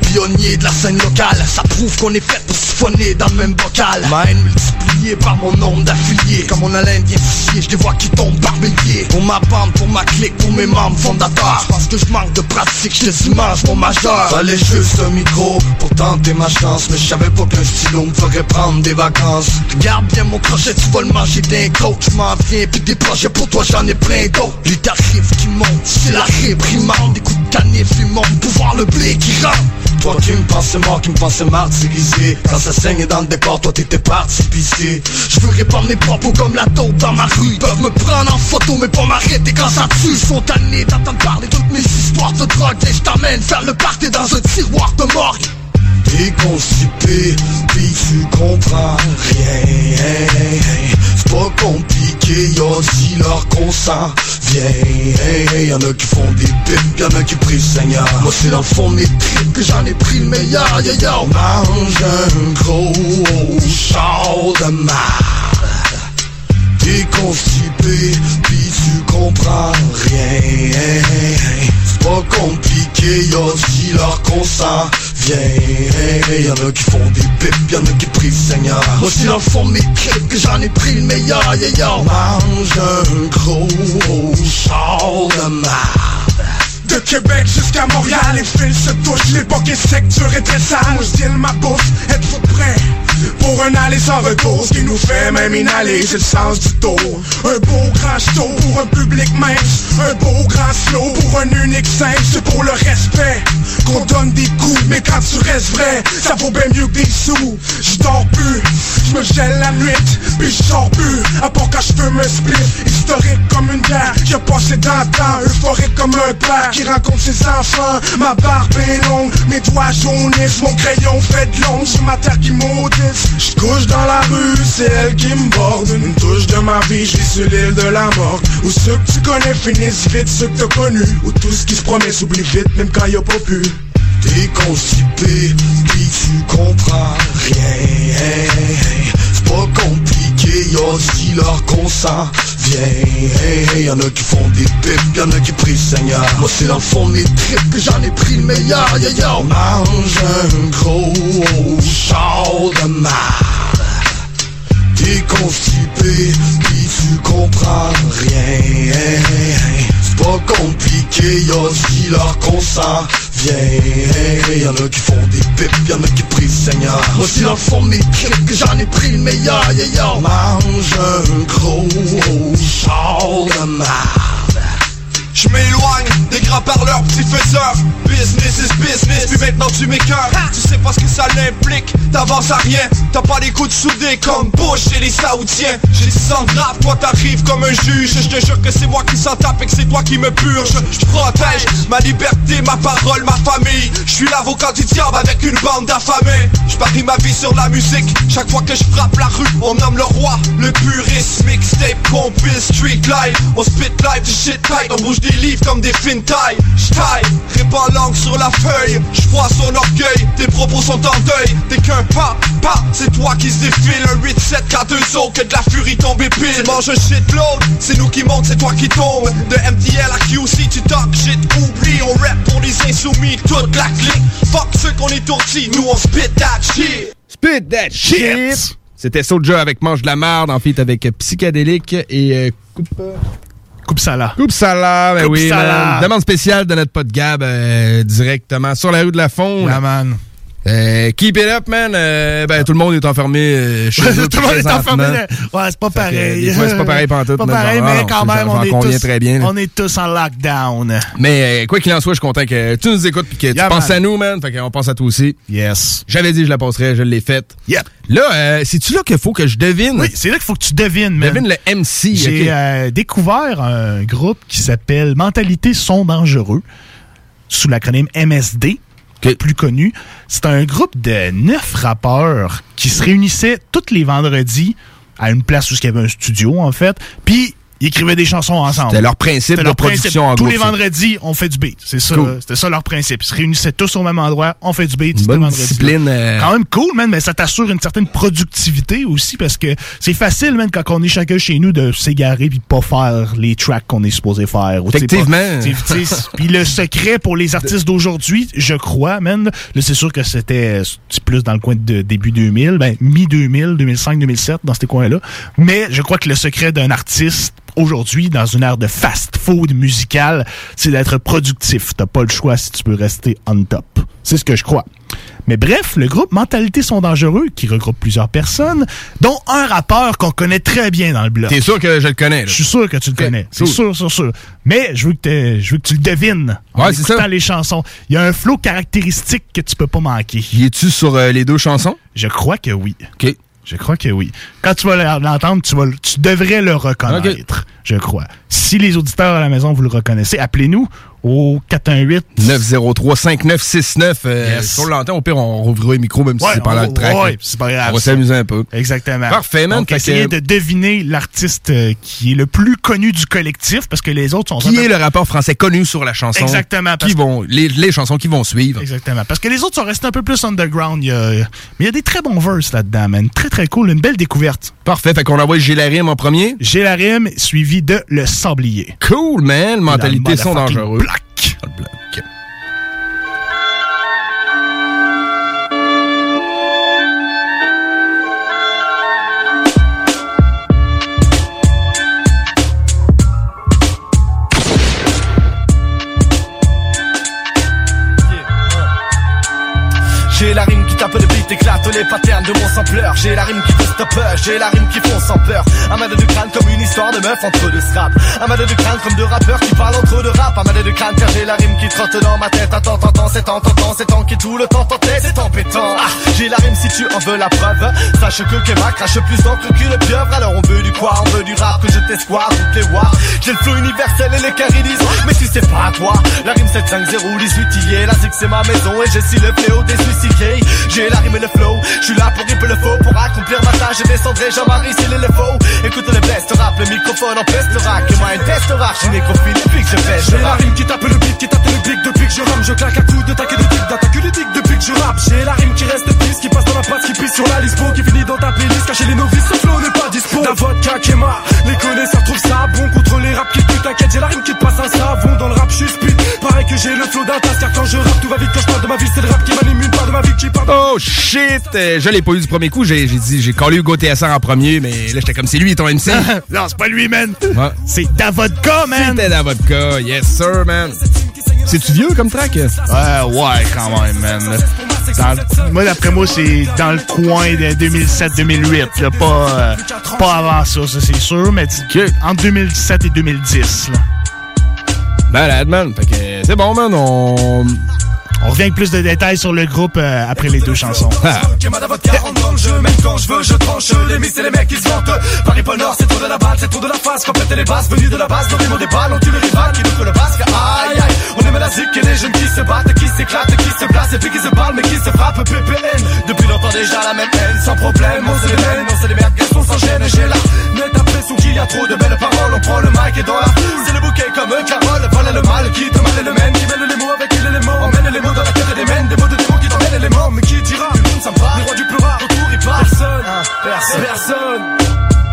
Pionnier de la scène locale Ça prouve qu'on est fait pour dans le même bocal. Ma haine multipliée par mon nombre d'affiliés. Comme mon haleine vient je les vois qui tombent par milliers. Pour ma bande, pour ma clique, pour mes membres fondateurs. Parce que je manque de pratique, je les mange mon majeur Fallait juste un micro pour tenter ma chance. Mais je savais pas qu'un stylo me ferait prendre des vacances. Regarde bien mon crochet, tu vas le manger d'un coach Je m'en viens, puis des projets pour toi j'en ai plein d'autres. Les tarifs qui montent, c'est la réprimande Des coups de canif, ils montent, pouvoir le blé qui rentre toi qui me pensais mort, qui me pensais martyrisé Quand ça saigne dans le décor, toi t'étais parti pisser Je veux répandre mes propos comme la taupe dans ma rue Ils peuvent me prendre en photo mais pas m'arrêter quand ça tue Ils sont d'entendre parler toutes mes histoires de drogue Et je t'emmène faire le party dans un tiroir de morgue Déconstipé, puis tu comprends rien. C'est pas compliqué, y'a dit leur qu'on s'en vient Y'en a qui font des pipes, y'en a qui prient Seigneur. Moi c'est dans le fond tripes que j'en ai pris le meilleur. Yo yo, mange un gros char de marde Déconstipé, puis tu comprends rien. C'est pas compliqué, y'a dit leur qu'on s'en vient. Y'en a qui font des pipes, y'en a qui prient le Seigneur. Moi c'est dans le fond mes clips que j'en ai pris le meilleur yo, mange un gros char de marde. De Québec jusqu'à Montréal, les fils se touchent, l'époque est sec, dure et très. Moi je ma pour un aller sans retour? Ce qui nous fait même inhaler, c'est le sens du tour. Un beau grand show pour un public mince, un beau grand slow pour un unique scène, c'est pour le respect qu'on donne des coups. Mais quand tu restes vrai, ça vaut bien mieux que des sous. Je dors plus, je me gèle la nuit, puis je sors plus. À part quand je veux me split, historique comme une guerre a passé dans le temps, euphorique comme un père qui rencontre ses enfants. Ma barbe est longue, mes doigts jaunissent, mon crayon fait de l'ombre sur ma terre qui maudisse. Couche dans la rue, c'est elle qui me borde. Une touche de ma vie, je vis sur l'île de la mort. Où ceux que tu connais finissent vite, ceux que t'as connus. Où tout ce qui se promet s'oublie vite, même quand y a pas pu. Déconstipé, puis tu comprends rien C'est pas compliqué, y'a dit leur qu'on s'en vient Y'en a qui font des pipes, y'en a qui prient Seigneur. Moi c'est dans le fond de mes tripes que j'en ai pris le meilleur. Yo yo, mange un gros char de marde Déconstipé, puis tu comprends rien? C'est pas compliqué, y'a dit leur qu'on s'en vient. Y'en a qui font des pipes, y'en a qui prient le Seigneur. Moi c'est dans le fond mes tripes que j'en ai pris le meilleur. Yo yo, mange un gros char de marde Je m'éloigne des grands parleurs, petits faiseurs Business is business, puis maintenant tu m'écœures Tu sais pas ce que ça l'implique, t'avances à rien. T'as pas les coudes soudés comme Bush et les Saoudiens. J'ai 100 grave, toi t'arrives comme un juge. Je te jure que c'est moi qui s'en tape et que c'est toi qui me purge. Je protège ma liberté, ma parole, ma famille. Je suis l'avocat du diable avec une bande d'affamés. Je parie ma vie sur la musique. Chaque fois que je frappe la rue, on nomme le roi Le puriste, mixtape, compil, street life On spit live du shit tight, on bouge des livres comme des fin taille J'taille, répands langue sur la feuille Je vois son orgueil, tes propos sont en deuil T'es qu'un pas, pas, c'est toi qui se défile Un 8-7 K2 O, que de la furie tombe pile. Mange un shitload, c'est nous qui monte, c'est toi qui tombe. De MTL à QC, tu talk shit, oublie. On rap pour les insoumis, toute la clique. Fuck ceux qu'on étourdit, nous on spit that shit. Spit that shit! C'était Soulja avec Mange de la marde, en fait avec Psychédélique et euh, Coupe... Coupe Sala. Coupe Sala, ben Coupe oui. Demande spéciale de notre pote Gab euh, directement sur la rue de la Faune. Yeah, man. Euh, keep it up, man. Euh, ben, tout le monde est enfermé euh, chez eux. Tout le monde est enfermé. Ouais, c'est pas pareil. fois, c'est pas pareil pantoute, Pas mais pareil, genre, mais ah quand même, on est, tous, très bien, là. on est tous en lockdown. Mais euh, quoi qu'il en soit, je suis content que tu nous écoutes et que Yeah, tu penses à nous, man. Fait qu'on pense à toi aussi. Yes. J'avais dit que je la passerais, je l'ai faite. Yep. Là, euh, c'est-tu là qu'il faut que je devine? Oui, c'est là qu'il faut que tu devines, man. Devine le MC. J'ai découvert un groupe qui s'appelle Mentalité sont dangereux, sous l'acronyme MSD, plus connu. C'est un groupe de neuf rappeurs qui se réunissaient tous les vendredis à une place où il y avait un studio, en fait. Puis, ils écrivaient des chansons ensemble. C'était leur principe de leur production en Tous les vendredis, on fait du beat. C'est ça. Cool. C'était ça leur principe. Ils se réunissaient tous au même endroit, on fait du beat. Une bonne vendredi. discipline, euh, Quand même cool, man, mais ça t'assure une certaine productivité aussi parce que c'est facile, man, quand on est chacun chez nous de s'égarer puis de pas faire les tracks qu'on est supposé faire. Ou, Effectivement. *laughs* Puis le secret pour les artistes d'aujourd'hui, je crois, man, là, c'est sûr que c'était c'est plus dans le coin de début 2000, ben, mi-2000, 2005, 2007, dans ces coins-là. Mais je crois que le secret d'un artiste aujourd'hui, dans une ère de fast-food musical, c'est d'être productif. T'as pas le choix si tu veux rester on top. C'est ce que je crois. Mais bref, le groupe Mentalité sont dangereux, qui regroupe plusieurs personnes, dont un rappeur qu'on connaît très bien dans le blog. T'es sûr que je le connais, là? Je suis sûr que tu le connais. C'est sûr, sûr, sûr. Mais je veux que, t'aies- je veux que tu le devines en Ouais, c'est écoutant ça. les chansons. Il y a un flow caractéristique que tu peux pas manquer. Y es-tu sur euh, les deux chansons? Je crois que oui. OK. Je crois que oui. Quand tu vas l'entendre, tu, vas, tu devrais le reconnaître, je crois. Si les auditeurs à la maison, vous le reconnaissez, appelez-nous au 418 903-5969. Euh, Yes. Si on l'entend, au pire, on rouvrira les micros, même si c'est pas le track. ouais, c'est pas grave, On va s'amuser un peu. Exactement. Parfait, man. Donc, essayez que- de deviner l'artiste euh, qui est le plus connu du collectif, parce que les autres sont... Qui est le rappeur français connu sur la chanson? Exactement, Qui vont, les, les chansons qui vont suivre. Exactement. Parce que les autres sont restés un peu plus underground. Il y a- mais il y a des très bons verses là-dedans, man. Très, très cool. Une belle découverte. Parfait. Fait qu'on envoie J'ai la rime en premier. J'ai la rime, suivi de Le Sablier. Cool, man. Mentalité sont motherfucking dangereux. Black. J'ai éclate les patterns de mon sampleur. J'ai la rime qui te stoppe, j'ai la rime qui fonce sans peur. Mal de crâne comme une histoire de meuf entre deux straps mal de crâne comme deux rappeurs qui parlent entre eux de rap. Mal de crâne car j'ai la rime qui trotte dans ma tête. Attends, attends, c'est en tentant, c'est en qui tout le temps tentait, c'est embêtant. Ah, J'ai la rime si tu en veux la preuve. Sache que Kema crache plus d'encre qu'une pieuvre. Alors on veut du quoi, on veut du rap que je t'espoir toutes les voix J'ai le flow universel et les carrés disent Mais si c'est pas à toi. La rime 750 18 y est, la c'est ma maison Et je suis le fléau des suicides J'ai la rime et le flow Je suis là pour ripper le faux Pour accomplir ma tâche. Je descendrai Jean-Marie s'il est le faux. Écoute le best rap Le microphone en pestera Que moi une test rap Je suis nécrophile depuis que je pèse J'ai la rime qui tape le beat, qui tape le pic depuis que je rame Je claque à coups de tac et de tic, d'attaque le tic depuis que je rappe J'ai la rime qui reste pisse, qui passe dans la passe, qui pisse sur la lispo Qui finit dans ta playlist, cacher les novices, ce flow n'est pas dispo. La vodka Kema, les connaisseurs trouvent ça bon. Contre les rap qui puent, t'inquiète, j'ai la rime qui te passe un savon. Dans le rap, je suis speed, pareil que j'ai le flow d'un tasse Car quand je rappe, tout va vite, quand je parle de ma vie C'est le rap qui m'anime, une part de ma vie qui part de Oh shit! Euh, je l'ai pas eu du premier coup. J'ai dit, j'ai collé Hugo TSR en premier, mais là, j'étais comme c'est lui ton MC. *laughs* non, c'est pas lui, man. Ouais. C'est Davodka, man. C'était Davodka. Yes, sir, man. C'est-tu vieux comme track? Ouais, ouais, quand même, man. Dans moi, d'après moi, c'est dans le coin de 2007-2008. là, Pas, euh, pas avant ça, ça c'est sûr, mais tu- entre 2017 et 2010. Là. Malade, man. Fait que euh, c'est bon, man. On. On revient avec plus de détails sur le groupe euh, après les deux chansons. Le et le le et et. Et y a trop de belles paroles. On prend le mic et dans la foule, c'est le bouquet comme un Carole. Voilà le mal qui te mêle le mène, qui mêle les mots avec qui l'élément. Emmène les mots dans la tête des mènes, des mots de démons qui t'emmènent les morts. Mais qui dira, le monde s'en va, les rois du pleura, autour il part. Personne, personne, personne.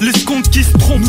Les secondes qui se trompent.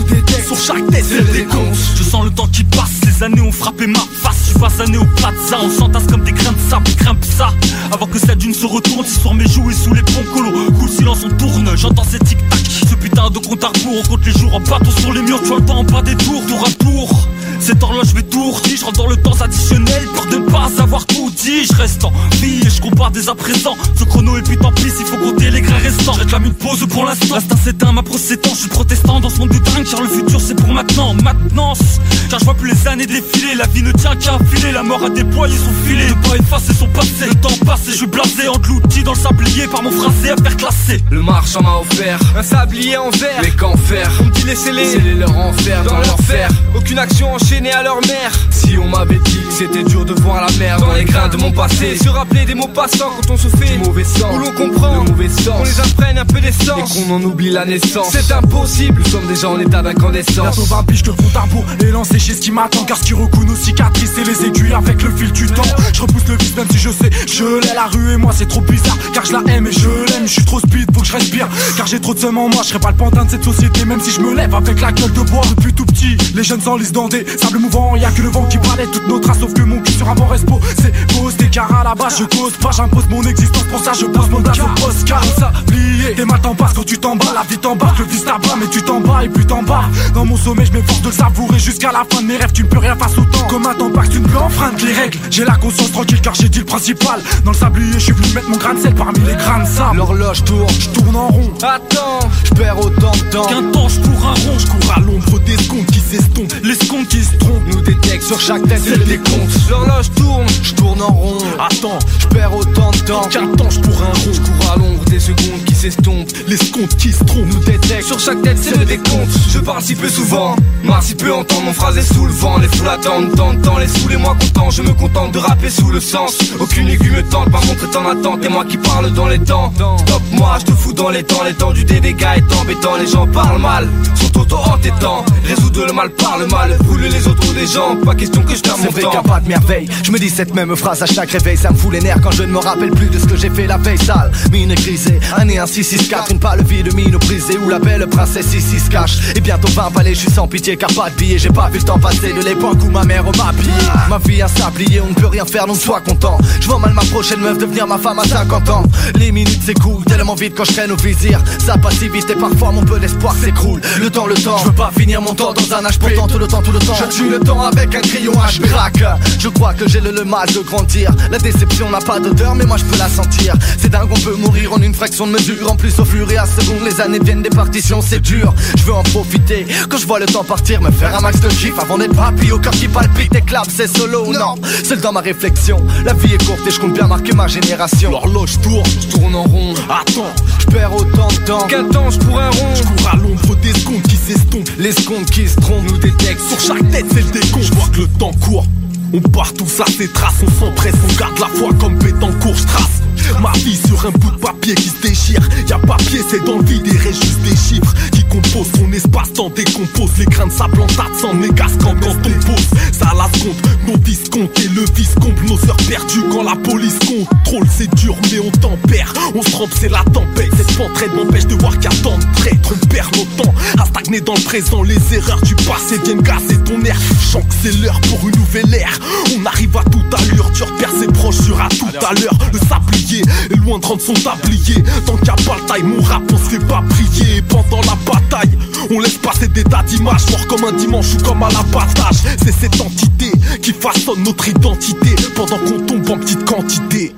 Sur chaque tête c'est le décompte Je sens le temps qui passe Les années ont frappé ma face. Je suis façonné au plaza On s'entasse comme des grains de sable Grimpe ça. Avant que cette dune se retourne Si sur mes joues sous les ponts colo. Cool silence on tourne J'entends ces tic tac Ce putain de compte à rebours On compte les jours en bateau sur les murs Tu vois le temps en pas des tours. Tour à tour cette horloge fait tourdi, je rentre dans le temps additionnel Peur de ne pas avoir tout dit, je reste en vie et je compare dès à présent. Ce chrono est plus tant pis, il faut compter les grains restants. Je réclame une pause pour l'instant, l'instinct s'éteint, ma procédant. Je suis protestant dans ce monde de dingue car le futur c'est pour maintenant. Maintenance, car je vois plus les années défiler. La vie ne tient qu'à filer, la mort a déployé son filet Ne pas effacer son passé, le temps passe et je suis blasé. Englouti dans le sablier par mon phrasé à faire classer. Le marchand m'a offert un sablier en verre. Mais qu'en faire? On me dit laissez-les, laissez-les leur en faire dans, leur fer. Aucune action à leur mère. Si on m'avait dit que c'était dur de voir la merde dans les grains de mon passé. Se rappeler des mots passants quand on se fait du mauvais sang. Où l'on comprend le mauvais sens. On les apprenne un peu d'essence et qu'on en oublie la naissance. C'est impossible, nous sommes déjà en état d'incandescence. Bientôt 20 piges que le compte à rebours Et lancé chez ce qui m'attend Car ce qui recoue nos cicatrices Et les aiguilles avec le fil du temps Je repousse le vice même si je sais Je l'ai la rue et moi c'est trop bizarre Car je la aime et je l'aime Je suis trop speed faut que je respire Car j'ai trop de seum en moi Je serai pas le pantin de cette société Même si je me lève avec la gueule de bois Depuis tout petit Les jeunes s'enlisent dans des sables mouvants Y'a que le vent qui balaie toutes nos traces Sauf que mon cul sur un bon respo C'est pose des car à la base Je cause pas j'impose mon existence Pour ça je pose mon blase au poste Car ça plié Tes mains t'en passent quand tu t'en bats La vie t'embarque Le vice t'abat mais tu t'en bats et puis t'en bats. Dans mon sommet je m'efforce de le savourer Jusqu'à la fin de mes rêves Tu ne peux rien face au temps. Comme un temps que tu ne peux enfreindre les règles. J'ai la conscience tranquille car j'ai dit le principal. Dans le sablier je suis venu mettre mon grain de sel Parmi les grains de sable. L'horloge tourne, Je tourne en rond. Attends, je perds autant de temps. Qu'un temps je pour un rond. Je cours à l'ombre des secondes qui s'estompent. Les secondes qui se trompent Nous détecte sur chaque tête c'est le décompte. L'horloge tourne, je tourne en rond. Attends Je perds autant de temps. Qu'un temps je pour un rond Je cours à l'ombre des secondes qui s'estompent. Les secondes qui se trompent Nous détecte sur chaque tête c'est le décompte. Je parle si peu souvent, moi si peu entendre mon phrase est sous le vent. Les foules attendent, tant de temps, les sous les mois contents. Je me contente de rapper sous le sens. Aucune aiguille me tente, par montrer en attente. Et moi qui parle dans les temps. Stop moi, je te fous dans les temps. Les temps du dé des gars est embêtant. Les gens parlent mal, sont auto-entêtants. Résoudre le mal par le mal, brûler les autres des gens. Pas question que je perde mon vrai temps. pas de merveille. Je me dis cette même phrase à chaque réveil. Ça me fout les nerfs quand je ne me rappelle plus de ce que j'ai fait la veille sale. Mine grisée, année 664, une pâle vie de mine brisée où la belle princesse ici se cache. Et bientôt 20 palais, je suis sans pitié car pas de billets. J'ai pas vu le temps passer de l'époque où ma mère m'a plié. Ma vie a sablier, on ne peut rien faire donc sois content. Je vois mal ma prochaine meuf devenir ma femme à 50 ans. Les minutes s'écoulent tellement vite quand je traîne au vizir. Ça passe si vite et parfois mon peu d'espoir s'écroule. Le temps, le temps, je veux pas finir mon temps dans un âge pourtant tout le temps, tout le temps. Je tue le temps avec un crayon H craque. Je crois que j'ai le, le mal de grandir. La déception n'a pas d'odeur, mais moi je peux la sentir. C'est dingue, on peut mourir en une fraction de mesure. En plus, au fur et à seconde, les années deviennent des partitions, c'est dur. Je veux en profiter quand je vois le temps partir, me faire un max de kiff avant d'être papy au cœur qui palpite et clap, c'est solo ou non. Seul dans ma réflexion, la vie est courte et je compte bien marquer ma génération. L'horloge tourne, je tourne en rond. Attends Je perds autant de temps. Qu'un temps je pour un rond. Je cours à l'ombre des secondes qui s'estompent Les secondes qui se trompent nous détectent Sur chaque tête c'est le décompte? Je vois que le temps court On part tous à ses traces On s'empresse, on garde la foi comme Bétancourt Je trace. Ma vie sur un bout de papier qui se déchire. Y'a papier c'est dans le vide et juste des chiffres Qui composent son espace-temps décompose Les grains de sable en sans négas quand quand on pose. Ça la seconde, nos discomptes et le vice comble Nos heures perdues quand la police contrôle. C'est dur mais on tempère. On se trompe c'est la tempête. Cette pentraide m'empêche de voir y a tant de traîtres On perd nos temps. À stagner dans le présent Les erreurs du passé viennent gasser ton air. Sens que c'est l'heure pour une nouvelle ère On arrive à toute allure Tu repères ses proches sur à tout à l'heure. Le sablier est loin de rendre son tablier. Tant qu'il y a pas le taille mon rap on se fait pas prier. Et Pendant la bataille on laisse passer des tas d'images. Mort comme un dimanche ou comme à l'abattage C'est cette entité qui façonne notre identité Pendant qu'on tombe en petite quantité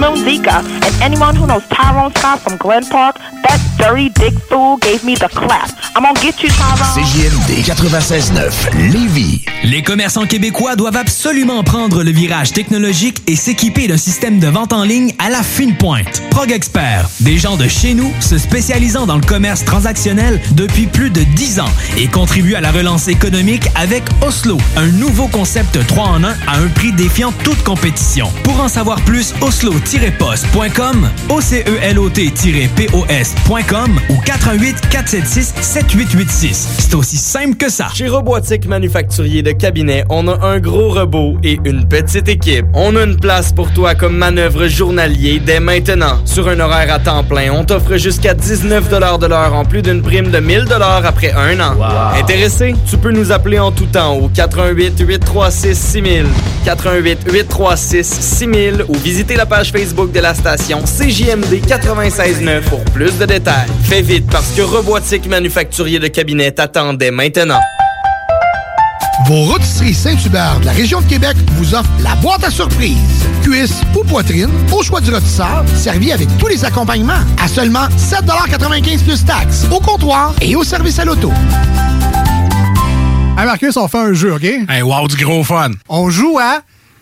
Yeah, this is Moon Zika, and anyone who knows Tyrone Scott from Glen Park, that dirty dick fool gave me the clap. I'm gonna get you, Tyrone. CJMD 96.9, Lévis. Les commerçants québécois doivent absolument prendre le virage technologique et s'équiper d'un système de vente en ligne à la fine pointe. Prog Expert, des gens de chez nous se spécialisant dans le commerce transactionnel depuis plus de 10 ans et contribuent à la relance économique avec Oslo, un nouveau concept 3 en 1 à un prix défiant toute compétition. Pour en savoir plus, oslo-post.com, OCELOT-POS.com ou 418 476 7886. C'est aussi simple que ça. Chez Robotique Manufacturier de Cabinet, on a un gros robot et une petite équipe. On a une place pour toi comme manœuvre journalier dès maintenant. Sur un horaire à temps plein, on t'offre jusqu'à 19 de l'heure en plus d'une prime de 1000 après un an. Intéressé? Tu peux nous appeler en tout temps au 88 836 6000, 88 836 6000 ou visiter la page Facebook de la station CJMD 969 pour plus de détails. Fais vite parce que Robotique Manufacturier de Cabinet t'attendait maintenant. Vos rôtisseries Saint-Hubert de la région de Québec vous offrent la boîte à surprise. Cuisse ou poitrine, au choix du rôtisseur, servi avec tous les accompagnements à seulement 7,95 plus taxes, au comptoir et au service à l'auto. Hey Marcus, on fait un jeu, OK? Hey, wow, du gros fun. On joue à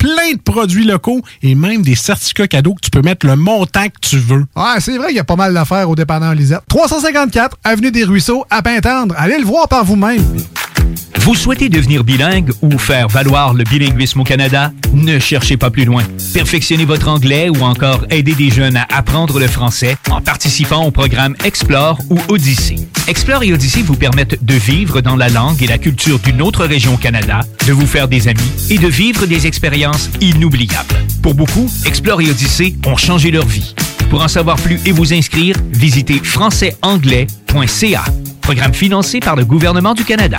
plein de produits locaux et même des certificats cadeaux que tu peux mettre le montant que tu veux. Ouais, c'est vrai qu'il y a pas mal d'affaires au dépanneur Lisette. 354 Avenue des Ruisseaux, à Pintendre. Allez le voir par vous-même. Vous souhaitez devenir bilingue ou faire valoir le bilinguisme au Canada? Ne cherchez pas plus loin. Perfectionnez votre anglais ou encore aidez des jeunes à apprendre le français en participant au programme Explore ou Odyssée. Explore et Odyssée vous permettent de vivre dans la langue et la culture d'une autre région au Canada, de vous faire des amis et de vivre des expériences inoubliables. Pour beaucoup, Explore et Odyssée ont changé leur vie. Pour en savoir plus et vous inscrire, visitez françaisanglais.ca. Programme financé par le gouvernement du Canada.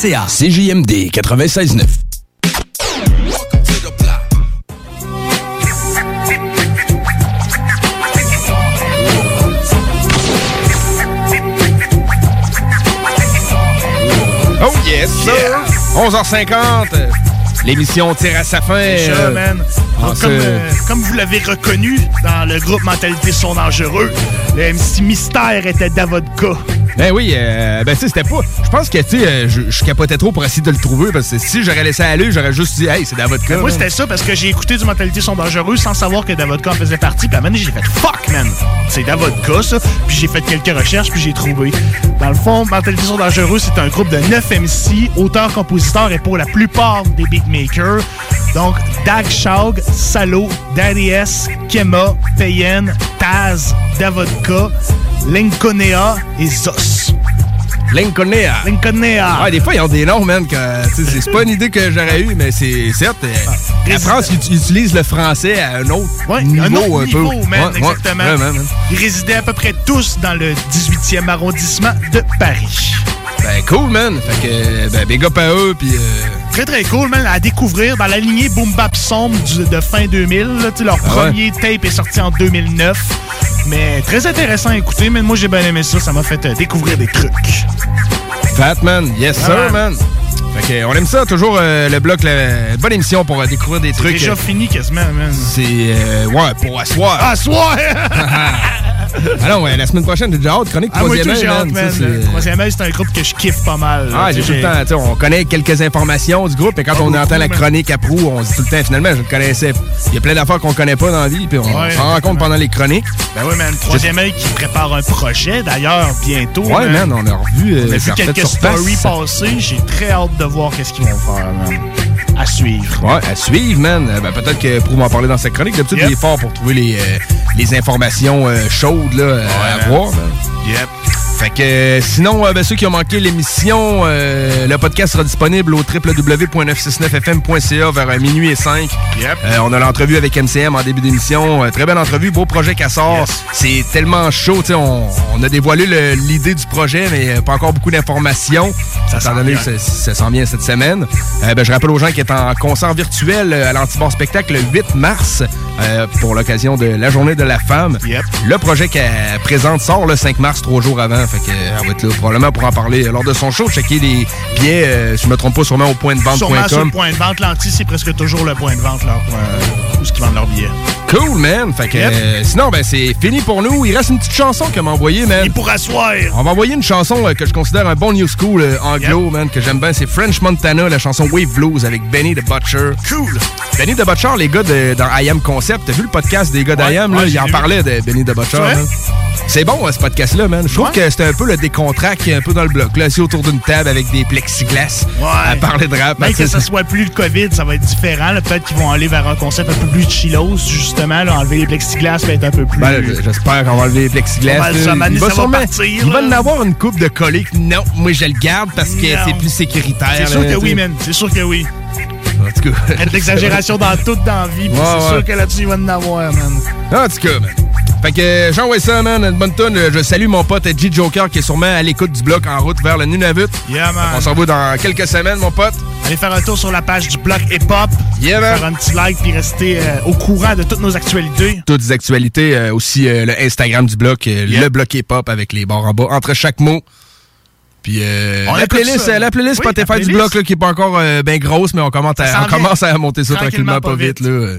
CJMD 96.9. Oh yes, sir! 11h50, euh, l'émission tire à sa fin. Man. Donc, comme, euh, comme vous l'avez reconnu dans le groupe Mentalité sont dangereux, le MC Mystère était Davodka. Ben oui, euh, ben tu sais, c'était pas. Je pense que, tu sais, euh, je, je capotais trop pour essayer de le trouver parce que si j'aurais laissé aller, j'aurais juste dit, hey, c'est Davodka. Ben, moi, c'était ça parce que j'ai écouté du Mentalité sont dangereux sans savoir que Davodka en faisait partie. Puis à un moment j'ai fait fuck, man. C'est Davodka, ça. Puis j'ai fait quelques recherches, puis j'ai trouvé. Dans le fond, Mentalité sont dangereux, c'est un groupe de 9 MC, auteurs, compositeurs et pour la plupart des beatmakers. Donc, Dag Shaug, Salo, Daddy S, Kema, Payen, Taz, Davodka, Lincolnea et Zos. Lincolnea. Lincolnea. Ouais, des fois, ils ont des noms, man, que c'est pas une idée que j'aurais eue, mais c'est certes. euh, la France ils utilise le français à un autre niveau un autre un niveau, peu. man, Ouais, ouais, exactement. man. Ils résidaient à peu près tous dans le 18e arrondissement de Paris. Ben cool, man. Fait que, ben, big up à eux, puis... euh, Très très cool, man, à découvrir dans la lignée Boom Bap Sombre de fin 2000. là, tu sais, leur Ah ouais. premier tape est sorti en 2009. Mais très intéressant à écouter, mais moi j'ai bien aimé ça, ça m'a fait euh, découvrir des trucs. Fat man, yes sir, Ouais. man. Fait que, on aime ça, toujours euh, le bloc, la, bonne émission pour euh, découvrir des C'est trucs. déjà euh, fini quasiment, man. C'est, euh, ouais, pour asseoir. Asseoir! *laughs* *laughs* *laughs* ah non, ouais, la semaine prochaine, j'ai déjà hâte, chronique Ah, troisième œil, Troisième œil, c'est un groupe que je kiffe pas mal. Ah, j'ai tout le temps, tu sais, on connaît quelques informations du groupe, mais quand Pas on entend la chronique à Prou, on se dit tout le temps, finalement, je le connaissais. Il y a plein d'affaires qu'on connaît pas dans la vie, puis on s'en rend compte pendant les chroniques. Ben oui, man. Troisième œil qui prépare un projet, d'ailleurs, bientôt. Ouais, man, on a revu. euh, On a vu quelques stories passer. J'ai très hâte de voir qu'est-ce qu'ils vont faire, man. À suivre. Ouais, à suivre, man. Euh, Ben, peut-être que Prou m'en parler dans sa chronique. D'habitude, Yep. il est fort pour trouver les, euh, les informations euh, chaudes là, à man. voir. man. Yep. Fait que sinon, euh, ben, ceux qui ont manqué l'émission, euh, le podcast sera disponible au www.969fm.ca vers euh, minuit et 5. Euh, on a l'entrevue avec MCM en début d'émission. Euh, très belle entrevue, beau projet qui sort. C'est tellement chaud. tu sais, On, on a dévoilé l'idée du projet, mais euh, pas encore beaucoup d'informations. Étant donné que ça, ça s'en vient cette semaine. Euh, ben, je rappelle aux gens qu'il est en concert virtuel à l'Antibar Spectacle le 8 mars euh, pour l'occasion de la Journée de la Femme. Le projet qu'elle présente sort le 5 mars, trois jours avant. Fait que, euh, elle va être là probablement pour en parler lors de son show. Checker les billets, euh, si je me trompe pas, sûrement au point de Sûrement sur le vente.com. point de vente. L'anti, c'est presque toujours le point de vente, là, euh, où ils vendent leurs billets. Cool, man. Fait que, Yep. euh, sinon, ben, c'est fini pour nous. Il reste une petite chanson qu'elle m'a envoyée, man. Et pour asseoir. On va envoyer une chanson euh, que je considère un bon new school euh, anglo, man, que j'aime bien. C'est French Montana, la chanson Wave Blues avec Benny the Butcher. Cool. Benny the Butcher, les gars de, dans I Am Concept. T'as vu le podcast des gars d'I Am, là? ouais, Ils en parlaient de Benny the Butcher. C'est bon, hein, ce podcast-là, man. Je trouve que c'était un peu le décontract un peu dans le bloc. Là, assis autour d'une table avec des plexiglas à parler de rap. Même que *laughs* ça soit plus le COVID, ça va être différent. Peut-être qu'ils vont aller vers un concept un peu plus chillos, justement. là. enlever les plexiglas va être un peu plus. Ben, J'espère qu'on va enlever les plexiglas. Là. ça, il va sûrement- partir, il va en avoir une coupe de collés. que Non, moi je le garde parce que c'est plus sécuritaire. C'est sûr que oui, man. C'est sûr que oui. En tout cas. L'exagération dans tout dans vie. Ouais, c'est ouais. sûr que là-dessus, il va en avoir, man. En tout cas, man. Fait que j'envoie ça, man, tonne. Je salue mon pote G Joker qui est sûrement à l'écoute du bloc en route vers le Nunavut. Yeah, man. On s'en va dans quelques semaines, mon pote. Allez faire un tour sur la page du blog Hip Hop. Yeah, man. Faire un petit like puis rester euh, au courant de toutes nos actualités. Toutes les actualités, euh, aussi euh, le Instagram du bloc, le bloc hip-hop avec les barres en bas entre chaque mot. Puis euh, On la, playlist, ça. la playlist Oui, Spotify la du bloc là, qui est pas encore euh, bien grosse, mais on, commence à, on commence à monter ça tranquillement, pas vite. là.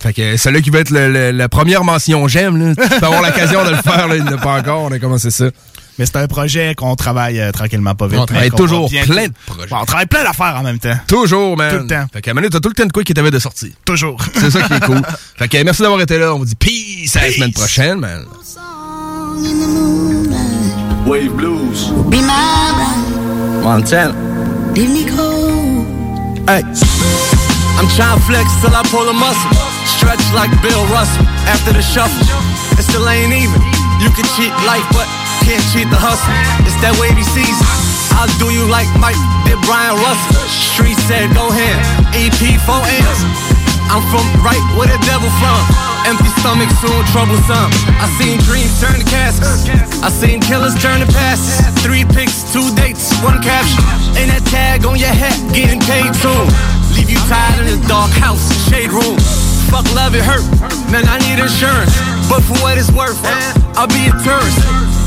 Fait que euh, celui qui veut être le- le- la première mention j'aime, là, tu peux avoir l'occasion de le faire, là, il n'a pas encore, on a commencé ça. Mais c'est un projet qu'on travaille euh, tranquillement pas vite. On travaille toujours va bien- plein de projets. Bon, on travaille plein d'affaires en même temps. Toujours, man. Tout le temps. Fait qu'à donné, t'as tout le temps de quoi qui t'avait de sortir. Toujours. C'est ça qui est cool. *laughs* Fait que merci d'avoir été là. On vous dit peace à la semaine prochaine, man. Wave Blues. Be my bride, Montana. leave me cold. Hey, I'm trying to flex till I pull a muscle. Stretch like Bill Russell. After the shuffle, it still ain't even. You can cheat life, but can't cheat the hustle. It's that wavy season. I'll do you like Mike did Brian Russell. Street said go ahead. EP 4 M's. I'm from right where the devil from. Empty stomach, soon troublesome. I seen dreams turn to caskets. I seen killers turn to passes. Three picks, two dates, one caption. And that tag on your hat, getting paid soon. Leave you tied in a dark house, shade room. Fuck love, it hurt. Man, I need insurance. But for what it's worth, I'll be a tourist.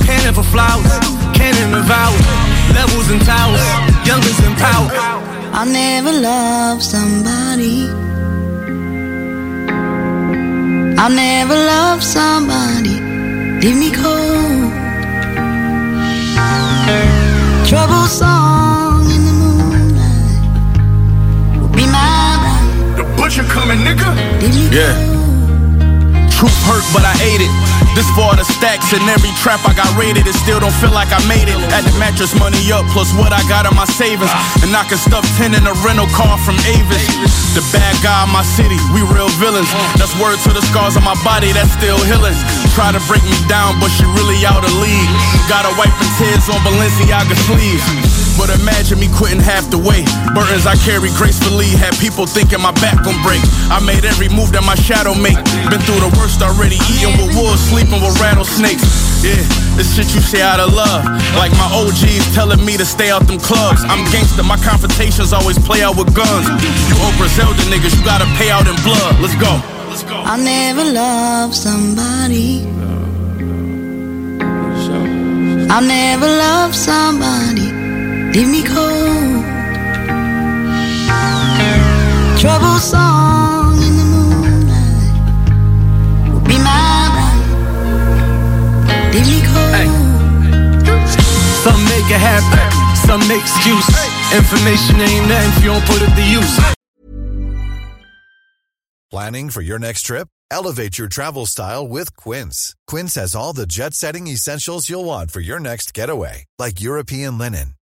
Cannon for flowers, cannon of vows. Levels and towers, youngers in power. I'll never love somebody. I'll never love somebody. Leave me cold. Trouble bride. The coming, nigga. Yeah. Truth hurt, but I ate it. This for the stacks and every trap I got rated. It still don't feel like I made it. Add the mattress money up, plus what I got in my savings. And I can stuff 10 in a rental car from Avis. The bad guy in my city, we real villains. That's word to the scars on my body, that's still healing. Try to break me down, but she really out of league. Gotta wipe the tears on Balenciaga sleeves. But imagine me quitting half the way. Burdens I carry gracefully had people thinking my back gon' break. I made every move that my shadow make. Been through the worst already, eating with wolves, sleeping with rattlesnakes. Yeah, this shit you say out of love. Like my OGs telling me to stay out them clubs. I'm gangster, my confrontations always play out with guns. You old Griselda niggas, you gotta pay out in blood. Let's go. I'll never love somebody. I'll never love somebody. Leave me cold. Trouble song in the moonlight. will Be my bride. Leave me cold. Some make it happen, some make excuses. Information ain't nothing if you don't put it to use. Planning for your next trip? Elevate your travel style with Quince. Quince has all the jet setting essentials you'll want for your next getaway, like European linen,